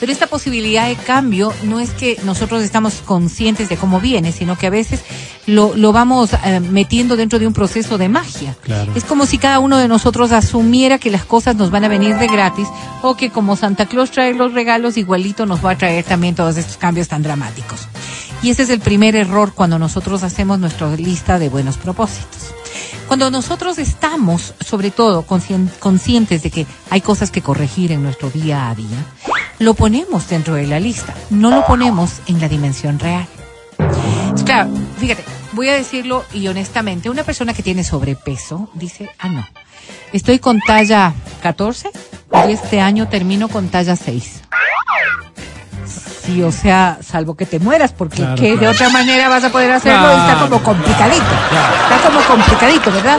[SPEAKER 3] Pero esta posibilidad de cambio no es que nosotros estamos conscientes de cómo viene, sino que a veces lo, lo vamos eh, metiendo dentro de un proceso de magia.
[SPEAKER 2] Claro.
[SPEAKER 3] Es como si cada uno de nosotros asumiera que las cosas nos van a venir de gratis o que como Santa Claus trae los regalos, igualito nos va a traer también todos estos cambios tan dramáticos. Y ese es el primer error cuando nosotros hacemos nuestra lista de buenos propósitos. Cuando nosotros estamos, sobre todo, conscien- conscientes de que hay cosas que corregir en nuestro día a día, lo ponemos dentro de la lista, no lo ponemos en la dimensión real. Claro, fíjate, voy a decirlo y honestamente, una persona que tiene sobrepeso dice, ah, no, estoy con talla 14 y este año termino con talla 6. Sí, o sea, salvo que te mueras, porque
[SPEAKER 2] Claro,
[SPEAKER 3] ¿qué de otra manera vas a poder hacerlo? Y está como complicadito. Está como complicadito, ¿verdad?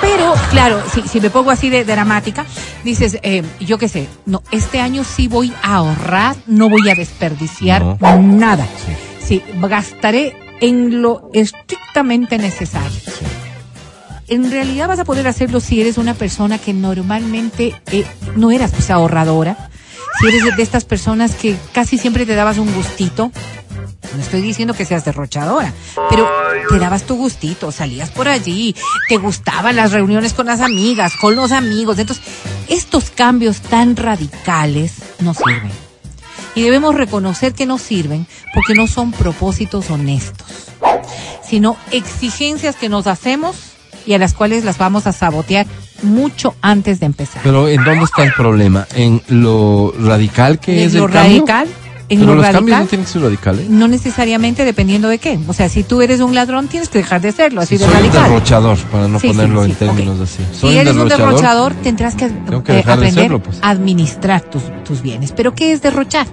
[SPEAKER 3] Pero, claro, si, si me pongo así de, dramática, dices, eh, yo qué sé, no, este año sí voy a ahorrar, no voy a desperdiciar
[SPEAKER 1] No.
[SPEAKER 3] nada. Sí, gastaré en lo estrictamente necesario. En realidad vas a poder hacerlo si eres una persona que normalmente eh, no eras pues ahorradora, si eres de- de estas personas que casi siempre te dabas un gustito, no estoy diciendo que seas derrochadora, pero te dabas tu gustito, salías por allí, te gustaban las reuniones con las amigas, con los amigos. Entonces, estos cambios tan radicales no sirven. Y debemos reconocer que no sirven porque no son propósitos honestos. sino exigencias que nos hacemos y a las cuales las vamos a sabotear mucho antes de empezar.
[SPEAKER 1] Pero ¿en dónde está el problema? ¿En lo radical que es
[SPEAKER 3] En lo
[SPEAKER 1] el cambio?
[SPEAKER 3] Radical, en
[SPEAKER 1] Pero
[SPEAKER 3] lo
[SPEAKER 1] los
[SPEAKER 3] radical,
[SPEAKER 1] cambios no tienen que ser radicales.
[SPEAKER 3] no necesariamente dependiendo de qué. O sea, si tú eres un ladrón, tienes que dejar de serlo, así de
[SPEAKER 1] Soy un
[SPEAKER 3] radical.
[SPEAKER 1] derrochador, para no
[SPEAKER 3] Sí,
[SPEAKER 1] ponerlo
[SPEAKER 3] sí,
[SPEAKER 1] en términos así.
[SPEAKER 3] Si eres un derrochador, tendrás que,
[SPEAKER 1] que
[SPEAKER 3] eh,
[SPEAKER 1] dejar de
[SPEAKER 3] aprender
[SPEAKER 1] serlo, pues.
[SPEAKER 3] a administrar tus, tus bienes. Pero ¿qué es derrochar?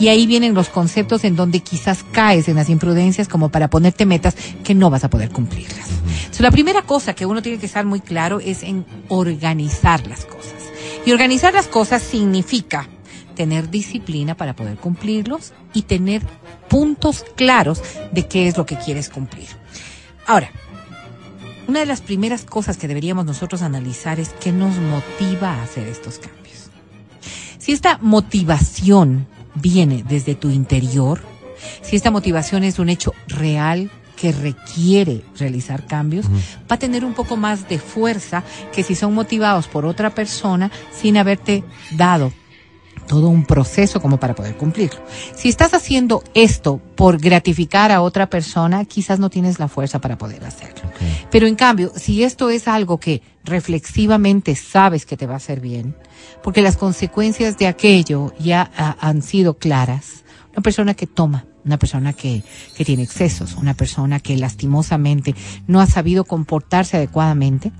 [SPEAKER 3] Y ahí vienen los conceptos en donde quizás caes en las imprudencias como para ponerte metas que no vas a poder cumplirlas. Entonces, la primera cosa que uno tiene que estar muy claro es en organizar las cosas. Y organizar las cosas significa tener disciplina para poder cumplirlos y tener puntos claros de qué es lo que quieres cumplir. Ahora, una de las primeras cosas que deberíamos nosotros analizar es qué nos motiva a hacer estos cambios. Si esta motivación viene desde tu interior, si esta motivación es un hecho real que requiere realizar cambios, va a tener un poco más de fuerza que si son motivados por otra persona sin haberte dado todo un proceso como para poder cumplirlo. Si estás haciendo esto por gratificar a otra persona, quizás no tienes la fuerza para poder hacerlo. Pero en cambio, si esto es algo que reflexivamente sabes que te va a hacer bien, porque las consecuencias de aquello ya ah, han sido claras, una persona que toma, una persona que, que tiene excesos, una persona que lastimosamente no ha sabido comportarse adecuadamente,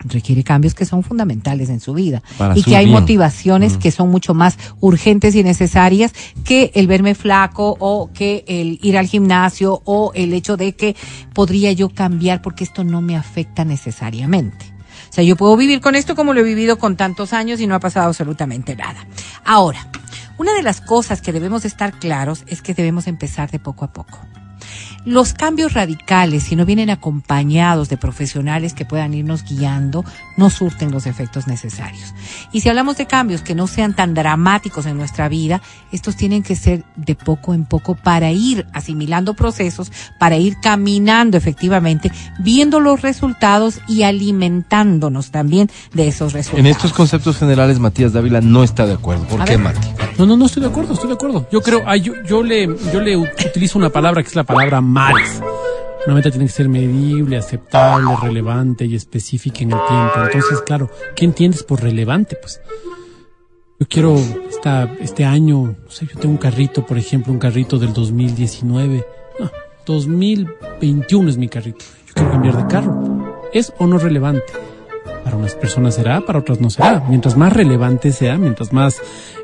[SPEAKER 3] requiere cambios que son fundamentales en su vida
[SPEAKER 1] Para
[SPEAKER 3] y
[SPEAKER 1] su
[SPEAKER 3] que hay
[SPEAKER 1] bien.
[SPEAKER 3] motivaciones que son mucho más urgentes y necesarias que el verme flaco o que el ir al gimnasio o el hecho de que podría yo cambiar porque esto no me afecta necesariamente. O sea, yo puedo vivir con esto como lo he vivido con tantos años y no ha pasado absolutamente nada. Ahora, una de las cosas que debemos estar claros es que debemos empezar de poco a poco. Los cambios radicales, si no vienen acompañados de profesionales que puedan irnos guiando, no surten los efectos necesarios. Y si hablamos de cambios que no sean tan dramáticos en nuestra vida, estos tienen que ser de poco en poco para ir asimilando procesos, para ir caminando efectivamente, viendo los resultados y alimentándonos también de esos resultados.
[SPEAKER 1] En estos conceptos generales, Matías Dávila no está de acuerdo. ¿Por
[SPEAKER 3] A
[SPEAKER 1] qué,
[SPEAKER 3] ver.
[SPEAKER 1] Mati?
[SPEAKER 2] No, no, no estoy de acuerdo, estoy de acuerdo. Yo creo, ay, yo, yo le, yo le utilizo una palabra que es la palabra mares. Una meta tiene que ser medible, aceptable, relevante y específica en el tiempo. Entonces, claro, ¿qué entiendes por relevante? Pues yo quiero esta, este año, no sé, yo tengo un carrito, por ejemplo, un carrito del 2019. No, 2021 es mi carrito. Yo quiero cambiar de carro. ¿Es o no relevante? Para unas personas será, para otras no será. Mientras más relevante sea, mientras más,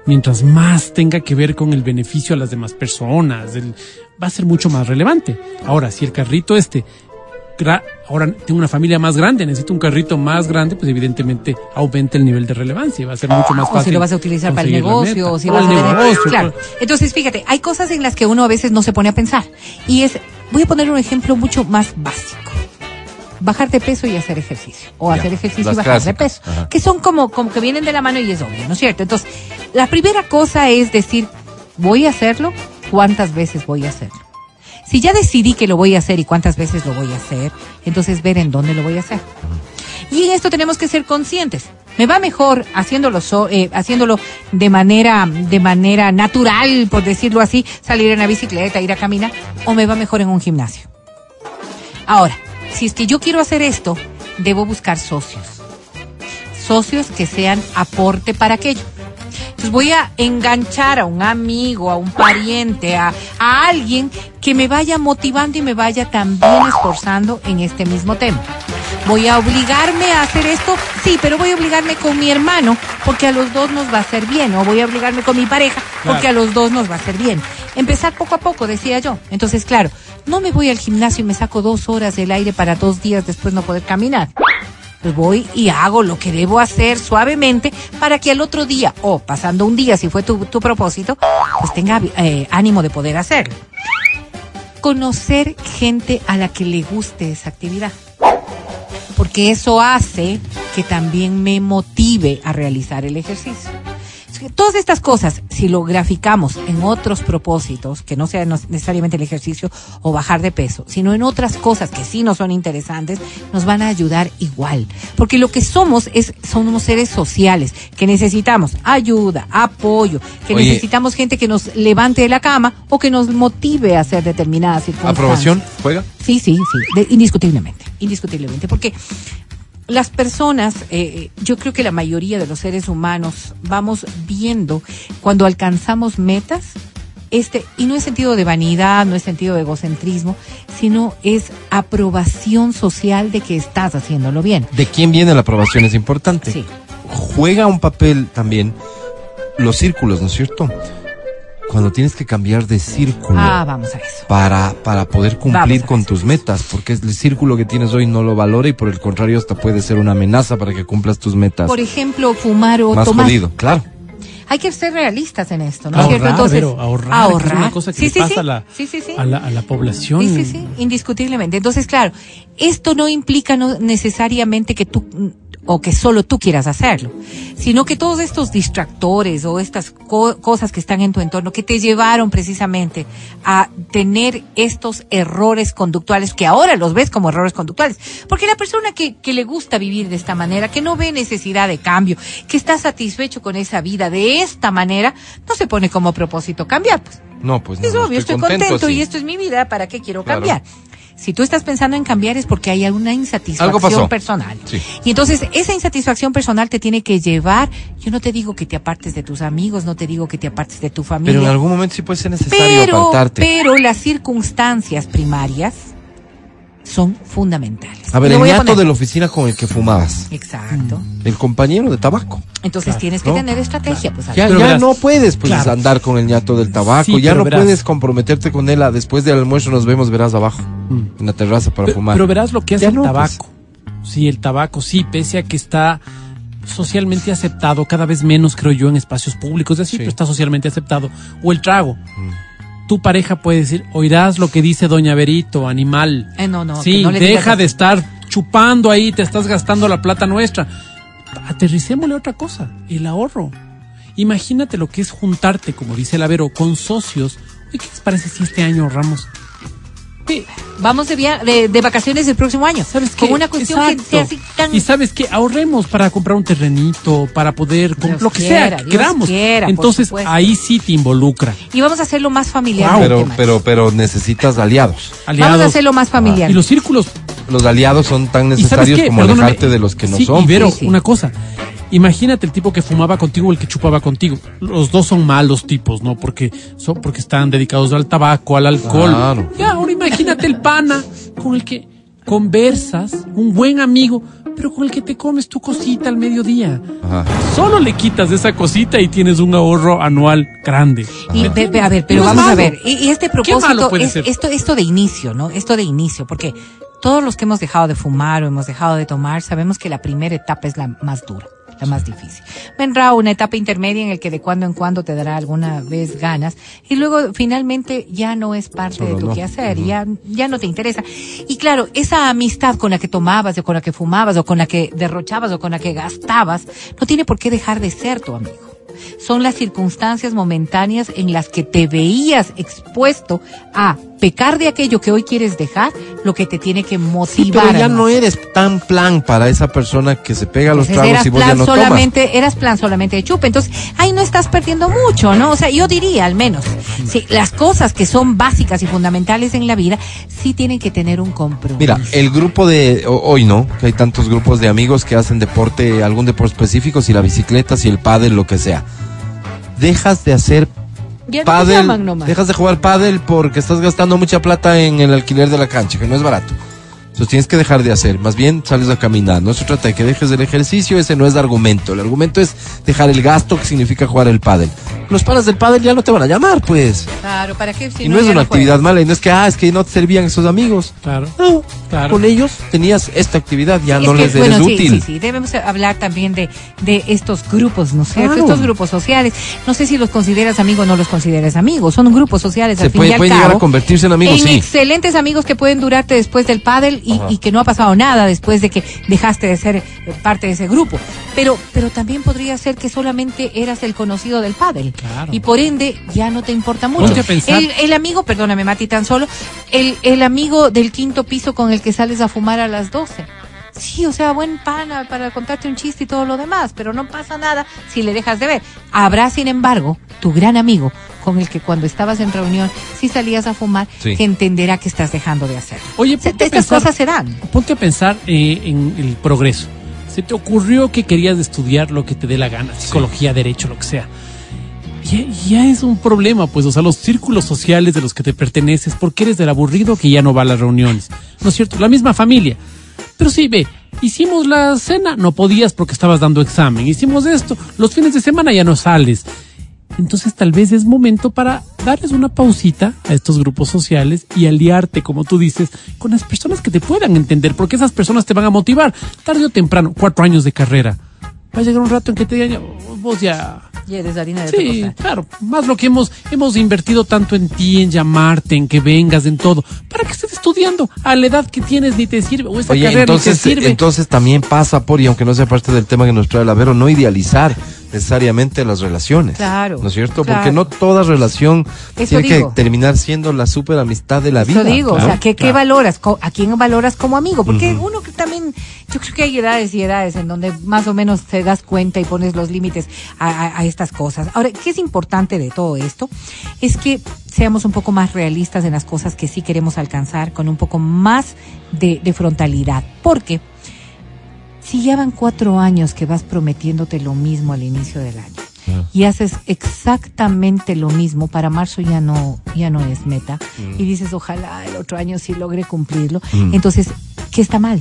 [SPEAKER 2] mientras más tenga que ver con el beneficio a las demás personas, el- va a ser mucho más relevante. Ahora, si el carrito este, ahora tengo una familia más grande, necesito un carrito más grande, pues evidentemente aumenta el nivel de relevancia y va a ser mucho más
[SPEAKER 3] o
[SPEAKER 2] fácil.
[SPEAKER 3] si lo vas a utilizar para el negocio, o si
[SPEAKER 2] O
[SPEAKER 3] vas
[SPEAKER 2] el
[SPEAKER 3] a tener-
[SPEAKER 2] negocio,
[SPEAKER 3] Claro.
[SPEAKER 2] pues.
[SPEAKER 3] Entonces, fíjate, hay cosas en las que uno a veces no se pone a pensar. Y es, voy a poner un ejemplo mucho más básico. Bajar de peso y hacer ejercicio. O
[SPEAKER 1] Ya,
[SPEAKER 3] hacer ejercicio y bajar de peso.
[SPEAKER 1] Ajá.
[SPEAKER 3] Que son como, como que vienen de la mano y es obvio, ¿no es cierto? Entonces, la primera cosa es decir, voy a hacerlo, ¿cuántas veces voy a hacerlo? Si ya decidí que lo voy a hacer y cuántas veces lo voy a hacer, entonces ver en dónde lo voy a hacer. Y en esto tenemos que ser conscientes. Me va mejor haciéndolo, so- eh, haciéndolo de manera, de manera natural, por decirlo así, salir en la bicicleta, ir a caminar, o me va mejor en un gimnasio. Ahora, si es que yo quiero hacer esto, debo buscar socios. Socios que sean aporte para aquello. Entonces voy a enganchar a un amigo, a un pariente, a, a alguien que me vaya motivando y me vaya también esforzando en este mismo tema. Voy a obligarme a hacer esto, sí, pero voy a obligarme con mi hermano porque a los dos nos va a hacer bien, o voy a obligarme con mi pareja porque
[SPEAKER 2] Claro.
[SPEAKER 3] a los dos nos va a hacer bien. Empezar poco a poco, decía yo. Entonces, claro, no me voy al gimnasio y me saco dos horas del aire para dos días después no poder caminar. Pues voy y hago lo que debo hacer suavemente para que al otro día, o pasando un día, si fue tu, tu propósito, pues tenga eh, ánimo de poder hacerlo. Conocer gente a la que le guste esa actividad. Porque eso hace que también me motive a realizar el ejercicio. Todas estas cosas, si lo graficamos en otros propósitos, que no sea necesariamente el ejercicio o bajar de peso, sino en otras cosas que sí nos son interesantes, nos van a ayudar igual. Porque lo que somos es, somos seres sociales, que necesitamos ayuda, apoyo, que
[SPEAKER 1] Oye.
[SPEAKER 3] necesitamos gente que nos levante de la cama o que nos motive a hacer determinadas circunstancias.
[SPEAKER 1] ¿Aprobación? ¿Juega?
[SPEAKER 3] Sí, sí, sí, de- indiscutiblemente, indiscutiblemente, porque las personas, eh, yo creo que la mayoría de los seres humanos vamos viendo cuando alcanzamos metas, este, y no es sentido de vanidad, no es sentido de egocentrismo, sino es aprobación social de que estás haciéndolo bien.
[SPEAKER 1] ¿De quién viene la aprobación? Es importante.
[SPEAKER 3] Sí.
[SPEAKER 1] Juega un papel también los círculos, ¿no es cierto? Cuando tienes que cambiar de círculo.
[SPEAKER 3] Ah, vamos a eso.
[SPEAKER 1] para, para poder cumplir con
[SPEAKER 3] eso.
[SPEAKER 1] tus metas, porque el círculo que tienes hoy no lo valora y por el contrario hasta puede ser una amenaza para que cumplas tus metas.
[SPEAKER 3] Por ejemplo, fumar o
[SPEAKER 1] Más
[SPEAKER 3] tomar.
[SPEAKER 1] jodido, claro.
[SPEAKER 3] Hay que ser realistas en esto, ¿no es
[SPEAKER 2] Ahorrar,
[SPEAKER 3] cierto? Entonces,
[SPEAKER 2] pero ahorrar, que es una cosa que
[SPEAKER 3] Sí,
[SPEAKER 2] le
[SPEAKER 3] sí,
[SPEAKER 2] pasa
[SPEAKER 3] sí.
[SPEAKER 2] a, la,
[SPEAKER 3] Sí, sí, sí.
[SPEAKER 2] A, la, a la población.
[SPEAKER 3] Sí, sí, sí, indiscutiblemente. Entonces, claro, esto no implica no necesariamente que tú o que solo tú quieras hacerlo, sino que todos estos distractores o estas co- cosas que están en tu entorno que te llevaron precisamente a tener estos errores conductuales que ahora los ves como errores conductuales, porque la persona que, que le gusta vivir de esta manera, que no ve necesidad de cambio, que está satisfecho con esa vida de esta manera, no se pone como propósito cambiar, pues.
[SPEAKER 1] No, pues no,
[SPEAKER 3] Es obvio, estoy, contento, y esto es mi vida, ¿para qué quiero
[SPEAKER 1] Claro.
[SPEAKER 3] cambiar? Si tú estás pensando en cambiar es porque hay alguna insatisfacción personal.
[SPEAKER 1] Sí.
[SPEAKER 3] Y entonces esa insatisfacción personal te tiene que llevar, yo no te digo que te apartes de tus amigos, no te digo que te apartes de tu familia,
[SPEAKER 1] Pero en algún momento sí puede ser necesario
[SPEAKER 3] pero,
[SPEAKER 1] apartarte.
[SPEAKER 3] pero las circunstancias primarias son fundamentales.
[SPEAKER 1] a ver, el
[SPEAKER 3] poner-
[SPEAKER 1] de la oficina con el que fumabas,
[SPEAKER 3] Exacto.
[SPEAKER 1] el compañero de tabaco.
[SPEAKER 3] Entonces
[SPEAKER 2] Claro,
[SPEAKER 3] tienes que
[SPEAKER 1] ¿no?
[SPEAKER 3] tener estrategia, pues.
[SPEAKER 1] Ya, ya
[SPEAKER 2] verás,
[SPEAKER 1] no puedes pues
[SPEAKER 2] claro.
[SPEAKER 1] andar con el ñato del tabaco,
[SPEAKER 2] Sí,
[SPEAKER 1] ya no
[SPEAKER 2] verás.
[SPEAKER 1] puedes comprometerte con él a después del almuerzo nos vemos, verás abajo,
[SPEAKER 2] Mm.
[SPEAKER 1] en la terraza para
[SPEAKER 2] Pero,
[SPEAKER 1] fumar.
[SPEAKER 2] pero verás lo que hace
[SPEAKER 1] Ya
[SPEAKER 2] el
[SPEAKER 1] no, pues.
[SPEAKER 2] tabaco. Sí, el tabaco, sí, pese a que está socialmente aceptado, cada vez menos creo yo en espacios públicos, es decir,
[SPEAKER 1] Sí.
[SPEAKER 2] pero está socialmente aceptado. O el trago.
[SPEAKER 1] Mm.
[SPEAKER 2] Tu pareja puede decir, oirás lo que dice Doña Berito, animal.
[SPEAKER 3] Eh, no, no,
[SPEAKER 2] sí,
[SPEAKER 3] no le
[SPEAKER 2] deja de estar chupando ahí, te estás gastando la plata nuestra. Aterricémosle otra cosa, el ahorro. Imagínate lo que es juntarte, como dice el Avero, con socios. Oye, ¿qué les parece si este año ahorramos?
[SPEAKER 3] Vamos de, via- de, de vacaciones el próximo año.
[SPEAKER 2] ¿Sabes
[SPEAKER 3] Con
[SPEAKER 2] qué?
[SPEAKER 3] una cuestión
[SPEAKER 2] Exacto.
[SPEAKER 3] que sea así tan
[SPEAKER 2] Y sabes que ahorremos para comprar un terrenito, para poder, con lo que
[SPEAKER 3] quiera,
[SPEAKER 2] sea que
[SPEAKER 3] Dios
[SPEAKER 2] queramos.
[SPEAKER 3] quiera,
[SPEAKER 2] Entonces ahí sí te involucra.
[SPEAKER 3] Y vamos a hacerlo más familiar.
[SPEAKER 1] Pero, pero, pero necesitas aliados.
[SPEAKER 2] Aliados.
[SPEAKER 3] Vamos a hacerlo más familiar.
[SPEAKER 2] Y los círculos.
[SPEAKER 1] Los aliados son tan
[SPEAKER 2] ¿Y sabes
[SPEAKER 1] necesarios como
[SPEAKER 2] Perdóname.
[SPEAKER 1] alejarte de los que no
[SPEAKER 2] Sí,
[SPEAKER 1] son.
[SPEAKER 2] Y Vero,
[SPEAKER 3] Sí, sí.
[SPEAKER 2] una cosa. Imagínate el tipo que fumaba contigo o el que chupaba contigo. Los dos son malos tipos, ¿no? Porque son porque están dedicados al tabaco, al alcohol.
[SPEAKER 1] Claro.
[SPEAKER 2] Ya, ahora imagínate el pana con el que conversas, un buen amigo, pero con el que te comes tu cosita al mediodía.
[SPEAKER 1] Ajá.
[SPEAKER 2] Solo le quitas esa cosita y tienes un ahorro anual grande.
[SPEAKER 3] Y, a ver, pero
[SPEAKER 2] No
[SPEAKER 3] vamos a ver. Y, y este
[SPEAKER 2] malo
[SPEAKER 3] propósito,
[SPEAKER 2] puede
[SPEAKER 3] es,
[SPEAKER 2] ser?
[SPEAKER 3] esto, esto de inicio, ¿no? Esto de inicio, porque todos los que hemos dejado de fumar o hemos dejado de tomar, sabemos que la primera etapa es la más dura, la más difícil. Vendrá una etapa intermedia en el que de cuando en cuando te dará alguna vez ganas y luego finalmente ya no es parte
[SPEAKER 1] Solo
[SPEAKER 3] de tu
[SPEAKER 1] no.
[SPEAKER 3] quehacer, ya, ya no te interesa. Y claro, esa amistad con la que tomabas o con la que fumabas o con la que derrochabas o con la que gastabas, no tiene por qué dejar de ser tu amigo son las circunstancias momentáneas en las que te veías expuesto a pecar de aquello que hoy quieres dejar, lo que te tiene que
[SPEAKER 1] Sí,
[SPEAKER 3] motivar.
[SPEAKER 1] pero ya no eres tan plan para esa persona que se pega a los
[SPEAKER 3] Entonces,
[SPEAKER 1] tragos
[SPEAKER 3] eras
[SPEAKER 1] y vos ya
[SPEAKER 3] plan
[SPEAKER 1] no tomas.
[SPEAKER 3] solamente, eras plan solamente de chupe. Entonces, ahí no estás perdiendo mucho, ¿no? O sea, yo diría al menos, sí, las cosas que son básicas y fundamentales en la vida, sí tienen que tener un compromiso.
[SPEAKER 1] Mira, el grupo de hoy no, que hay tantos grupos de amigos que hacen deporte, algún deporte específico, si la bicicleta, si el pádel, lo que sea. Dejas de hacer
[SPEAKER 3] Ya
[SPEAKER 1] pádel,
[SPEAKER 3] llaman nomás.
[SPEAKER 1] dejas de jugar pádel porque estás gastando mucha plata en el alquiler de la cancha, que no es barato. Entonces tienes que dejar de hacer, más bien sales a caminar. No se trata de que dejes el ejercicio, ese no es el argumento. El argumento es dejar el gasto que significa jugar el pádel. Los panas del pádel ya no te van a llamar, pues.
[SPEAKER 3] Claro, ¿para qué? Si
[SPEAKER 1] y no, es una actividad mala, y no es que, ah, es que no te servían esos amigos.
[SPEAKER 2] Claro.
[SPEAKER 1] No,
[SPEAKER 2] Claro.
[SPEAKER 1] con ellos tenías esta actividad, ya
[SPEAKER 3] Es
[SPEAKER 1] no
[SPEAKER 3] que,
[SPEAKER 1] les eres
[SPEAKER 3] bueno, sí,
[SPEAKER 1] útil.
[SPEAKER 3] Sí, sí, debemos hablar también de, de estos grupos, ¿no es cierto?
[SPEAKER 1] Claro.
[SPEAKER 3] Estos grupos sociales. No sé si los consideras amigos o no los consideras amigos. Son grupos sociales
[SPEAKER 1] Se
[SPEAKER 3] al fin
[SPEAKER 1] puede,
[SPEAKER 3] al
[SPEAKER 1] pueden llegar
[SPEAKER 3] cabo.
[SPEAKER 1] a convertirse en amigos,
[SPEAKER 3] en
[SPEAKER 1] sí.
[SPEAKER 3] excelentes amigos que pueden durarte después del pádel y, y que no ha pasado nada después de que dejaste de ser parte de ese grupo. Pero, pero también podría ser que solamente eras el conocido del pádel.
[SPEAKER 2] Claro.
[SPEAKER 3] Y por ende ya no te importa mucho.
[SPEAKER 2] Ponte a pensar.
[SPEAKER 3] El, el amigo, perdóname Mati, tan solo, el, el amigo del quinto piso con el que sales a fumar a las 12. Sí, o sea, buen pana para contarte un chiste y todo lo demás, pero no pasa nada si le dejas de ver. Habrá, sin embargo, tu gran amigo con el que cuando estabas en reunión, si salías a fumar,
[SPEAKER 1] Sí.
[SPEAKER 3] que entenderá que estás dejando de hacer.
[SPEAKER 2] Oye, a
[SPEAKER 3] estas
[SPEAKER 2] pensar-
[SPEAKER 3] cosas se dan.
[SPEAKER 2] Ponte a pensar eh, en el progreso. Se te ocurrió que querías estudiar lo que te dé la gana, psicología, derecho, lo que sea. Ya, ya es un problema, pues, o sea, los círculos sociales de los que te perteneces, porque eres del aburrido que ya no va a las reuniones. ¿No es cierto? La misma familia. Pero sí, ve, hicimos la cena, no podías porque estabas dando examen. Hicimos esto, los fines de semana ya no sales. Entonces tal vez es momento para darles una pausita a estos grupos sociales y aliarte, como tú dices, con las personas que te puedan entender, porque esas personas te van a motivar tarde o temprano, cuatro años de carrera. Va a llegar un rato en que te digan, "Oh, vos ya...
[SPEAKER 3] Y eres harina de
[SPEAKER 2] Sí, claro, más lo que hemos, hemos invertido tanto en ti, en llamarte, en que vengas, en todo, para que estés estudiando a la edad que tienes ni te sirve, o esa
[SPEAKER 1] Oye,
[SPEAKER 2] carrera
[SPEAKER 1] entonces,
[SPEAKER 2] ni te sirve.
[SPEAKER 1] entonces también pasa por, y aunque no sea parte del tema que nos trae la Vero, no idealizar necesariamente las relaciones.
[SPEAKER 3] Claro,
[SPEAKER 1] ¿No es cierto?
[SPEAKER 3] claro.
[SPEAKER 1] Porque no toda relación
[SPEAKER 3] Eso
[SPEAKER 1] tiene
[SPEAKER 3] digo.
[SPEAKER 1] que terminar siendo la super amistad de la vida.
[SPEAKER 3] Eso digo, o sea, ¿qué, qué
[SPEAKER 2] claro.
[SPEAKER 3] valoras? ¿A quién valoras como amigo? Porque uno que también, yo creo que hay edades y edades en donde más o menos te das cuenta y pones los límites a, a- a estas cosas. Ahora, ¿qué es importante de todo esto? Es que seamos un poco más realistas en las cosas que sí queremos alcanzar, con un poco más de, de frontalidad. Porque si ya van cuatro años que vas prometiéndote lo mismo al inicio del año, y haces exactamente lo mismo, para marzo ya no, ya no es meta, y dices, ojalá el otro año sí logre cumplirlo.
[SPEAKER 1] Mm.
[SPEAKER 3] Entonces, ¿qué está mal?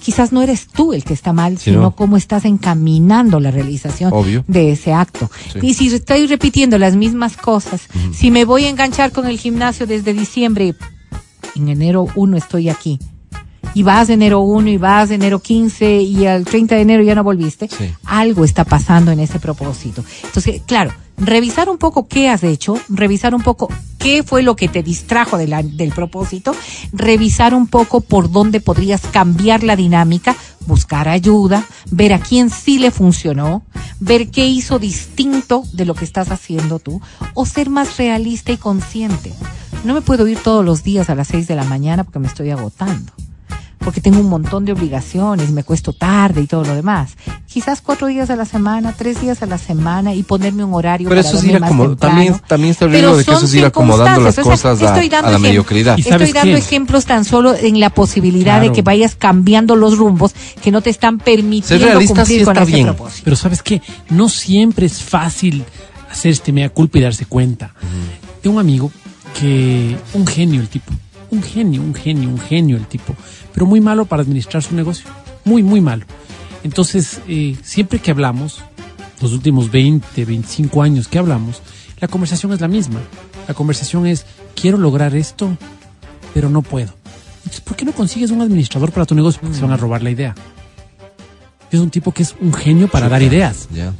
[SPEAKER 3] Quizás no eres tú el que está mal,
[SPEAKER 1] Sí,
[SPEAKER 3] sino
[SPEAKER 1] no.
[SPEAKER 3] cómo estás encaminando la realización
[SPEAKER 1] Obvio.
[SPEAKER 3] de ese acto.
[SPEAKER 1] Sí.
[SPEAKER 3] Y si estoy repitiendo las mismas cosas, si me voy a enganchar con el gimnasio desde diciembre, en enero 1 estoy aquí, y vas de enero 1 y vas de enero 15 y al 30 de enero ya no volviste,
[SPEAKER 1] Sí.
[SPEAKER 3] algo está pasando en ese propósito. Entonces, claro, revisar un poco qué has hecho, revisar un poco qué fue lo que te distrajo de la- del propósito, revisar un poco por dónde podrías cambiar la dinámica, buscar ayuda, ver a quién sí le funcionó, ver qué hizo distinto de lo que estás haciendo tú, o ser más realista y consciente. No me puedo ir todos los días a las 6 de la mañana porque me estoy agotando porque tengo un montón de obligaciones, me cuesto tarde y todo lo demás. Quizás cuatro días a la semana, tres días a la semana y ponerme un horario
[SPEAKER 1] Pero
[SPEAKER 3] para
[SPEAKER 1] eso es ir
[SPEAKER 3] más
[SPEAKER 1] acomo-
[SPEAKER 3] temprano.
[SPEAKER 1] también, también está el riesgo de que eso es ir acomodando las
[SPEAKER 3] circunstancias, o sea,
[SPEAKER 1] cosas a,
[SPEAKER 3] estoy dando
[SPEAKER 1] a la mediocridad.
[SPEAKER 2] Y sabes
[SPEAKER 3] Estoy dando
[SPEAKER 2] qué?
[SPEAKER 3] ejemplos tan solo en la posibilidad de que vayas cambiando los rumbos que no te están permitiendo
[SPEAKER 1] realista
[SPEAKER 3] cumplir
[SPEAKER 1] sí
[SPEAKER 3] con
[SPEAKER 1] está
[SPEAKER 3] ese
[SPEAKER 1] bien.
[SPEAKER 3] propósito.
[SPEAKER 2] Pero sabes qué, no siempre es fácil hacer este mea culpa y darse cuenta. Tengo un amigo que, un genio el tipo, un genio, un genio, un genio el tipo, pero muy malo para administrar su negocio, muy, muy malo. Entonces, eh, siempre que hablamos, los últimos 20, 25 años que hablamos, la conversación es la misma. La conversación es, quiero lograr esto, pero no puedo. Entonces, ¿por qué no consigues un administrador para tu negocio? Porque se van a robar la idea. Es un tipo que es un genio para dar ideas.
[SPEAKER 1] Ya.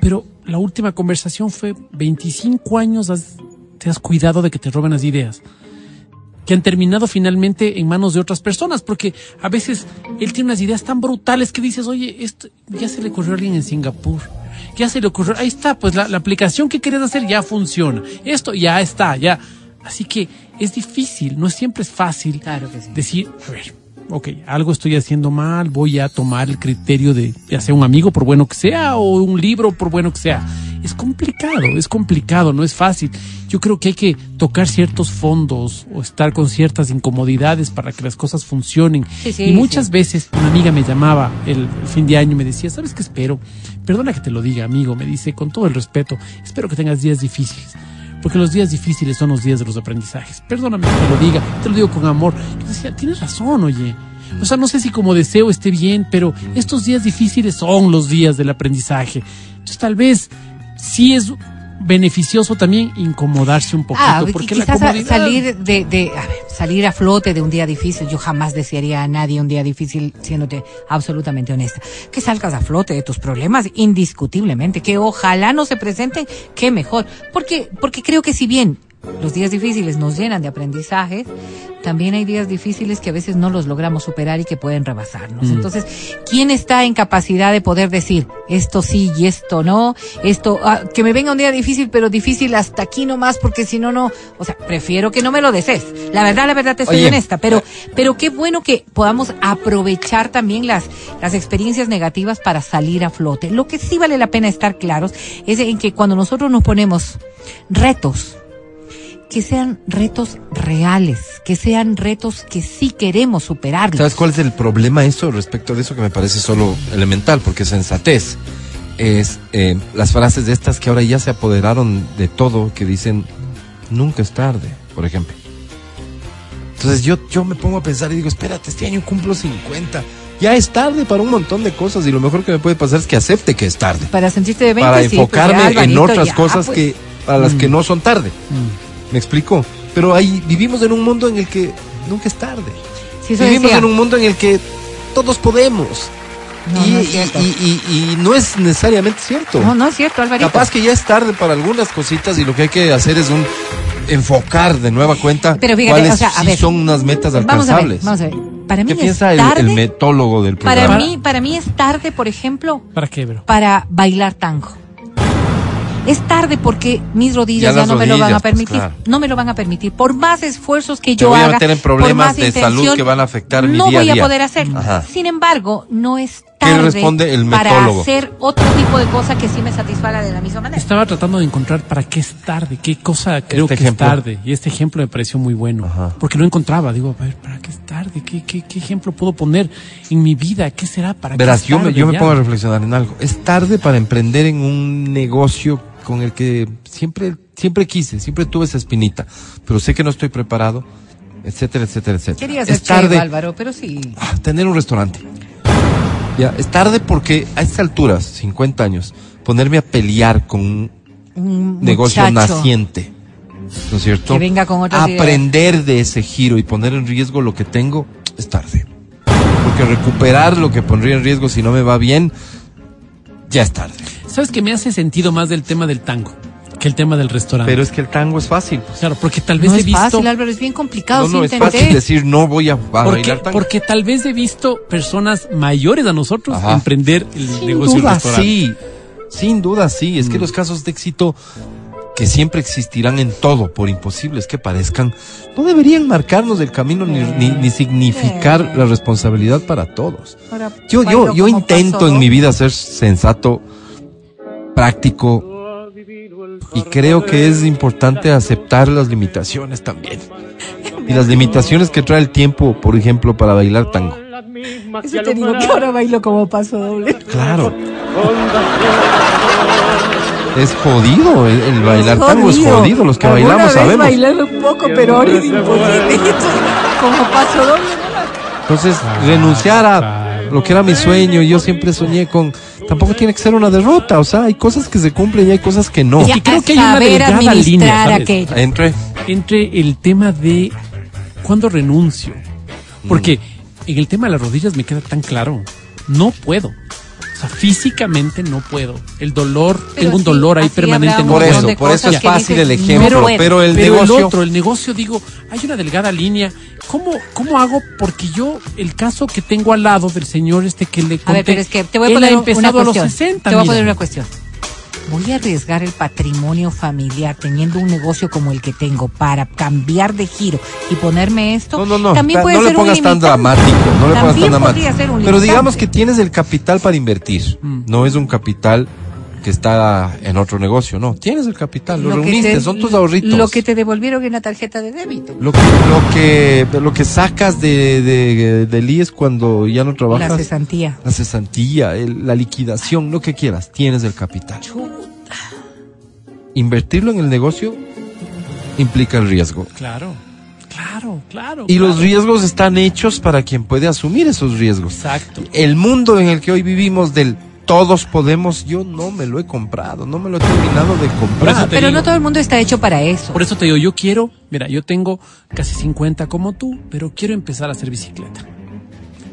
[SPEAKER 2] Pero la última conversación fue 25 años has- te has cuidado de que te roben las ideas. Que han terminado finalmente en manos de otras personas, porque a veces él tiene unas ideas tan brutales que dices, oye, esto ya se le ocurrió a alguien en Singapur. Ya se le ocurrió, ahí está, pues la, la aplicación que querías hacer ya funciona. Esto ya está, ya. Así que es difícil, no siempre es fácil
[SPEAKER 3] Claro que sí.
[SPEAKER 2] decir, a ver, ok, algo estoy haciendo mal, voy a tomar el criterio de, ya sea un amigo por bueno que sea o un libro por bueno que sea. Es complicado, es complicado, no es fácil. Yo creo que hay que tocar ciertos fondos o estar con ciertas incomodidades para que las cosas funcionen.
[SPEAKER 3] Sí, sí,
[SPEAKER 2] y muchas
[SPEAKER 3] sí.
[SPEAKER 2] veces una amiga me llamaba el, el fin de año y me decía, ¿sabes qué espero? Perdona que te lo diga, amigo, me dice con todo el respeto, espero que tengas días difíciles. Porque los días difíciles son los días de los aprendizajes. Perdóname que te lo diga, te lo digo con amor. Decía, tienes razón, oye. O sea, no sé si como deseo esté bien, pero estos días difíciles son los días del aprendizaje. Entonces, tal vez sí es beneficioso también incomodarse un poquito.
[SPEAKER 3] Ah,
[SPEAKER 2] porque
[SPEAKER 3] qui-
[SPEAKER 2] la
[SPEAKER 3] quizás a-
[SPEAKER 2] comodidad...
[SPEAKER 3] salir de, de a ver, salir a flote de un día difícil. Yo jamás desearía a nadie un día difícil, siéndote absolutamente honesta. Que salgas a flote de tus problemas, indiscutiblemente. Que ojalá no se presenten, qué mejor. Porque, porque creo que si bien los días difíciles nos llenan de aprendizajes, también hay días difíciles que a veces no los logramos superar y que pueden rebasarnos. Entonces, ¿quién está en capacidad de poder decir esto sí y esto no? Esto, ah, que me venga un día difícil, pero difícil hasta aquí nomás, porque si no, no. O sea, prefiero que no me lo desees. La verdad, la verdad, te soy
[SPEAKER 1] Oye,
[SPEAKER 3] honesta, pero, pero qué bueno que podamos aprovechar también las, las experiencias negativas para salir a flote. Lo que sí vale la pena estar claros es en que cuando nosotros nos ponemos retos, que sean retos reales, que sean retos que sí queremos superarlos.
[SPEAKER 1] ¿Sabes cuál es el problema eso respecto de eso que me parece solo elemental? Porque sensatez es eh, las frases de estas que ahora ya se apoderaron de todo, que dicen nunca es tarde, por ejemplo. Entonces yo, yo me pongo a pensar y digo, espérate, este año cumplo 50. Ya es tarde para un montón de cosas y lo mejor que me puede pasar es que acepte que es tarde.
[SPEAKER 3] Para sentirte de 20,
[SPEAKER 1] para
[SPEAKER 3] sí, pues
[SPEAKER 1] enfocarme
[SPEAKER 3] ya,
[SPEAKER 1] en otras
[SPEAKER 3] ya,
[SPEAKER 1] cosas
[SPEAKER 3] pues.
[SPEAKER 1] que para las que no son tarde. ¿Me explico? Pero ahí vivimos en un mundo en el que nunca es tarde.
[SPEAKER 3] Sí, eso
[SPEAKER 1] vivimos
[SPEAKER 3] decía.
[SPEAKER 1] en un mundo en el que todos podemos.
[SPEAKER 3] No,
[SPEAKER 1] y,
[SPEAKER 3] no es
[SPEAKER 1] y-
[SPEAKER 3] cierto.
[SPEAKER 1] y- y- y no es necesariamente cierto.
[SPEAKER 3] No, no es cierto, Alvarito.
[SPEAKER 1] Capaz que ya es tarde para algunas cositas y lo que hay que hacer es un enfocar de nueva cuenta
[SPEAKER 3] Pero fíjate,
[SPEAKER 1] cuáles
[SPEAKER 3] o sea, a
[SPEAKER 1] sí
[SPEAKER 3] ver.
[SPEAKER 1] son unas metas
[SPEAKER 3] Vamos a ver,
[SPEAKER 1] alcanzables.
[SPEAKER 3] vamos a ver. Para mí
[SPEAKER 1] ¿Qué
[SPEAKER 3] es
[SPEAKER 1] piensa el,
[SPEAKER 3] tarde.
[SPEAKER 1] el metólogo del programa?
[SPEAKER 3] para mí, para mí es tarde, por ejemplo,
[SPEAKER 2] ¿Para qué, bro?
[SPEAKER 3] para bailar tango. Es tarde porque mis rodillas
[SPEAKER 1] Ya
[SPEAKER 3] no me lo van a
[SPEAKER 1] pues,
[SPEAKER 3] permitir.
[SPEAKER 1] claro.
[SPEAKER 3] No me lo van a permitir. Por más esfuerzos que
[SPEAKER 1] Te
[SPEAKER 3] yo
[SPEAKER 1] voy a
[SPEAKER 3] haga,
[SPEAKER 1] meter en
[SPEAKER 3] por
[SPEAKER 1] problemas
[SPEAKER 3] más
[SPEAKER 1] de salud
[SPEAKER 3] intención,
[SPEAKER 1] que van a afectar mi
[SPEAKER 3] no
[SPEAKER 1] día a
[SPEAKER 3] voy a
[SPEAKER 1] día.
[SPEAKER 3] poder hacer.
[SPEAKER 1] Ajá.
[SPEAKER 3] Sin embargo, no es
[SPEAKER 1] ¿Qué
[SPEAKER 3] tarde
[SPEAKER 1] responde el
[SPEAKER 3] para
[SPEAKER 1] metólogo?
[SPEAKER 3] hacer otro tipo de cosa que sí me satisfaga de la misma manera.
[SPEAKER 2] Estaba tratando de encontrar para qué es tarde, qué cosa creo
[SPEAKER 1] Este
[SPEAKER 2] que
[SPEAKER 1] ejemplo.
[SPEAKER 2] es tarde. Y este ejemplo me pareció muy bueno.
[SPEAKER 1] Ajá.
[SPEAKER 2] Porque no encontraba. Digo, a ver, ¿para qué es tarde? ¿Qué, qué, qué ejemplo puedo poner en mi vida? ¿Qué será para
[SPEAKER 1] Verás,
[SPEAKER 2] qué es
[SPEAKER 1] yo me,
[SPEAKER 2] tarde
[SPEAKER 1] yo me pongo a reflexionar en algo. Es tarde para emprender en un negocio con el que siempre, siempre quise, siempre tuve esa espinita, pero sé que no estoy preparado, etcétera, etcétera, etcétera.
[SPEAKER 3] Quería ser
[SPEAKER 1] es tarde
[SPEAKER 3] chef, Álvaro, pero sí.
[SPEAKER 1] ah, tener un restaurante. Ya, es tarde porque a estas alturas, 50 años, ponerme a pelear con un
[SPEAKER 3] Un
[SPEAKER 1] negocio
[SPEAKER 3] muchacho
[SPEAKER 1] naciente, ¿no es cierto?
[SPEAKER 3] Que venga con otras ideas.
[SPEAKER 1] Aprender de ese giro y poner en riesgo lo que tengo, es tarde. Porque recuperar lo que pondría en riesgo si no me va bien, ya es tarde.
[SPEAKER 2] ¿Sabes que me hace sentido más del tema del tango que el tema del restaurante?
[SPEAKER 1] Pero es que el tango es fácil. pues.
[SPEAKER 2] claro, porque tal vez
[SPEAKER 3] No
[SPEAKER 2] he
[SPEAKER 3] es
[SPEAKER 2] visto.
[SPEAKER 3] fácil, Álvaro, es bien complicado.
[SPEAKER 1] No, no, es fácil decir no voy a, a
[SPEAKER 2] porque,
[SPEAKER 1] bailar tango.
[SPEAKER 2] porque tal vez he visto personas mayores a nosotros
[SPEAKER 1] Ajá.
[SPEAKER 2] emprender el
[SPEAKER 1] Sin
[SPEAKER 2] negocio del
[SPEAKER 1] duda
[SPEAKER 2] restaurante.
[SPEAKER 1] sí, sin duda sí. Es que los casos de éxito que siempre existirán en todo, por imposibles que parezcan, no deberían marcarnos el camino ni, ni, ni significar la responsabilidad para todos. Yo, yo, yo intento en mi vida ser sensato, práctico, y creo que es importante aceptar las limitaciones también. Y las limitaciones que trae el tiempo, por ejemplo, para bailar tango.
[SPEAKER 3] Eso te digo que ahora bailo como paso doble.
[SPEAKER 1] Claro. Es jodido el, el bailar tango, es jodido. Los que
[SPEAKER 3] Alguna
[SPEAKER 1] bailamos
[SPEAKER 3] vez
[SPEAKER 1] sabemos.
[SPEAKER 3] bailar un poco, pero ahora es imposible. como paso doble.
[SPEAKER 1] Entonces, renunciar a lo que era mi sueño, yo siempre soñé con. Tampoco tiene que ser una derrota, o sea, hay cosas que se cumplen y hay cosas que no.
[SPEAKER 3] Ya,
[SPEAKER 2] Y creo que hay una delgada línea.
[SPEAKER 1] Entre.
[SPEAKER 2] entre el tema de cuándo renuncio. Porque en el tema de las rodillas me queda tan claro. No puedo. O sea, físicamente no puedo. El dolor,
[SPEAKER 3] Pero
[SPEAKER 2] tengo un
[SPEAKER 3] sí,
[SPEAKER 2] dolor ahí permanente. no
[SPEAKER 1] Por eso, por eso es fácil
[SPEAKER 3] dices,
[SPEAKER 1] el ejemplo, pero el
[SPEAKER 2] Pero
[SPEAKER 1] negocio.
[SPEAKER 2] el otro, el negocio, digo, hay una delgada línea. ¿Cómo, ¿Cómo hago? Porque yo, el caso que tengo al lado del señor este que le conté,
[SPEAKER 3] A ver, pero es que te voy a poner una
[SPEAKER 2] empezado a los
[SPEAKER 3] cuestión.
[SPEAKER 2] 60.
[SPEAKER 3] te voy a
[SPEAKER 2] mira.
[SPEAKER 3] poner una cuestión. Voy a arriesgar el patrimonio familiar teniendo un negocio como el que tengo para cambiar de giro y ponerme esto.
[SPEAKER 1] No, no, no.
[SPEAKER 3] También
[SPEAKER 1] ta-
[SPEAKER 3] puede
[SPEAKER 1] no le
[SPEAKER 3] ser un
[SPEAKER 1] pongas tan
[SPEAKER 3] limitante.
[SPEAKER 1] dramático. No le pongas tan dramático.
[SPEAKER 3] un
[SPEAKER 1] Pero digamos que tienes el capital para invertir. No es un capital que está en otro negocio, no. Tienes el capital, lo, reuniste,
[SPEAKER 3] te-
[SPEAKER 1] son tus ahorritos.
[SPEAKER 3] Lo que te devolvieron en la tarjeta de débito.
[SPEAKER 1] Lo que, lo que, lo que sacas de, de, del IES cuando ya no trabajas.
[SPEAKER 3] La cesantía.
[SPEAKER 1] La cesantía, el- la liquidación, lo que quieras, tienes el capital. Invertirlo en el negocio implica el riesgo.
[SPEAKER 2] Claro, claro, claro.
[SPEAKER 1] Y los riesgos están hechos para quien puede asumir esos riesgos.
[SPEAKER 2] Exacto.
[SPEAKER 1] El mundo en el que hoy vivimos del todos podemos, yo no me lo he comprado, no me lo he terminado de comprar.
[SPEAKER 2] te
[SPEAKER 3] Pero
[SPEAKER 2] digo.
[SPEAKER 3] no todo el mundo está hecho para eso.
[SPEAKER 2] Por eso te digo, yo quiero, mira, yo tengo casi 50 como tú, pero quiero empezar a hacer bicicleta.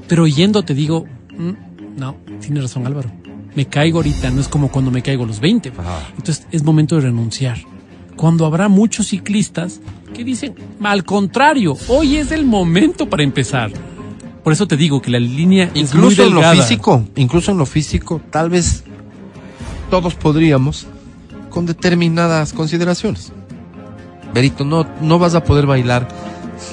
[SPEAKER 2] Pero yendo te digo, mm, no, tienes razón Álvaro. Me caigo ahorita, no es como cuando me caigo a los 20.
[SPEAKER 1] Ajá.
[SPEAKER 2] Entonces es momento de renunciar. cuando habrá muchos ciclistas que dicen, al contrario, hoy es el momento para empezar. Por eso te digo que la línea es muy
[SPEAKER 1] Incluso en lo físico, incluso en lo físico, tal vez todos podríamos con determinadas consideraciones. Berito, no, no vas a poder bailar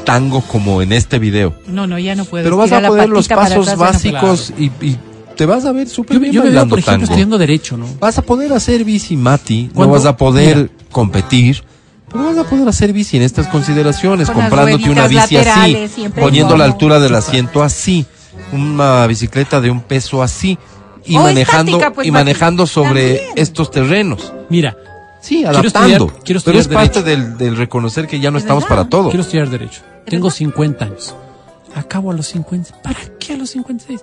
[SPEAKER 1] tango como en este video,
[SPEAKER 3] No, no, ya no puedo.
[SPEAKER 1] pero vas a poder los pasos básicos y, y te vas a ver súper
[SPEAKER 2] Yo,
[SPEAKER 1] bien
[SPEAKER 2] yo me veo,
[SPEAKER 1] bailando
[SPEAKER 2] por ejemplo,
[SPEAKER 1] tango.
[SPEAKER 2] estudiando Derecho, ¿no?
[SPEAKER 1] Vas a poder hacer bici mati, no vas a poder
[SPEAKER 2] mira.
[SPEAKER 1] competir, pero vas a poder hacer bici en estas consideraciones,
[SPEAKER 3] Con
[SPEAKER 1] comprándote una bici así, poniendo la altura del asiento así, una bicicleta de un peso así y
[SPEAKER 3] O
[SPEAKER 1] manejando
[SPEAKER 3] estática, pues,
[SPEAKER 1] y manejando sobre
[SPEAKER 3] También.
[SPEAKER 1] estos terrenos.
[SPEAKER 2] Mira,
[SPEAKER 1] Sí,
[SPEAKER 2] Quiero
[SPEAKER 1] adaptando.
[SPEAKER 2] estudiar- quiero
[SPEAKER 1] pero
[SPEAKER 2] estudiar
[SPEAKER 1] es parte del, del reconocer que ya no
[SPEAKER 3] Es
[SPEAKER 1] estamos
[SPEAKER 3] verdad.
[SPEAKER 1] para todo.
[SPEAKER 2] quiero estudiar Derecho.
[SPEAKER 3] ¿De
[SPEAKER 2] Tengo
[SPEAKER 3] verdad?
[SPEAKER 2] 50 años. Acabo a los 50. ¿Para qué a los 56?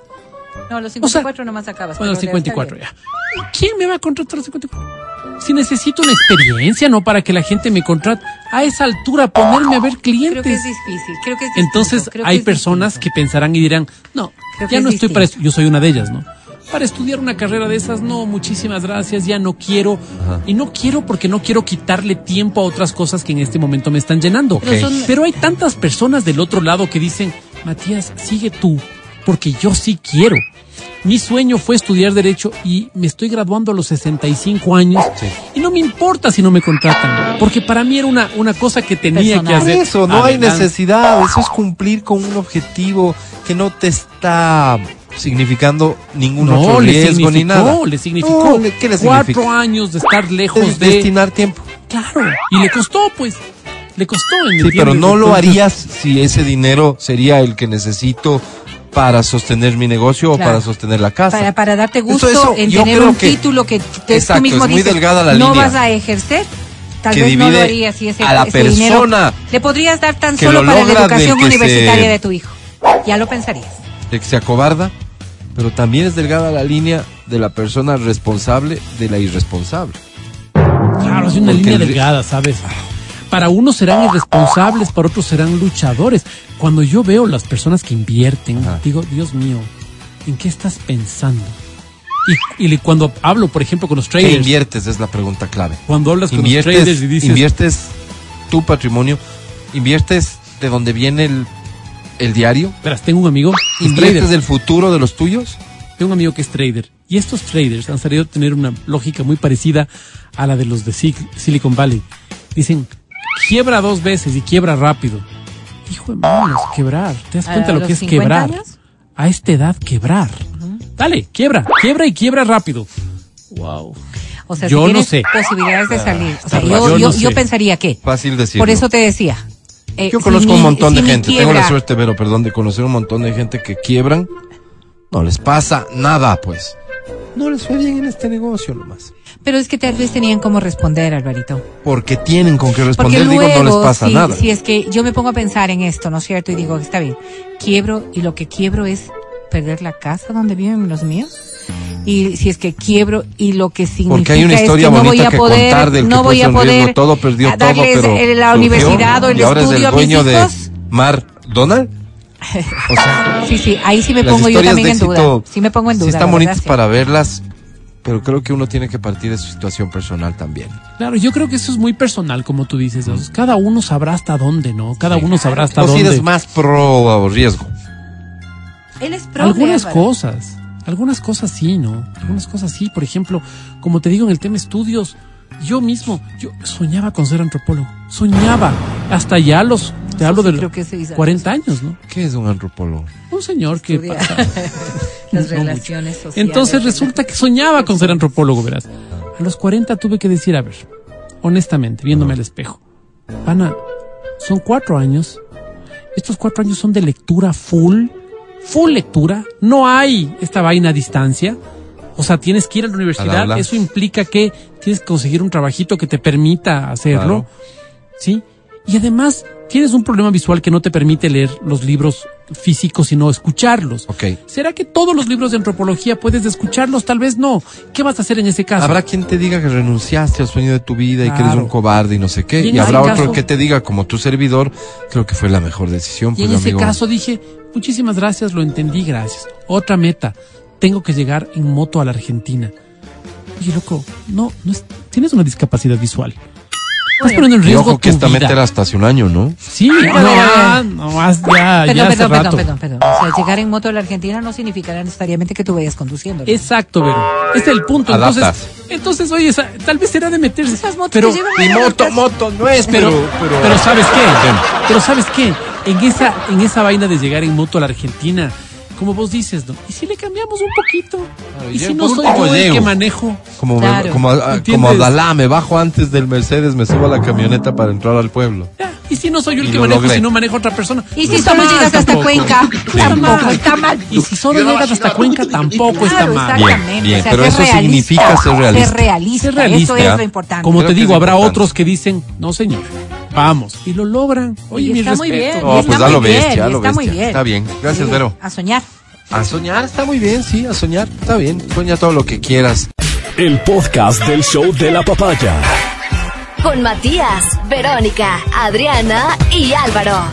[SPEAKER 3] No, los
[SPEAKER 2] O sea,
[SPEAKER 3] 54 nomás acabas.
[SPEAKER 2] Bueno,
[SPEAKER 3] pero ya
[SPEAKER 2] 54
[SPEAKER 3] está
[SPEAKER 2] ya. ¿Quién me va a contratar a los 54? Si necesito una experiencia, ¿no? Para que la gente me contrate. A esa altura, ponerme a ver
[SPEAKER 3] bien. Creo que
[SPEAKER 2] clientes.
[SPEAKER 3] es difícil. Creo que es distinto,
[SPEAKER 2] Entonces,
[SPEAKER 3] creo que
[SPEAKER 2] hay
[SPEAKER 3] es
[SPEAKER 2] personas
[SPEAKER 3] distinto.
[SPEAKER 2] que pensarán y dirán, no,
[SPEAKER 3] Creo
[SPEAKER 2] ya
[SPEAKER 3] es
[SPEAKER 2] no estoy para esto. Yo soy una de ellas, ¿no? Para estudiar una carrera de esas, no, muchísimas gracias, ya no quiero.
[SPEAKER 1] Ajá.
[SPEAKER 2] Y no quiero porque no quiero quitarle tiempo a otras cosas que en este momento me están llenando.
[SPEAKER 1] Pero son-
[SPEAKER 2] Pero hay tantas personas del otro lado que dicen, Matías, sigue tú, porque yo sí quiero. Mi sueño fue estudiar Derecho y me estoy graduando a los 65 años.
[SPEAKER 1] Sí.
[SPEAKER 2] Y no me importa si no me contratan, porque para mí era una, una cosa que tenía
[SPEAKER 3] Personal.
[SPEAKER 2] que hacer.
[SPEAKER 1] eso, no hay necesidad. Eso es cumplir con un objetivo que no te está significando ningún
[SPEAKER 2] No,
[SPEAKER 1] otro
[SPEAKER 2] le
[SPEAKER 1] riesgo ni
[SPEAKER 2] significó,
[SPEAKER 1] nada.
[SPEAKER 2] le significó
[SPEAKER 1] No, ¿Qué le
[SPEAKER 2] cuatro
[SPEAKER 1] significa?
[SPEAKER 2] años de estar lejos
[SPEAKER 1] Es
[SPEAKER 2] de...
[SPEAKER 1] destinar tiempo.
[SPEAKER 2] Claro, y le costó, pues. Le costó. ¿me
[SPEAKER 1] Sí, pero no lo harías si ese dinero sería el que necesito para sostener mi negocio o
[SPEAKER 3] Claro.
[SPEAKER 1] para sostener la casa.
[SPEAKER 3] Para, para darte gusto
[SPEAKER 1] Eso-
[SPEAKER 3] en
[SPEAKER 1] yo
[SPEAKER 3] tener
[SPEAKER 1] creo
[SPEAKER 3] un
[SPEAKER 1] que-
[SPEAKER 3] título que te-
[SPEAKER 1] Exacto,
[SPEAKER 3] tú mismo
[SPEAKER 1] es muy
[SPEAKER 3] dices,
[SPEAKER 1] delgada la
[SPEAKER 3] no
[SPEAKER 1] línea.
[SPEAKER 3] vas a ejercer. Tal
[SPEAKER 1] Que
[SPEAKER 3] vez no lo
[SPEAKER 1] divide
[SPEAKER 3] harías si ese,
[SPEAKER 1] a la
[SPEAKER 3] ese dinero
[SPEAKER 1] persona
[SPEAKER 3] le podrías dar tan solo
[SPEAKER 1] lo
[SPEAKER 3] para la educación universitaria
[SPEAKER 1] se-
[SPEAKER 3] de tu hijo. Ya lo pensarías.
[SPEAKER 1] de que se acobarda, pero también es delgada la línea de la persona responsable de la irresponsable.
[SPEAKER 2] Claro, es una
[SPEAKER 1] Porque
[SPEAKER 2] línea delgada, ¿sabes? Para unos serán irresponsables, para otros serán luchadores. Cuando yo veo las personas que invierten,
[SPEAKER 1] Ajá.
[SPEAKER 2] digo, Dios mío, ¿en qué estás pensando? Y, cuando hablo, por ejemplo, con los
[SPEAKER 1] ¿Qué
[SPEAKER 2] traders,
[SPEAKER 1] inviertes? Es la pregunta clave.
[SPEAKER 2] cuando hablas con los traders y dices,
[SPEAKER 1] inviertes tu patrimonio, inviertes de donde viene el, el diario,
[SPEAKER 2] verás, tengo un amigo,
[SPEAKER 1] inviertes del futuro de los tuyos.
[SPEAKER 2] Tengo un amigo que es trader. Y estos traders han salido a tener una lógica muy parecida a la de los de Sil- Silicon Valley. Dicen, quiebra dos veces y quiebra rápido. Hijo de manos, quebrar. ¿Te das
[SPEAKER 3] ¿A
[SPEAKER 2] cuenta lo que es
[SPEAKER 3] 50
[SPEAKER 2] quebrar?
[SPEAKER 3] años?
[SPEAKER 2] A esta edad, quebrar. Dale, quiebra, quiebra y quiebra rápido. Wow.
[SPEAKER 3] O sea,
[SPEAKER 2] Yo
[SPEAKER 3] si
[SPEAKER 2] no
[SPEAKER 3] tienes
[SPEAKER 2] sé.
[SPEAKER 3] posibilidades de salir. O sea,
[SPEAKER 1] está
[SPEAKER 3] yo,
[SPEAKER 2] raro.
[SPEAKER 3] yo,
[SPEAKER 2] Yo no
[SPEAKER 3] yo
[SPEAKER 2] sé.
[SPEAKER 3] pensaría que.
[SPEAKER 1] Fácil decirlo.
[SPEAKER 3] Por eso te decía. eh,
[SPEAKER 1] Yo conozco un montón de gente, tengo la suerte, pero perdón, de conocer un montón de gente que quiebran, no les pasa nada, pues. No les fue bien en este negocio nomás.
[SPEAKER 3] Pero es que tal vez tenían cómo responder, Alvarito.
[SPEAKER 1] Porque tienen con qué
[SPEAKER 3] Porque
[SPEAKER 1] responder,
[SPEAKER 3] luego,
[SPEAKER 1] digo, no les pasa
[SPEAKER 3] si,
[SPEAKER 1] nada.
[SPEAKER 3] si es que yo me pongo a pensar en esto, ¿no es cierto? Y digo, está bien, quiebro y lo que quiebro es perder la casa donde viven los míos. Y si es que quiebro y lo que significa
[SPEAKER 1] Porque hay una
[SPEAKER 3] es
[SPEAKER 1] historia
[SPEAKER 3] que no voy a
[SPEAKER 1] que
[SPEAKER 3] poder,
[SPEAKER 1] contar del que
[SPEAKER 3] no voy a
[SPEAKER 1] en riesgo
[SPEAKER 3] poder
[SPEAKER 1] todo, perdió todo, pero
[SPEAKER 3] la
[SPEAKER 1] surgió,
[SPEAKER 3] universidad o el
[SPEAKER 1] y ahora es
[SPEAKER 3] estudio
[SPEAKER 1] el
[SPEAKER 3] a mis
[SPEAKER 1] dueño de. Mar Donald. O sea,
[SPEAKER 3] Sí, sí, ahí sí me pongo yo también en duda. Sí me pongo en duda.
[SPEAKER 1] Sí están bonitas
[SPEAKER 3] sí.
[SPEAKER 1] para verlas, pero creo que uno tiene que partir de su situación personal también.
[SPEAKER 2] Claro, yo creo que eso es muy personal, como tú dices. Cada uno sabrá hasta dónde, ¿no? Cada uno sabrá hasta
[SPEAKER 1] O si
[SPEAKER 2] dónde.
[SPEAKER 1] eres más pro riesgo.
[SPEAKER 3] Él es pro
[SPEAKER 2] Algunas
[SPEAKER 3] de
[SPEAKER 2] cosas, algunas cosas sí, ¿no? Algunas cosas sí. Por ejemplo, como te digo en el tema estudios, yo mismo, yo soñaba con ser antropólogo. Soñaba. Hasta ya los, te hablo
[SPEAKER 3] sí
[SPEAKER 2] de
[SPEAKER 3] creo que se hizo.
[SPEAKER 2] 40 años, ¿no?
[SPEAKER 1] ¿Qué es un antropólogo?
[SPEAKER 2] Un señor que...
[SPEAKER 3] Las
[SPEAKER 2] No
[SPEAKER 3] relaciones sociales.
[SPEAKER 2] Entonces resulta que soñaba con ser antropólogo, verás. A los 40 tuve que decir, a ver, honestamente, viéndome al espejo, Pana, son cuatro años. Estos cuatro años son de lectura full, full lectura. No hay esta vaina a distancia. O sea, tienes que ir a la universidad. Eso implica que tienes que conseguir un trabajito que te permita hacerlo.
[SPEAKER 1] Claro.
[SPEAKER 2] ¿Sí? Y además, tienes un problema visual que no te permite leer los libros físicos, sino escucharlos.
[SPEAKER 1] Ok.
[SPEAKER 2] ¿Será que todos los libros de antropología puedes escucharlos? Tal vez no. ¿Qué vas a hacer en ese caso?
[SPEAKER 1] Habrá quien te diga que renunciaste al sueño de tu vida y que eres un cobarde y no sé qué.
[SPEAKER 2] Y
[SPEAKER 1] Y, habrá otro
[SPEAKER 2] caso-
[SPEAKER 1] que te diga, como tu servidor, creo que fue la mejor decisión.
[SPEAKER 2] y
[SPEAKER 1] Pues,
[SPEAKER 2] en ese
[SPEAKER 1] amigo.
[SPEAKER 2] caso dije, muchísimas gracias, lo entendí, gracias. Otra meta, tengo que llegar en moto a la Argentina. Oye, loco, no, no es, tienes una discapacidad visual. Estás poniendo en
[SPEAKER 1] Y
[SPEAKER 2] riesgo
[SPEAKER 1] ojo que
[SPEAKER 2] tu
[SPEAKER 1] esta meta
[SPEAKER 2] vida.
[SPEAKER 1] era hasta hace un año, ¿no?
[SPEAKER 2] Sí, no, ya, no más, ya, ya
[SPEAKER 3] Perdón,
[SPEAKER 2] hace
[SPEAKER 3] perdón,
[SPEAKER 2] rato.
[SPEAKER 3] perdón, perdón, perdón. O sea, llegar en moto a la Argentina no significará necesariamente que tú vayas conduciendo. ¿no?
[SPEAKER 2] Exacto, Vero. Ese es el punto.
[SPEAKER 1] Adaptas.
[SPEAKER 2] Entonces, entonces, oye, esa- tal vez será de meterse.
[SPEAKER 3] Esas motos
[SPEAKER 2] pero,
[SPEAKER 1] Y
[SPEAKER 3] la
[SPEAKER 1] moto, moto no es,
[SPEAKER 2] pero,
[SPEAKER 1] pero,
[SPEAKER 2] pero, ¿sabes qué? Pero ¿sabes qué? En esa, en esa vaina de llegar en moto a la Argentina, como vos dices, ¿no? ¿Y si le cambiamos un poquito?
[SPEAKER 1] Claro,
[SPEAKER 2] ¿Y si no soy yo el que manejo?
[SPEAKER 1] Como,
[SPEAKER 3] Claro.
[SPEAKER 1] como, a-
[SPEAKER 2] ¿Entiendes?
[SPEAKER 1] como Adalá, me bajo antes del Mercedes, me subo a la camioneta para entrar al pueblo.
[SPEAKER 2] Ya, ¿Y si no soy yo el
[SPEAKER 1] Y
[SPEAKER 2] que
[SPEAKER 1] lo
[SPEAKER 2] manejo,
[SPEAKER 1] logré.
[SPEAKER 2] si no maneja otra persona?
[SPEAKER 3] Y si
[SPEAKER 2] está
[SPEAKER 3] solo llegas hasta
[SPEAKER 2] tampoco.
[SPEAKER 3] Cuenca,
[SPEAKER 2] está
[SPEAKER 3] tampoco
[SPEAKER 2] mal.
[SPEAKER 3] está mal.
[SPEAKER 2] Y si solo llegas hasta Cuenca, tampoco está
[SPEAKER 3] Claro,
[SPEAKER 2] mal.
[SPEAKER 3] exactamente.
[SPEAKER 1] bien,
[SPEAKER 3] o sea,
[SPEAKER 1] pero eso
[SPEAKER 3] realista,
[SPEAKER 1] significa ser realista.
[SPEAKER 3] Ser realista,
[SPEAKER 2] Ser realista.
[SPEAKER 3] eso es lo importante.
[SPEAKER 2] Como
[SPEAKER 1] Creo
[SPEAKER 2] te digo, habrá
[SPEAKER 1] importante.
[SPEAKER 2] otros que dicen, no señor, vamos. Y lo logran. Oye,
[SPEAKER 3] Y
[SPEAKER 2] mi
[SPEAKER 3] está muy bien.
[SPEAKER 1] Oh,
[SPEAKER 3] está
[SPEAKER 1] pues a
[SPEAKER 3] muy
[SPEAKER 1] lo
[SPEAKER 3] bien,
[SPEAKER 1] bestia, a lo
[SPEAKER 3] está muy bien.
[SPEAKER 1] Está bien. Gracias,
[SPEAKER 3] Sí,
[SPEAKER 1] Vero.
[SPEAKER 3] A soñar.
[SPEAKER 1] A soñar está muy bien, sí, a soñar está bien. Sueña todo lo que quieras.
[SPEAKER 4] El podcast del show de la papaya.
[SPEAKER 5] Con Matías, Verónica, Adriana y Álvaro.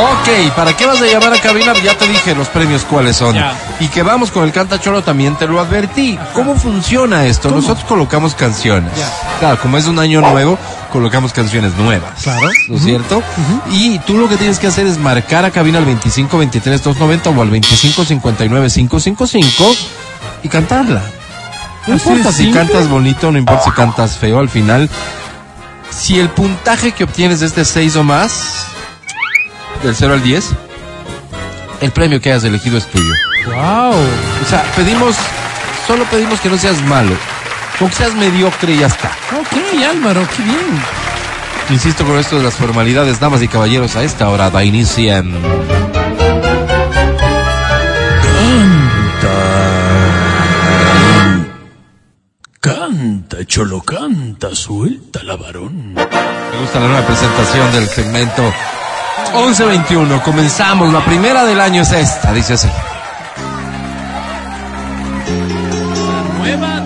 [SPEAKER 1] Ok, ¿para qué vas a llamar a cabina? Ya te dije los premios cuáles son.
[SPEAKER 2] Ya.
[SPEAKER 1] Y que vamos con el cantachoro también te lo advertí. ¿Cómo funciona esto? Nosotros colocamos canciones.
[SPEAKER 2] Ya.
[SPEAKER 1] Claro, como es un año nuevo, colocamos canciones nuevas.
[SPEAKER 2] Claro.
[SPEAKER 1] ¿No es cierto? Y tú lo que tienes que hacer es marcar a cabina al 25 23 290 o al 25 59 555 y cantarla. No importa si cantas bonito, no importa si cantas feo, al final, si el puntaje que obtienes es de 6 o más, del 0 al 10, el premio que hayas elegido es tuyo.
[SPEAKER 2] Wow.
[SPEAKER 1] O sea, pedimos, solo pedimos que no seas malo, con que seas mediocre y ya está.
[SPEAKER 2] Ok, Álvaro, qué bien.
[SPEAKER 1] Insisto con esto de las formalidades, damas y caballeros, a esta hora da inician.
[SPEAKER 2] Canta, cholo, canta, suelta la varón.
[SPEAKER 1] Me gusta la nueva presentación del segmento 1121. Comenzamos, la primera del año es esta, dice así.
[SPEAKER 2] Nueva.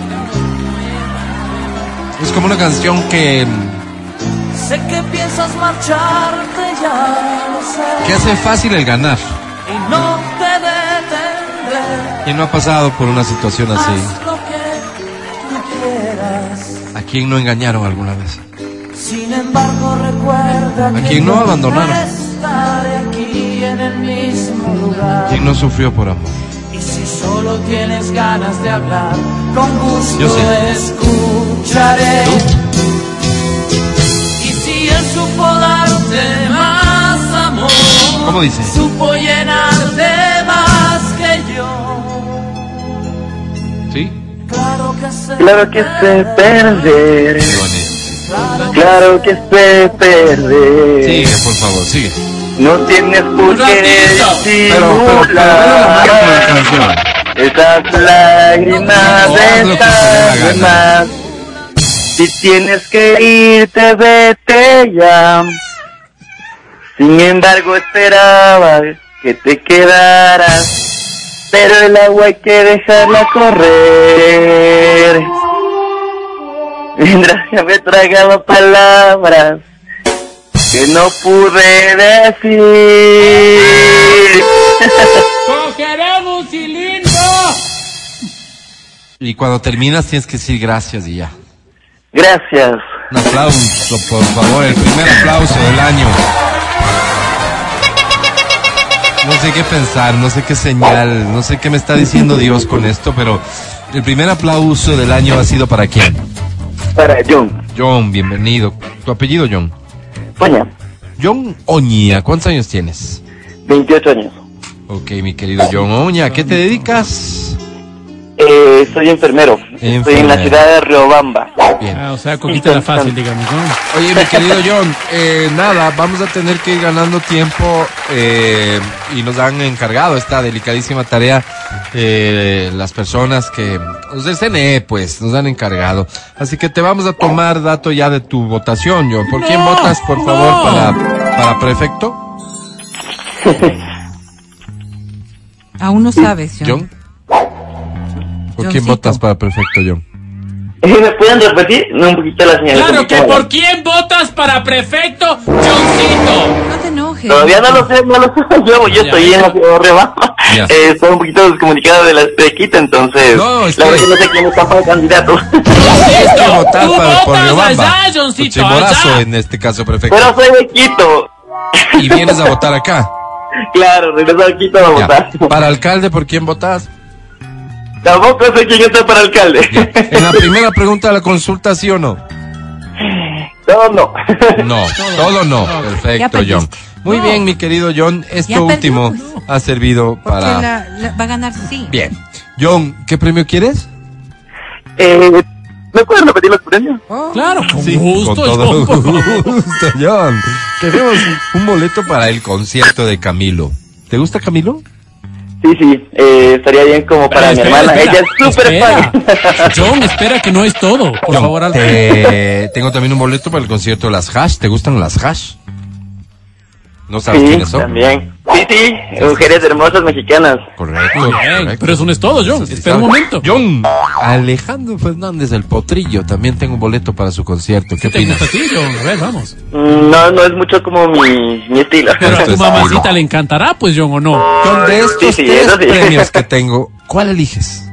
[SPEAKER 1] Es como una canción que,
[SPEAKER 6] Sé que piensas marcharte ya lo sé
[SPEAKER 1] que hace fácil el ganar.
[SPEAKER 6] y no te detendré.
[SPEAKER 1] ¿Quién no ha pasado por una situación así? ¿A quién no engañaron alguna vez?
[SPEAKER 6] Sin embargo recuerda
[SPEAKER 1] ¿A
[SPEAKER 6] que
[SPEAKER 1] quién no abandonaron?
[SPEAKER 6] Aquí en el mismo lugar.
[SPEAKER 1] ¿Quién no sufrió por amor?
[SPEAKER 6] Y si solo tienes ganas de hablar, con gusto
[SPEAKER 1] Yo sí.
[SPEAKER 6] escucharé. Y si él supo darte más amor,
[SPEAKER 1] ¿Cómo dice?
[SPEAKER 6] supo llenarte Claro que sé.
[SPEAKER 7] Perder, claro que sé perder.
[SPEAKER 1] Sigue, por favor, sigue.
[SPEAKER 7] No tienes por qué disimular esas lágrimas
[SPEAKER 1] gana.
[SPEAKER 7] más. Si tienes que irte, vete ya. Sin embargo, esperaba que te quedaras. Pero el agua hay que dejarla correr. Mientras que me tragaba palabras que no pude decir.
[SPEAKER 2] ¡Cogeremos y lindo!
[SPEAKER 1] Y cuando terminas tienes que decir gracias y ya.
[SPEAKER 7] Gracias.
[SPEAKER 1] Un aplauso, por favor, el primer aplauso del año. No sé qué pensar, no sé qué señal, no sé qué me está diciendo Dios con esto, pero el primer aplauso del año ha sido para quién?
[SPEAKER 7] Para John.
[SPEAKER 1] John, bienvenido. ¿Tu apellido, John?
[SPEAKER 7] Poña,
[SPEAKER 1] John Oña, ¿cuántos años tienes?
[SPEAKER 7] 28 años.
[SPEAKER 1] Ok, mi querido John Oña, ¿a qué te dedicas?
[SPEAKER 7] Eh, soy enfermero. Estoy en la ciudad de Riobamba.
[SPEAKER 1] Bien.
[SPEAKER 2] Ah, o sea, coquita la fácil, digamos, ¿no?
[SPEAKER 1] Oye, mi querido John, eh, nada, vamos a tener que ir ganando tiempo eh, y nos han encargado esta delicadísima tarea eh, las personas que los del CNE, pues, nos han encargado. Así que te vamos a tomar dato ya de tu votación, John. ¿Por quién votas, por
[SPEAKER 2] no.
[SPEAKER 1] favor, para, para prefecto?
[SPEAKER 3] Aún no sabes, John.
[SPEAKER 1] John. ¿Por quién votas para prefecto, John?
[SPEAKER 7] ¿Me pueden repetir? No, un poquito la señal.
[SPEAKER 2] Claro que por quién votas para prefecto, Johncito.
[SPEAKER 3] No te enojes.
[SPEAKER 7] Todavía no lo sé, no lo sé. Yo, yo estoy en la ciudad de.
[SPEAKER 1] Ya.
[SPEAKER 7] Eh, estoy un poquito descomunicado de la de Quito, entonces.
[SPEAKER 1] No, es
[SPEAKER 7] la verdad que no sé quién está para candidato.
[SPEAKER 1] Votar
[SPEAKER 2] tú
[SPEAKER 1] para, por
[SPEAKER 2] votas
[SPEAKER 1] Riobamba.
[SPEAKER 2] allá, Johncito, allá.
[SPEAKER 1] en este caso, perfecto.
[SPEAKER 7] Pero soy de Quito.
[SPEAKER 1] Y vienes a votar acá.
[SPEAKER 7] Claro, regreso a Quito a votar.
[SPEAKER 1] Para alcalde, ¿por quién votas?
[SPEAKER 7] Tampoco sé quién está para alcalde.
[SPEAKER 1] En la primera pregunta de la consulta, ¿sí o no?
[SPEAKER 7] No, no.
[SPEAKER 1] No, todo no. Perfecto. John. Muy
[SPEAKER 3] No.
[SPEAKER 1] bien, mi querido John. Esto último ha servido
[SPEAKER 3] Porque
[SPEAKER 1] para...
[SPEAKER 3] la- la- va a ganar sí.
[SPEAKER 1] Bien. John, ¿qué premio quieres?
[SPEAKER 7] Eh, ¿Me pueden repetir los premios?
[SPEAKER 2] Claro, con
[SPEAKER 1] Sí,
[SPEAKER 2] gusto,
[SPEAKER 1] con todo
[SPEAKER 2] John.
[SPEAKER 1] gusto, John. Queremos un boleto para el concierto de Camilo. ¿Te gusta Camilo?
[SPEAKER 7] Sí, sí. Eh, estaría bien como para mi
[SPEAKER 2] Espera,
[SPEAKER 7] hermana.
[SPEAKER 2] espera,
[SPEAKER 7] Ella es súper
[SPEAKER 2] espera.
[SPEAKER 7] fan.
[SPEAKER 2] John, espera que no es todo. Por
[SPEAKER 1] John,
[SPEAKER 2] favor,
[SPEAKER 1] te- tengo también un boleto para el concierto de las Hash. ¿Te gustan las Hash? ¿No sabes
[SPEAKER 7] Sí,
[SPEAKER 1] quiénes son?
[SPEAKER 7] también. Sí, sí. Mujeres hermosas mexicanas.
[SPEAKER 1] Correcto.
[SPEAKER 2] Muy bien,
[SPEAKER 1] correcto.
[SPEAKER 2] pero eso no es todo, John.
[SPEAKER 1] Sí
[SPEAKER 2] Espera un momento.
[SPEAKER 1] John, Alejandro Fernández del Potrillo, también tengo un boleto para su concierto. ¿Qué
[SPEAKER 2] ¿Qué te
[SPEAKER 1] opinas?
[SPEAKER 2] gusta a ti, John? A ver, vamos.
[SPEAKER 7] Mm, No, no es mucho como mi, mi estilo.
[SPEAKER 2] Pero a tu mamacita le encantará, pues, John, ¿o no?
[SPEAKER 1] John, de estos
[SPEAKER 7] Sí, sí,
[SPEAKER 1] tres premios que tengo, ¿cuál eliges?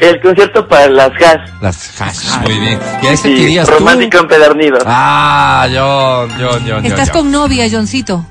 [SPEAKER 7] El concierto para las hash.
[SPEAKER 1] Las Hash. Muy bien. ¿Y a ese
[SPEAKER 7] Sí,
[SPEAKER 1] querías tú?
[SPEAKER 7] romántico empedernido.
[SPEAKER 1] Ah, John, John, John.
[SPEAKER 3] Estás
[SPEAKER 1] John,
[SPEAKER 3] con novia, Johncito.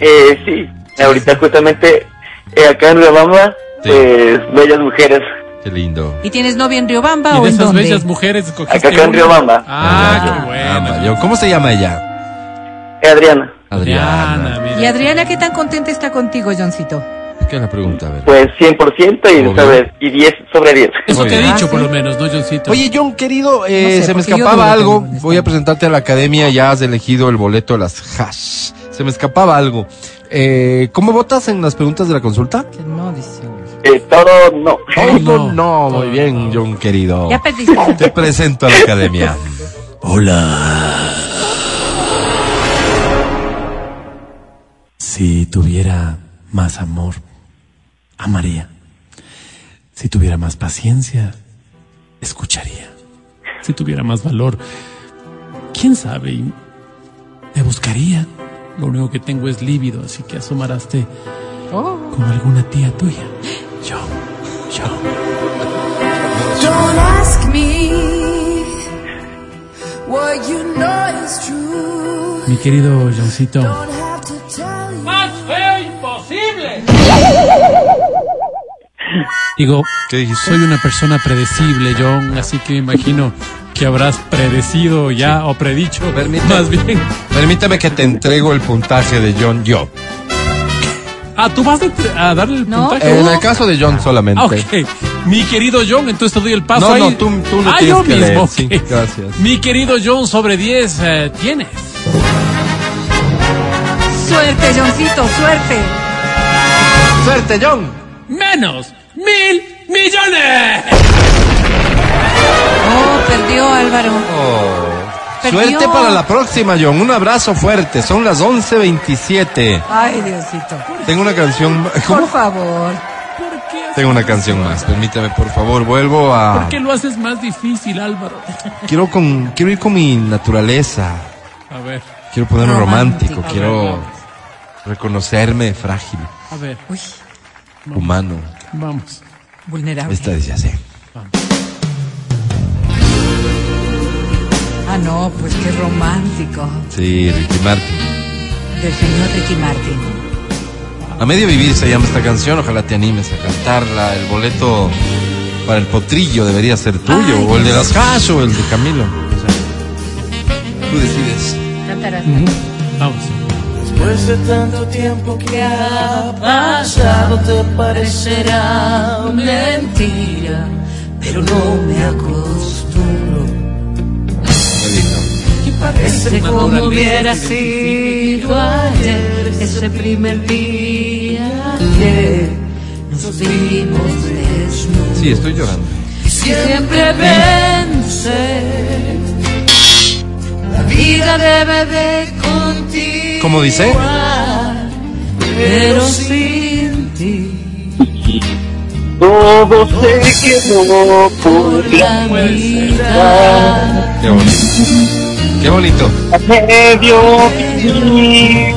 [SPEAKER 7] Eh, sí. Ahorita justamente eh, acá en Riobamba,
[SPEAKER 1] Sí.
[SPEAKER 7] pues, bellas mujeres.
[SPEAKER 1] Qué lindo.
[SPEAKER 3] ¿Y tienes novia en Riobamba o en
[SPEAKER 2] esas
[SPEAKER 3] dónde?
[SPEAKER 2] bellas mujeres
[SPEAKER 7] Acá acá en. Riobamba.
[SPEAKER 2] Ah,
[SPEAKER 1] John.
[SPEAKER 2] qué bueno.
[SPEAKER 1] Ah. ¿Cómo se llama ella?
[SPEAKER 7] Eh, Adriana.
[SPEAKER 2] Adriana, mira.
[SPEAKER 3] ¿Y Adriana qué tan contenta está contigo, Johncito?
[SPEAKER 1] ¿Qué es la pregunta? A ver.
[SPEAKER 7] Pues 100% y,
[SPEAKER 1] Obvio.
[SPEAKER 7] sobre, y 10 sobre 10.
[SPEAKER 2] Eso te he dicho,
[SPEAKER 3] Ah,
[SPEAKER 2] por lo menos, ¿no, Johncito?
[SPEAKER 1] Oye, John, querido, eh,
[SPEAKER 3] No sé,
[SPEAKER 1] se me escapaba algo.
[SPEAKER 3] no
[SPEAKER 1] Voy a presentarte a la academia, ya has elegido el boleto de las hash. Se me escapaba algo. Eh, ¿Cómo votas en las preguntas de la consulta?
[SPEAKER 3] Que no, dice.
[SPEAKER 7] Eh, todo no.
[SPEAKER 1] Oh,
[SPEAKER 2] no.
[SPEAKER 1] no, muy bien, John, querido.
[SPEAKER 3] Ya perdiste.
[SPEAKER 1] Te presento a la academia.
[SPEAKER 2] Si tuviera más amor, amaría. Si tuviera más paciencia, escucharía. Si tuviera más valor, quién sabe, te buscaría. Lo único que tengo es lívido, así que asomaraste
[SPEAKER 3] Oh.
[SPEAKER 2] con alguna tía tuya. Yo, yo.
[SPEAKER 6] Don't ask me what you know is true.
[SPEAKER 2] Mi querido Johncito. Digo,
[SPEAKER 1] ¿Qué
[SPEAKER 2] soy una persona predecible, John, así que me imagino que habrás predecido ya o predicho
[SPEAKER 1] Permíteme.
[SPEAKER 2] más bien.
[SPEAKER 1] Permítame que te entrego el puntaje de John yo.
[SPEAKER 2] Ah, tú vas a, darle el
[SPEAKER 3] No.
[SPEAKER 2] puntaje.
[SPEAKER 1] En el caso de John solamente.
[SPEAKER 2] Ah, ok. Mi querido John, entonces te doy el paso
[SPEAKER 1] No,
[SPEAKER 2] ahí.
[SPEAKER 1] no, tú- tú lo
[SPEAKER 2] ah,
[SPEAKER 1] tienes
[SPEAKER 2] yo
[SPEAKER 1] que
[SPEAKER 2] mismo.
[SPEAKER 1] leer,
[SPEAKER 2] ok.
[SPEAKER 1] sí, gracias.
[SPEAKER 2] Mi querido John, sobre 10 eh, tienes.
[SPEAKER 3] Suerte, Johncito, suerte.
[SPEAKER 1] ¡Suerte, John!
[SPEAKER 2] Menos mil millones.
[SPEAKER 3] Oh, perdió Álvaro. Perdió.
[SPEAKER 1] Suerte para la próxima, John. Un abrazo fuerte. Son las 11.27.
[SPEAKER 3] Ay, Diosito.
[SPEAKER 1] Tengo una canción. ¿Cómo?
[SPEAKER 3] Por favor.
[SPEAKER 2] ¿Por qué, haces-
[SPEAKER 1] Tengo una canción más. Permítame, por favor. Vuelvo a.
[SPEAKER 2] ¿Por qué lo haces más difícil, Álvaro?
[SPEAKER 1] Quiero, con... Quiero ir con mi naturaleza.
[SPEAKER 2] A ver,
[SPEAKER 1] Quiero ponerme romántico.
[SPEAKER 3] Romántico.
[SPEAKER 1] Quiero reconocerme frágil,
[SPEAKER 2] a ver,
[SPEAKER 3] Uy,
[SPEAKER 1] humano.
[SPEAKER 2] Vamos.
[SPEAKER 3] vulnerable.
[SPEAKER 1] Esta dice así.
[SPEAKER 3] Ah, no, pues qué romántico.
[SPEAKER 1] Sí, Ricky Martin.
[SPEAKER 3] Del señor Ricky Martin.
[SPEAKER 1] A medio vivir se llama esta canción. Ojalá te animes a cantarla. El boleto para el potrillo debería ser tuyo.
[SPEAKER 3] Ay,
[SPEAKER 1] o el de las Hash o el de Camilo. O sea, tú decides.
[SPEAKER 3] Cantarás.
[SPEAKER 2] Vamos.
[SPEAKER 6] Después de tanto tiempo que ha pasado te parecerá mentira, pero no me acostumbro.
[SPEAKER 1] Lindo.
[SPEAKER 6] Parece como hubiera sido ayer, ese primer día que nos vimos desnudos.
[SPEAKER 1] Sí, estoy llorando.
[SPEAKER 6] Y siempre vence. La vida debe de contigo.
[SPEAKER 1] ¿Cómo dice?
[SPEAKER 6] Pero sin ti.
[SPEAKER 7] todo se quedó por la mitad.
[SPEAKER 1] Qué bonito. Qué bonito.
[SPEAKER 7] A medio vivir,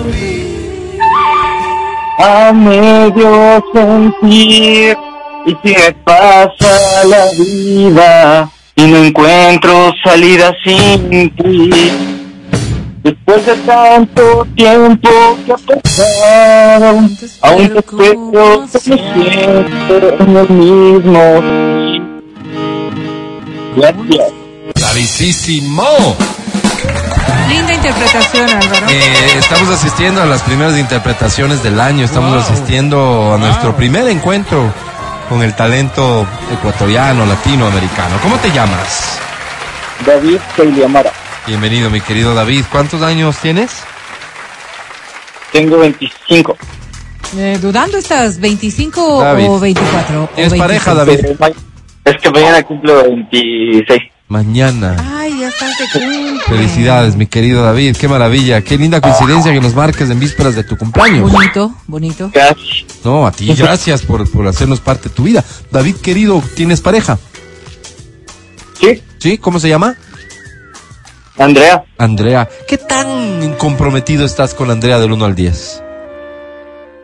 [SPEAKER 7] a medio sentir, y pasa la vida y no encuentro salida sin ti. Después de tanto tiempo que ha pasado, aún te espero como siempre en el mismo sitio. Gracias.
[SPEAKER 1] Bravísimo.
[SPEAKER 3] Linda interpretación, Álvaro.
[SPEAKER 1] Eh, estamos asistiendo a las primeras interpretaciones del año. Estamos
[SPEAKER 2] Wow.
[SPEAKER 1] asistiendo a nuestro
[SPEAKER 2] Wow.
[SPEAKER 1] primer encuentro con el talento ecuatoriano, latinoamericano. ¿Cómo te llamas?
[SPEAKER 7] David Amara.
[SPEAKER 1] Bienvenido, mi querido David. ¿Cuántos años tienes?
[SPEAKER 7] Tengo 25.
[SPEAKER 3] Eh, ¿Dudando estás 25
[SPEAKER 1] David.
[SPEAKER 3] o 24? o
[SPEAKER 1] ¿Tienes
[SPEAKER 3] 26?
[SPEAKER 1] pareja, David?
[SPEAKER 7] Es que mañana cumplo 26.
[SPEAKER 1] Mañana.
[SPEAKER 3] Ay, ya estás de cumple.
[SPEAKER 1] Felicidades, mi querido David. Qué maravilla. Qué linda coincidencia que nos marques en vísperas de tu cumpleaños.
[SPEAKER 3] Bonito, bonito.
[SPEAKER 7] Casi.
[SPEAKER 1] No, a ti, gracias por, por hacernos parte de tu vida. David, querido, ¿tienes pareja?
[SPEAKER 7] ¿Sí?
[SPEAKER 1] ¿Sí? ¿Cómo se llama?
[SPEAKER 7] Andrea.
[SPEAKER 1] Andrea. ¿Qué tan comprometido estás con Andrea del 1 al 10?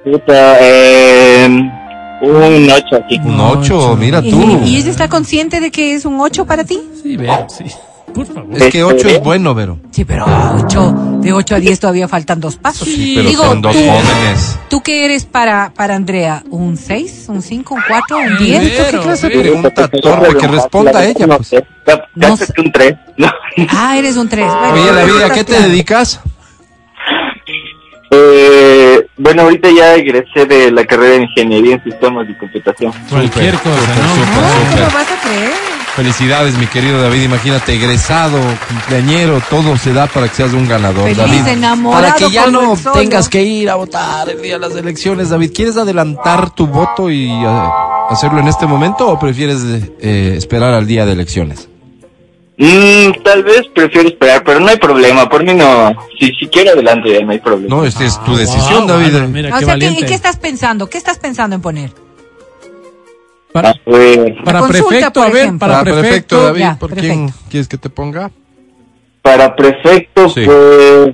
[SPEAKER 7] Puta, eh, un 8 aquí.
[SPEAKER 1] Un
[SPEAKER 2] No,
[SPEAKER 1] 8,
[SPEAKER 2] ocho.
[SPEAKER 1] mira
[SPEAKER 3] ¿Y,
[SPEAKER 1] tú.
[SPEAKER 3] y ella está consciente de que es un 8 para ti?
[SPEAKER 2] Sí, veo, sí. Por favor.
[SPEAKER 1] Es que 8 es bueno, Vero.
[SPEAKER 3] Sí, pero 8, de 8 a 10 todavía faltan dos pasos.
[SPEAKER 2] Sí,
[SPEAKER 1] Pero
[SPEAKER 3] Digo,
[SPEAKER 1] son dos
[SPEAKER 3] tú-
[SPEAKER 1] jóvenes.
[SPEAKER 3] ¿Tú qué eres para, para Andrea? ¿Un 6, un 5, un 4, un
[SPEAKER 2] Eh,
[SPEAKER 3] 10?
[SPEAKER 2] Vero,
[SPEAKER 1] ¿Qué clase de pregunta torpe que responda ella?
[SPEAKER 7] No
[SPEAKER 1] Pues.
[SPEAKER 3] No
[SPEAKER 7] sé un 3. No.
[SPEAKER 3] Ah, eres un 3.
[SPEAKER 1] Oye, David, ¿a qué te dedicas?
[SPEAKER 7] Eh, bueno, ahorita ya egresé de la carrera de Ingeniería en Sistemas de Computación.
[SPEAKER 2] Cualquier cosa, ¿no?
[SPEAKER 3] No. ¿cómo vas a creer?
[SPEAKER 1] Felicidades, mi querido David. Imagínate, egresado, cumpleañero, todo se da para que seas un ganador,
[SPEAKER 3] Feliz,
[SPEAKER 1] David.
[SPEAKER 3] enamorado
[SPEAKER 1] para que ya no tengas
[SPEAKER 3] ¿no?
[SPEAKER 1] que ir a votar el día de las elecciones, David. ¿Quieres adelantar tu voto y eh, hacerlo en este momento o prefieres eh, esperar al día de elecciones?
[SPEAKER 7] Mm, tal vez prefiero esperar, pero no hay problema. Por mí no. Si, si quiero adelante, ya no hay problema.
[SPEAKER 1] No, esta es tu
[SPEAKER 2] Ah,
[SPEAKER 1] decisión,
[SPEAKER 2] wow,
[SPEAKER 1] David.
[SPEAKER 2] Mira,
[SPEAKER 3] O
[SPEAKER 2] qué
[SPEAKER 3] sea, ¿qué,
[SPEAKER 2] valiente.
[SPEAKER 3] ¿y qué estás pensando? ¿Qué estás pensando en poner?
[SPEAKER 2] Para, para
[SPEAKER 3] consulta,
[SPEAKER 2] prefecto, a ver, para prefecto.
[SPEAKER 1] David.
[SPEAKER 3] ya,
[SPEAKER 1] ¿Por quién quieres que te ponga?
[SPEAKER 7] para prefecto,
[SPEAKER 1] Sí.
[SPEAKER 7] pues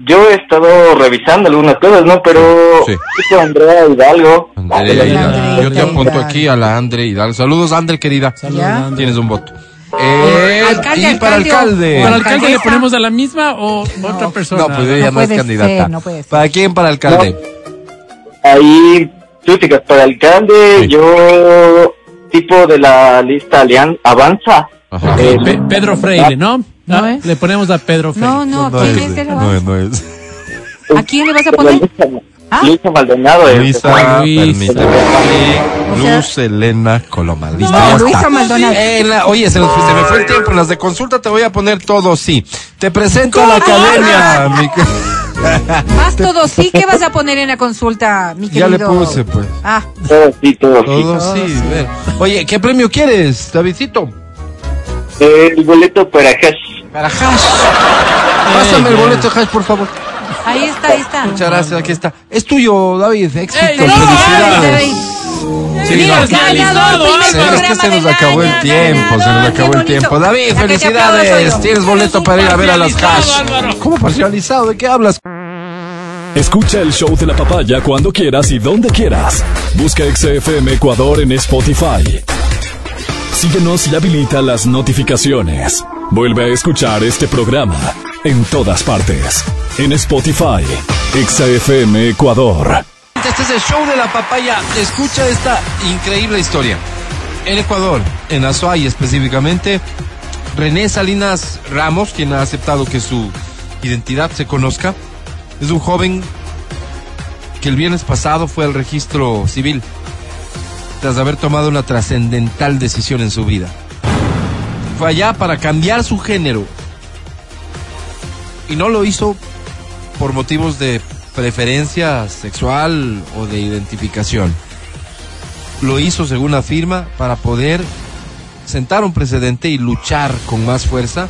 [SPEAKER 7] yo he estado revisando algunas cosas, ¿no? Pero
[SPEAKER 1] Sí.
[SPEAKER 7] Andrea Hidalgo.
[SPEAKER 1] Andrea Hidalgo.
[SPEAKER 3] Andrea
[SPEAKER 1] Yo te apunto aquí a la Andre Hidalgo. Saludos, Andre, querida.
[SPEAKER 2] Saludos.
[SPEAKER 1] Tienes un voto. Eh,
[SPEAKER 3] Alcalde,
[SPEAKER 1] y para
[SPEAKER 3] alcalde.
[SPEAKER 2] ¿Para alcalde le ponemos a la misma o otra persona?
[SPEAKER 1] No, pues ella no,
[SPEAKER 3] No
[SPEAKER 1] es candidata.
[SPEAKER 3] ser, no puede ser.
[SPEAKER 1] ¿Para quién? Para alcalde.
[SPEAKER 7] Ahí, tú chicas, para alcalde,
[SPEAKER 1] Sí.
[SPEAKER 7] yo tipo de la lista Alian Avanza.
[SPEAKER 1] Ajá.
[SPEAKER 7] Eh,
[SPEAKER 2] Pe- Pedro Freire, ¿no?
[SPEAKER 3] No
[SPEAKER 2] Ah,
[SPEAKER 3] es.
[SPEAKER 2] Le ponemos a Pedro Freire.
[SPEAKER 3] No, no,
[SPEAKER 1] No
[SPEAKER 3] ¿quién
[SPEAKER 1] es,
[SPEAKER 3] es el
[SPEAKER 1] no es, no es.
[SPEAKER 3] ¿A quién le vas a poner?
[SPEAKER 7] Luisa,
[SPEAKER 3] ¿Ah?
[SPEAKER 7] Luisa Maldonado. eh.
[SPEAKER 1] Luisa,
[SPEAKER 2] Luis.
[SPEAKER 1] Luz Elena Coloma. Listo,
[SPEAKER 3] No,
[SPEAKER 1] ya
[SPEAKER 3] Luisa. Maldonado.
[SPEAKER 1] Eh, la- oye, se, nos fue- se me fue el tiempo. En las de consulta te voy a poner todo, sí. Te presento a la academia. mi
[SPEAKER 3] Más todo sí, ¿qué vas a poner en la consulta, mi
[SPEAKER 1] Ya le puse, pues.
[SPEAKER 3] Ah,
[SPEAKER 7] Todo sí, todo sí.
[SPEAKER 1] Todo sí. ver. Oye, ¿qué premio quieres, Davidcito?
[SPEAKER 7] El boleto para Hash.
[SPEAKER 1] Para Hash. Pásame el boleto de Hash, por favor.
[SPEAKER 3] Ahí está, ahí está.
[SPEAKER 1] Muchas gracias, aquí está. Es tuyo, David. Éxito,
[SPEAKER 2] ¡Ey, no!
[SPEAKER 1] felicidades. Sí, no. es que se nos acabó el tiempo, se nos acabó el tiempo. David, felicidades. Tienes boleto para ir a ver a las Hash. ¿Cómo parcializado? ¿De qué hablas?
[SPEAKER 4] Escucha el show de la papaya cuando quieras y donde quieras. Busca XFM Ecuador en Spotify. Síguenos y habilita las notificaciones. Vuelve a escuchar este programa en todas partes. En Spotify, XFM Ecuador.
[SPEAKER 1] Este es el show de la papaya. Escucha esta increíble historia. En Ecuador, en Azuay específicamente, René Salinas Ramos, quien ha aceptado que su identidad se conozca, es un joven que el viernes pasado fue al registro civil tras haber tomado una trascendental decisión en su vida. Fue allá para cambiar su género y no lo hizo por motivos de preferencia sexual o de identificación. Lo hizo, según afirma, para poder sentar un precedente y luchar con más fuerza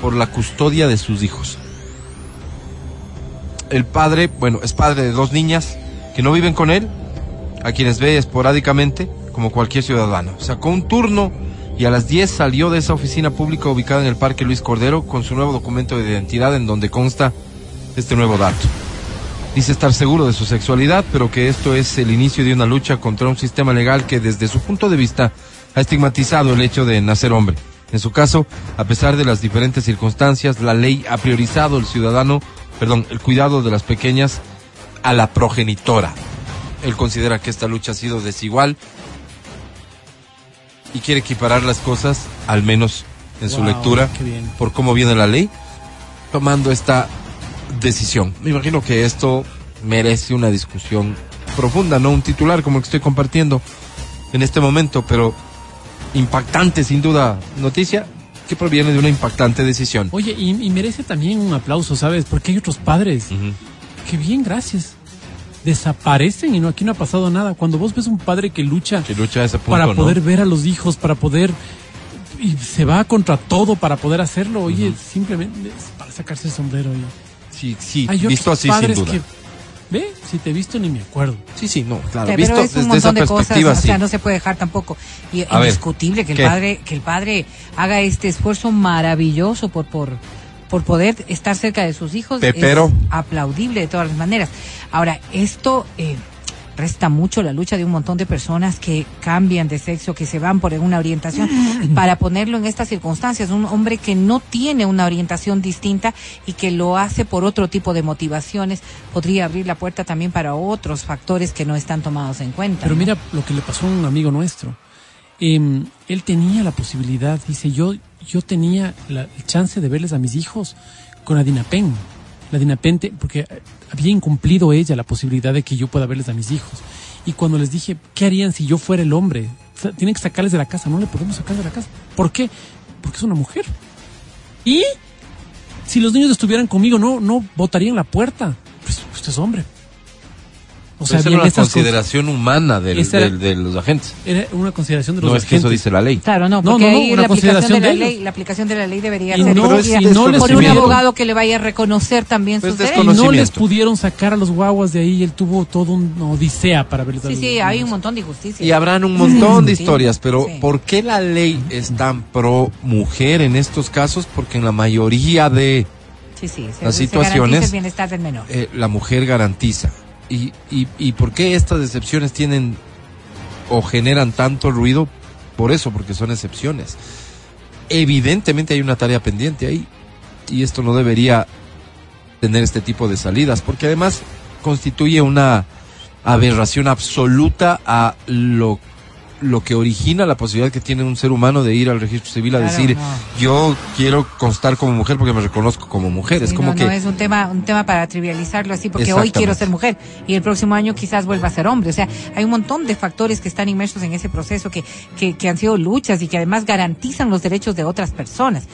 [SPEAKER 1] por la custodia de sus hijos. El padre, bueno, es padre de dos niñas que no viven con él, a quienes ve esporádicamente, como cualquier ciudadano. Sacó un turno y a las 10 salió de esa oficina pública ubicada en el Parque Luis Cordero con su nuevo documento de identidad en donde consta este nuevo dato. Dice estar seguro de su sexualidad, pero que esto es el inicio de una lucha contra un sistema legal que desde su punto de vista ha estigmatizado el hecho de nacer hombre. En su caso, a pesar de las diferentes circunstancias, la ley ha priorizado el ciudadano, perdón, el cuidado de las pequeñas a la progenitora. Él considera que esta lucha ha sido desigual y quiere equiparar las cosas, al menos en su lectura, por cómo viene la ley, tomando esta decisión. Me imagino que esto merece una discusión profunda, no un titular como el que estoy compartiendo en este momento, pero impactante sin duda noticia que proviene de una impactante decisión.
[SPEAKER 2] Oye, y, y merece también un aplauso, ¿sabes? Porque hay otros padres.
[SPEAKER 1] Ujú.
[SPEAKER 2] Qué bien, gracias. Desaparecen y no aquí no ha pasado nada. Cuando vos ves un padre que lucha
[SPEAKER 1] Que lucha a ese punto,
[SPEAKER 2] para
[SPEAKER 1] ¿no?
[SPEAKER 2] poder ver a los hijos, para poder y se va contra todo para poder hacerlo, oye, simplemente es para sacarse el sombrero. oye.
[SPEAKER 1] Sí, sí,
[SPEAKER 2] Hay
[SPEAKER 1] visto
[SPEAKER 2] otros
[SPEAKER 1] así sin duda.
[SPEAKER 2] que ve, si te he visto ni me acuerdo.
[SPEAKER 1] Sí, sí, no, claro,
[SPEAKER 3] Pero
[SPEAKER 1] visto
[SPEAKER 3] es un
[SPEAKER 1] desde esa
[SPEAKER 3] montón de cosas,
[SPEAKER 1] perspectiva,
[SPEAKER 3] o
[SPEAKER 1] sí.
[SPEAKER 3] sea, no se puede dejar tampoco. Y
[SPEAKER 1] ver,
[SPEAKER 3] indiscutible que el
[SPEAKER 1] ¿qué?
[SPEAKER 3] padre, que el padre haga este esfuerzo maravilloso por, por, por poder estar cerca de sus hijos.
[SPEAKER 1] Pepero.
[SPEAKER 3] Es aplaudible de todas las maneras. Ahora, esto eh, resta mucho la lucha de un montón de personas que cambian de sexo, que se van por una orientación, para ponerlo en estas circunstancias. Un hombre que no tiene una orientación distinta y que lo hace por otro tipo de motivaciones, podría abrir la puerta también para otros factores que no están tomados en cuenta.
[SPEAKER 2] Pero
[SPEAKER 3] ¿no?
[SPEAKER 2] mira lo que le pasó a un amigo nuestro. Em, él tenía la posibilidad, dice, yo, yo tenía la chance de verles a mis hijos con la Dinapen. La Dinapen, te- porque había incumplido ella la posibilidad de que yo pueda verles a mis hijos. Y cuando les dije, ¿qué harían si yo fuera el hombre? Tienen que sacarles de la casa. No le podemos sacar de la casa. ¿Por qué? Porque es una mujer. Y si los niños estuvieran conmigo, no, no botarían la puerta. Pues usted es hombre. O
[SPEAKER 1] Esa era
[SPEAKER 2] bien
[SPEAKER 1] una
[SPEAKER 2] estas cosas-
[SPEAKER 1] consideración humana del-
[SPEAKER 2] era-
[SPEAKER 1] del- de los agentes.
[SPEAKER 2] era una consideración de los
[SPEAKER 1] No es que eso
[SPEAKER 2] agentes.
[SPEAKER 1] dice la ley.
[SPEAKER 3] Claro, no,
[SPEAKER 2] No,
[SPEAKER 3] porque
[SPEAKER 2] no, no,
[SPEAKER 3] ahí
[SPEAKER 2] una
[SPEAKER 3] la aplicación de la
[SPEAKER 2] de
[SPEAKER 3] ley, la aplicación de la ley debería
[SPEAKER 2] Y
[SPEAKER 3] ser
[SPEAKER 2] no- y no les
[SPEAKER 3] por un
[SPEAKER 2] pudieron-
[SPEAKER 3] abogado que le vaya a reconocer también
[SPEAKER 1] Pues
[SPEAKER 3] sus derechos.
[SPEAKER 2] Y no les pudieron sacar a los guaguas de ahí. y Él tuvo todo una odisea para verles a
[SPEAKER 3] Sí, sí, hay un montón de injusticias.
[SPEAKER 1] Y habrán un montón de
[SPEAKER 3] Sí,
[SPEAKER 1] historias, pero
[SPEAKER 3] sí.
[SPEAKER 1] ¿por qué la ley es tan pro mujer en estos casos? Porque en la mayoría de
[SPEAKER 3] sí, sí, se,
[SPEAKER 1] las
[SPEAKER 3] se
[SPEAKER 1] situaciones-
[SPEAKER 3] garantiza el bienestar del menor.
[SPEAKER 1] eh, la mujer garantiza. ¿Y, y, ¿Y por qué estas excepciones tienen o generan tanto ruido? Por eso, porque son excepciones. Evidentemente hay una tarea pendiente ahí y esto no debería tener este tipo de salidas, porque además constituye una aberración absoluta a lo, lo que origina la posibilidad que tiene un ser humano de ir al registro civil a
[SPEAKER 3] Claro,
[SPEAKER 1] decir,
[SPEAKER 3] no.
[SPEAKER 1] yo quiero constar como mujer porque me reconozco como mujer. es como
[SPEAKER 3] no,
[SPEAKER 1] que...
[SPEAKER 3] no es un tema, un tema para trivializarlo así, porque hoy quiero ser mujer y el próximo año quizás vuelva a ser hombre. O sea, hay un montón de factores que están inmersos en ese proceso que, que, que han sido luchas y que además garantizan los derechos de otras personas.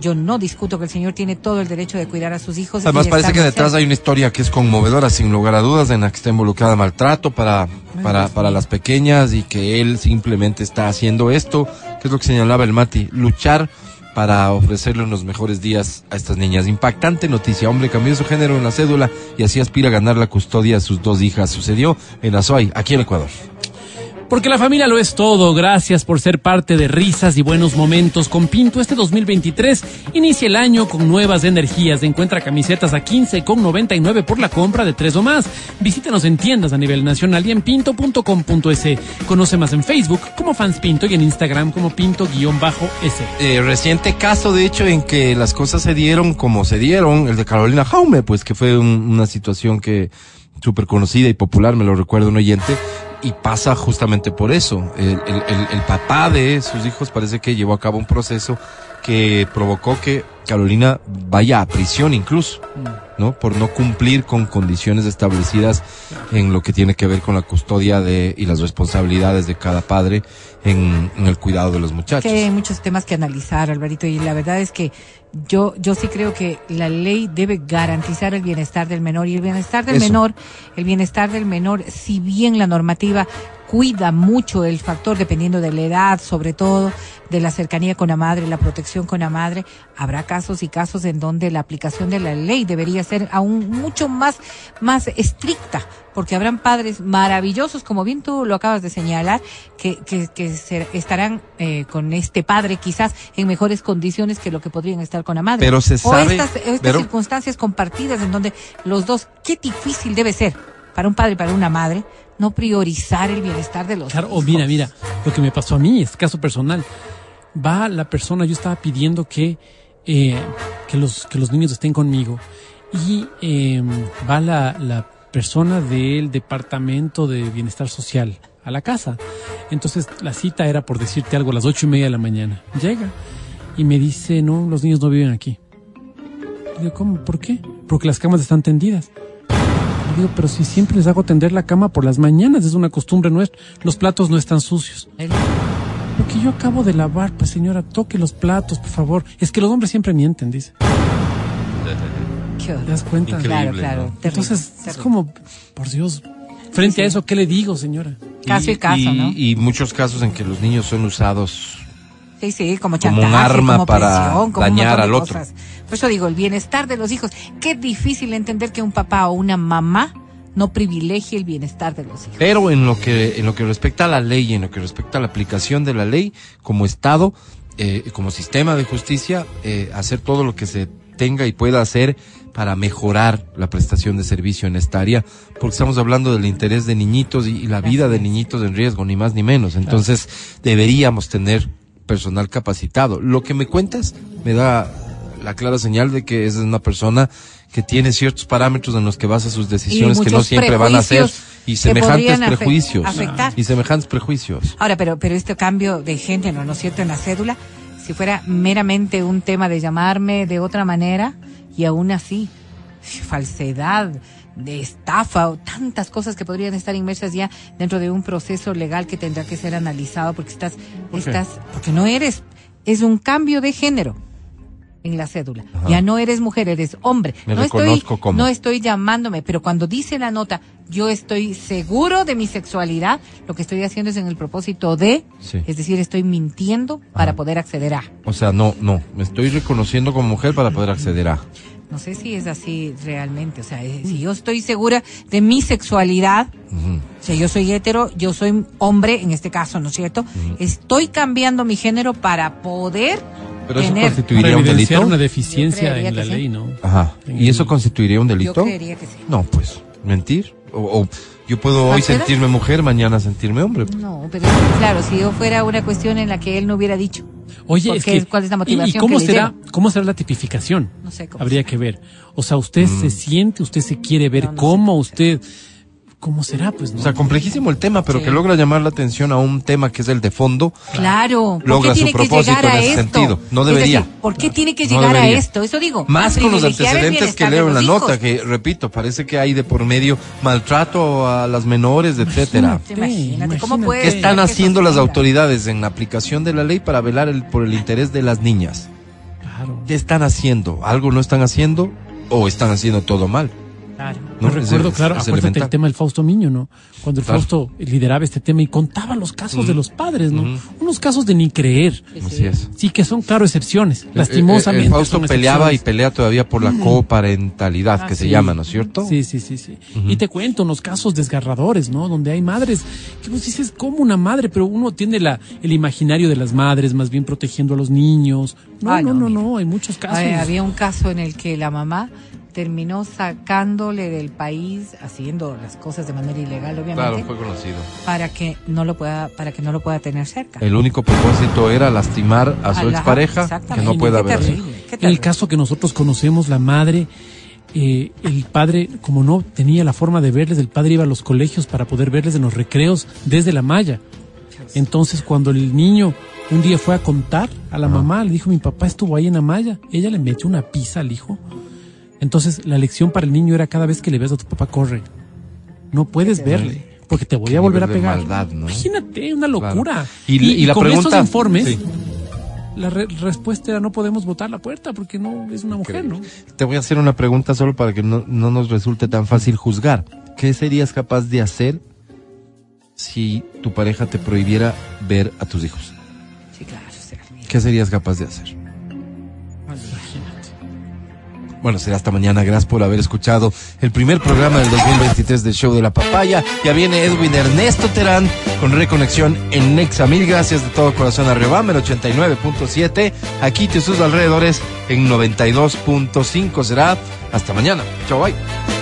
[SPEAKER 3] Yo no discuto que el señor tiene todo el derecho de cuidar a sus hijos.
[SPEAKER 1] Además
[SPEAKER 3] de
[SPEAKER 1] parece que detrás hay una historia que es conmovedora, sin lugar a dudas, en la que está involucrada maltrato para, para, para las pequeñas y que él simplemente está haciendo esto, que es lo que señalaba el Mati, luchar para ofrecerle unos mejores días a estas niñas. Impactante noticia, hombre cambió su género en la cédula y así aspira a ganar la custodia de sus dos hijas. Sucedió en Azuay, aquí en Ecuador.
[SPEAKER 2] Porque la familia lo es todo. Gracias por ser parte de risas y buenos momentos con Pinto. Este 2023 inicia el año con nuevas energías. Encuentra camisetas a 15 con 99 por la compra de tres o más. Visítanos en tiendas a nivel nacional y en pinto.com.es. Conoce más en Facebook como Fans Pinto y en Instagram como Pinto-S.
[SPEAKER 1] eh, reciente caso, de hecho, en que las cosas se dieron como se dieron, el de Carolina Jaume, pues que fue un- una situación que súper conocida y popular, me lo recuerdo un oyente, y pasa justamente por eso. El, el- el- el papá de sus hijos parece que llevó a cabo un proceso que provocó que Carolina vaya a prisión incluso, ¿no? Por no cumplir con condiciones establecidas en lo que tiene que ver con la custodia de y las responsabilidades de cada padre en, en el cuidado de los muchachos.
[SPEAKER 3] Sí, hay muchos temas que analizar, Alvarito, y la verdad es que yo, yo sí creo que la ley debe garantizar el bienestar del menor y el bienestar del
[SPEAKER 1] Eso.
[SPEAKER 3] menor, el bienestar del menor, si bien la normativa cuida mucho el factor dependiendo de la edad, sobre todo de la cercanía con la madre, la protección con la madre. Habrá casos y casos en donde la aplicación de la ley debería ser aún mucho más, más estricta, porque habrán padres maravillosos, como bien tú lo acabas de señalar, que, que, que estarán eh, con este padre quizás en mejores condiciones que lo que podrían estar con la madre.
[SPEAKER 1] Pero se
[SPEAKER 3] o
[SPEAKER 1] sabe-
[SPEAKER 3] estas, estas
[SPEAKER 1] pero-
[SPEAKER 3] circunstancias compartidas en donde los dos, qué difícil debe ser para un padre y para una madre no priorizar el bienestar de los
[SPEAKER 2] Claro, o
[SPEAKER 3] hijos.
[SPEAKER 2] mira, mira, lo que me pasó a mí, es caso personal. Va la persona, yo estaba pidiendo que, eh, que, los, que los niños estén conmigo. Y eh, va la, la persona del departamento de bienestar social a la casa. Entonces la cita era por decirte algo a las ocho y media de la mañana. Llega y me dice, no, los niños no viven aquí. Le digo, ¿cómo? ¿Por qué? Porque las camas están tendidas. Digo, pero si siempre les hago tender la cama por las mañanas, es una costumbre nuestra. Los platos no están sucios.
[SPEAKER 3] El-
[SPEAKER 2] Lo que yo acabo de lavar, pues señora, toque los platos, por favor. Es que los hombres siempre mienten, dice. ¿Te das cuenta?
[SPEAKER 1] Increíble.
[SPEAKER 3] Claro, claro.
[SPEAKER 1] ¿no?
[SPEAKER 3] terrible,
[SPEAKER 2] Entonces, es
[SPEAKER 3] terrible.
[SPEAKER 2] como, por Dios, frente a eso, ¿qué le digo, señora?
[SPEAKER 3] Caso y caso, ¿no?
[SPEAKER 1] Y muchos casos en que los niños son usados
[SPEAKER 3] Sí, sí, como
[SPEAKER 1] Como un
[SPEAKER 3] chantaje,
[SPEAKER 1] arma
[SPEAKER 3] como
[SPEAKER 1] para
[SPEAKER 3] presión, como un
[SPEAKER 1] dañar al otro.
[SPEAKER 3] cosas. Por eso digo, el bienestar de los hijos. Qué difícil entender que un papá o una mamá no privilegie el bienestar de los hijos.
[SPEAKER 1] Pero en lo que en lo que respecta a la ley, en lo que respecta a la aplicación de la ley, como Estado, eh, como sistema de justicia, eh, hacer todo lo que se tenga y pueda hacer para mejorar la prestación de servicio en esta área, porque estamos hablando del interés de niñitos y, y la vida de niñitos en riesgo, ni más ni menos. Entonces, deberíamos tener personal capacitado. Lo que me cuentas me da la clara señal de que es una persona que tiene ciertos parámetros en los que basa sus decisiones que no siempre van a ser y semejantes prejuicios
[SPEAKER 3] afectar.
[SPEAKER 1] y semejantes prejuicios.
[SPEAKER 3] Ahora, pero, pero este cambio de género, ¿no es cierto?, en la cédula, si fuera meramente un tema de llamarme de otra manera, y aún así, falsedad, de estafa, o tantas cosas que podrían estar inmersas ya dentro de un proceso legal que tendrá que ser analizado porque estás, estás, porque no eres, es un cambio de género en la cédula.
[SPEAKER 1] Ajá.
[SPEAKER 3] Ya no eres mujer, eres hombre.
[SPEAKER 1] Me
[SPEAKER 3] no estoy,
[SPEAKER 1] como.
[SPEAKER 3] no estoy llamándome, pero cuando dice la nota, yo estoy seguro de mi sexualidad, lo que estoy haciendo es en el propósito de,
[SPEAKER 1] Sí.
[SPEAKER 3] es decir, estoy mintiendo para poder acceder a.
[SPEAKER 1] O sea, no, no, me estoy reconociendo como mujer para poder acceder a.
[SPEAKER 3] No sé si es así realmente. O sea, eh, si yo estoy segura de mi sexualidad,
[SPEAKER 1] Ujú.
[SPEAKER 3] o sea, yo soy hetero, yo soy hombre en este caso, ¿no es cierto? Estoy cambiando mi género para poder
[SPEAKER 1] Pero eso
[SPEAKER 3] tener.
[SPEAKER 1] Constituiría un delito.
[SPEAKER 2] una deficiencia
[SPEAKER 3] Yo
[SPEAKER 2] en la
[SPEAKER 3] sí.
[SPEAKER 2] ley, ¿no?
[SPEAKER 1] Ajá. ¿Y eso constituiría un
[SPEAKER 3] Yo
[SPEAKER 1] delito?
[SPEAKER 3] creería que sí.
[SPEAKER 1] No, pues, mentir. O, o yo puedo hoy sentirme mujer, mañana sentirme hombre.
[SPEAKER 3] No, pero claro, si yo fuera una cuestión en la que él no hubiera dicho.
[SPEAKER 2] Oye,
[SPEAKER 3] ¿Por
[SPEAKER 2] es que,
[SPEAKER 3] ¿Cuál es la
[SPEAKER 2] ¿y-
[SPEAKER 3] motivación
[SPEAKER 2] ¿Y, cómo
[SPEAKER 3] que
[SPEAKER 2] será, cómo será la tipificación?
[SPEAKER 3] No sé cómo
[SPEAKER 2] Habría
[SPEAKER 3] será.
[SPEAKER 2] que ver. O sea, usted
[SPEAKER 1] Mm.
[SPEAKER 2] se siente, usted se quiere ver
[SPEAKER 3] No, no sé
[SPEAKER 2] cómo
[SPEAKER 3] cómo
[SPEAKER 2] usted, cómo será, pues no.
[SPEAKER 1] O sea, complejísimo el tema, pero
[SPEAKER 3] Sí.
[SPEAKER 1] que logra llamar la atención a un tema que es el de fondo.
[SPEAKER 3] Claro, ¿por
[SPEAKER 1] Logra su propósito
[SPEAKER 3] llegar a
[SPEAKER 1] en ese
[SPEAKER 3] esto?
[SPEAKER 1] sentido. No debería.
[SPEAKER 3] decir, ¿por qué tiene que
[SPEAKER 1] No
[SPEAKER 3] llegar a esto? Eso digo.
[SPEAKER 1] Más con los antecedentes que leo en la nota, que repito, parece que hay de por medio maltrato a las menores, etcétera.
[SPEAKER 3] Imagínate, imagínate, ¿cómo
[SPEAKER 2] imagínate.
[SPEAKER 3] puede
[SPEAKER 1] ¿Qué están haciendo las autoridades en la aplicación de la ley para velar el- por el interés de las niñas?
[SPEAKER 2] Claro,
[SPEAKER 1] ¿Qué están haciendo? ¿Algo no están haciendo? ¿O están haciendo todo mal?
[SPEAKER 3] Claro.
[SPEAKER 1] ¿No?
[SPEAKER 2] Recuerdo,
[SPEAKER 1] es-
[SPEAKER 2] claro,
[SPEAKER 1] es
[SPEAKER 2] acuérdate
[SPEAKER 1] elemental.
[SPEAKER 2] el tema del Fausto Miño, ¿no? Cuando el
[SPEAKER 1] Claro.
[SPEAKER 2] Fausto lideraba este tema y contaba los casos de los padres, ¿no? Unos casos de ni creer.
[SPEAKER 1] Así es.
[SPEAKER 2] Sí, que son, claro, excepciones.
[SPEAKER 1] El-
[SPEAKER 2] Lastimosamente.
[SPEAKER 1] El, el Fausto
[SPEAKER 2] son
[SPEAKER 1] peleaba y pelea todavía por la coparentalidad, que
[SPEAKER 2] Ah,
[SPEAKER 1] se llama, ¿no es cierto?
[SPEAKER 2] Sí, sí, sí, sí. Y te cuento unos casos desgarradores, ¿no? Donde hay madres que vos dices, como una madre? Pero uno tiene la, el imaginario de las madres, más bien protegiendo a los niños. No,
[SPEAKER 3] Ah,
[SPEAKER 2] no,
[SPEAKER 3] no,
[SPEAKER 2] no, hay muchos casos.
[SPEAKER 3] Ay, había un caso en el que la mamá terminó sacándole del país, haciendo las cosas de manera ilegal, obviamente,
[SPEAKER 1] Claro, fue conocido.
[SPEAKER 3] para que no lo pueda, para que no lo pueda tener cerca.
[SPEAKER 1] El único propósito era lastimar a su
[SPEAKER 3] Ajá,
[SPEAKER 1] expareja, que no pueda ver.
[SPEAKER 2] el caso que nosotros conocemos, la madre, eh, el padre, como no tenía la forma de verles, el padre iba a los colegios para poder verles en los recreos desde la malla. Entonces, cuando el niño un día fue a contar a la mamá, le dijo, mi papá estuvo ahí en la malla, ella le metió una pizza al hijo. Entonces, la lección para el niño era cada vez que le ves a tu papá, corre. No puedes verle, porque te voy a volver a pegar.
[SPEAKER 1] maldad, ¿no?
[SPEAKER 2] Imagínate, una locura.
[SPEAKER 1] Claro. Y- y la
[SPEAKER 2] con
[SPEAKER 1] pregunta-
[SPEAKER 2] esos informes,
[SPEAKER 1] sí.
[SPEAKER 2] la re- respuesta era no podemos botar la puerta porque no es una mujer, ¿no?
[SPEAKER 1] Te voy a hacer una pregunta solo para que no, no nos resulte tan fácil juzgar. ¿Qué serías capaz de hacer si tu pareja te prohibiera ver a tus hijos?
[SPEAKER 3] Sí, claro.
[SPEAKER 1] ¿Qué serías capaz de hacer? Bueno, será hasta mañana. Gracias por haber escuchado el primer programa del 2023 del Show de la Papaya. Ya viene Edwin Ernesto Terán con reconexión en Nexa. Mil gracias de todo corazón a Rebam, el 89.7. Aquí y sus alrededores en 92.5. Será hasta mañana. Chao, bye.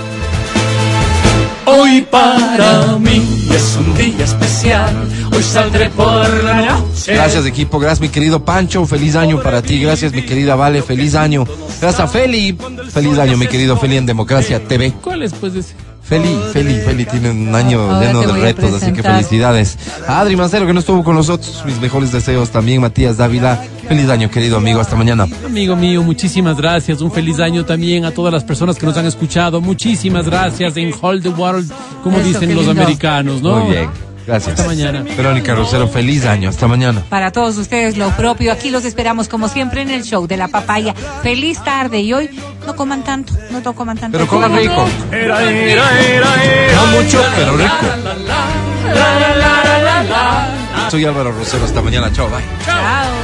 [SPEAKER 6] Hoy para mí es un día especial. Hoy saldré por la noche.
[SPEAKER 1] Gracias equipo, gracias mi querido Pancho, feliz año para ti, gracias mi querida Vale, feliz año. Gracias a Feli, feliz año mi querido Feli en Democracia TV.
[SPEAKER 2] ¿Cuál es, pues, ese?
[SPEAKER 1] Feli, Feli, Feli tiene un año
[SPEAKER 3] Ahora
[SPEAKER 1] lleno de retos, así que felicidades. A Adri Mancero que no estuvo con nosotros, mis mejores deseos también, Matías Dávila. Feliz año querido amigo, hasta mañana.
[SPEAKER 2] Amigo mío, muchísimas gracias. Un feliz año también a todas las personas que nos han escuchado. Muchísimas gracias en Hold the World, como
[SPEAKER 3] Eso,
[SPEAKER 2] dicen los
[SPEAKER 3] lindo.
[SPEAKER 2] americanos, ¿no?
[SPEAKER 1] Muy bien, gracias.
[SPEAKER 2] Hasta mañana.
[SPEAKER 1] Verónica Rosero, feliz año, hasta mañana.
[SPEAKER 3] Para todos ustedes lo propio, aquí los esperamos como siempre en el show de la papaya. Feliz tarde y hoy no coman tanto, no to- coman tanto.
[SPEAKER 1] Pero coman rico.
[SPEAKER 6] Era, era, era, era.
[SPEAKER 1] No mucho, pero rico. Soy Álvaro Rosero, hasta mañana, chao, bye.
[SPEAKER 3] Chao.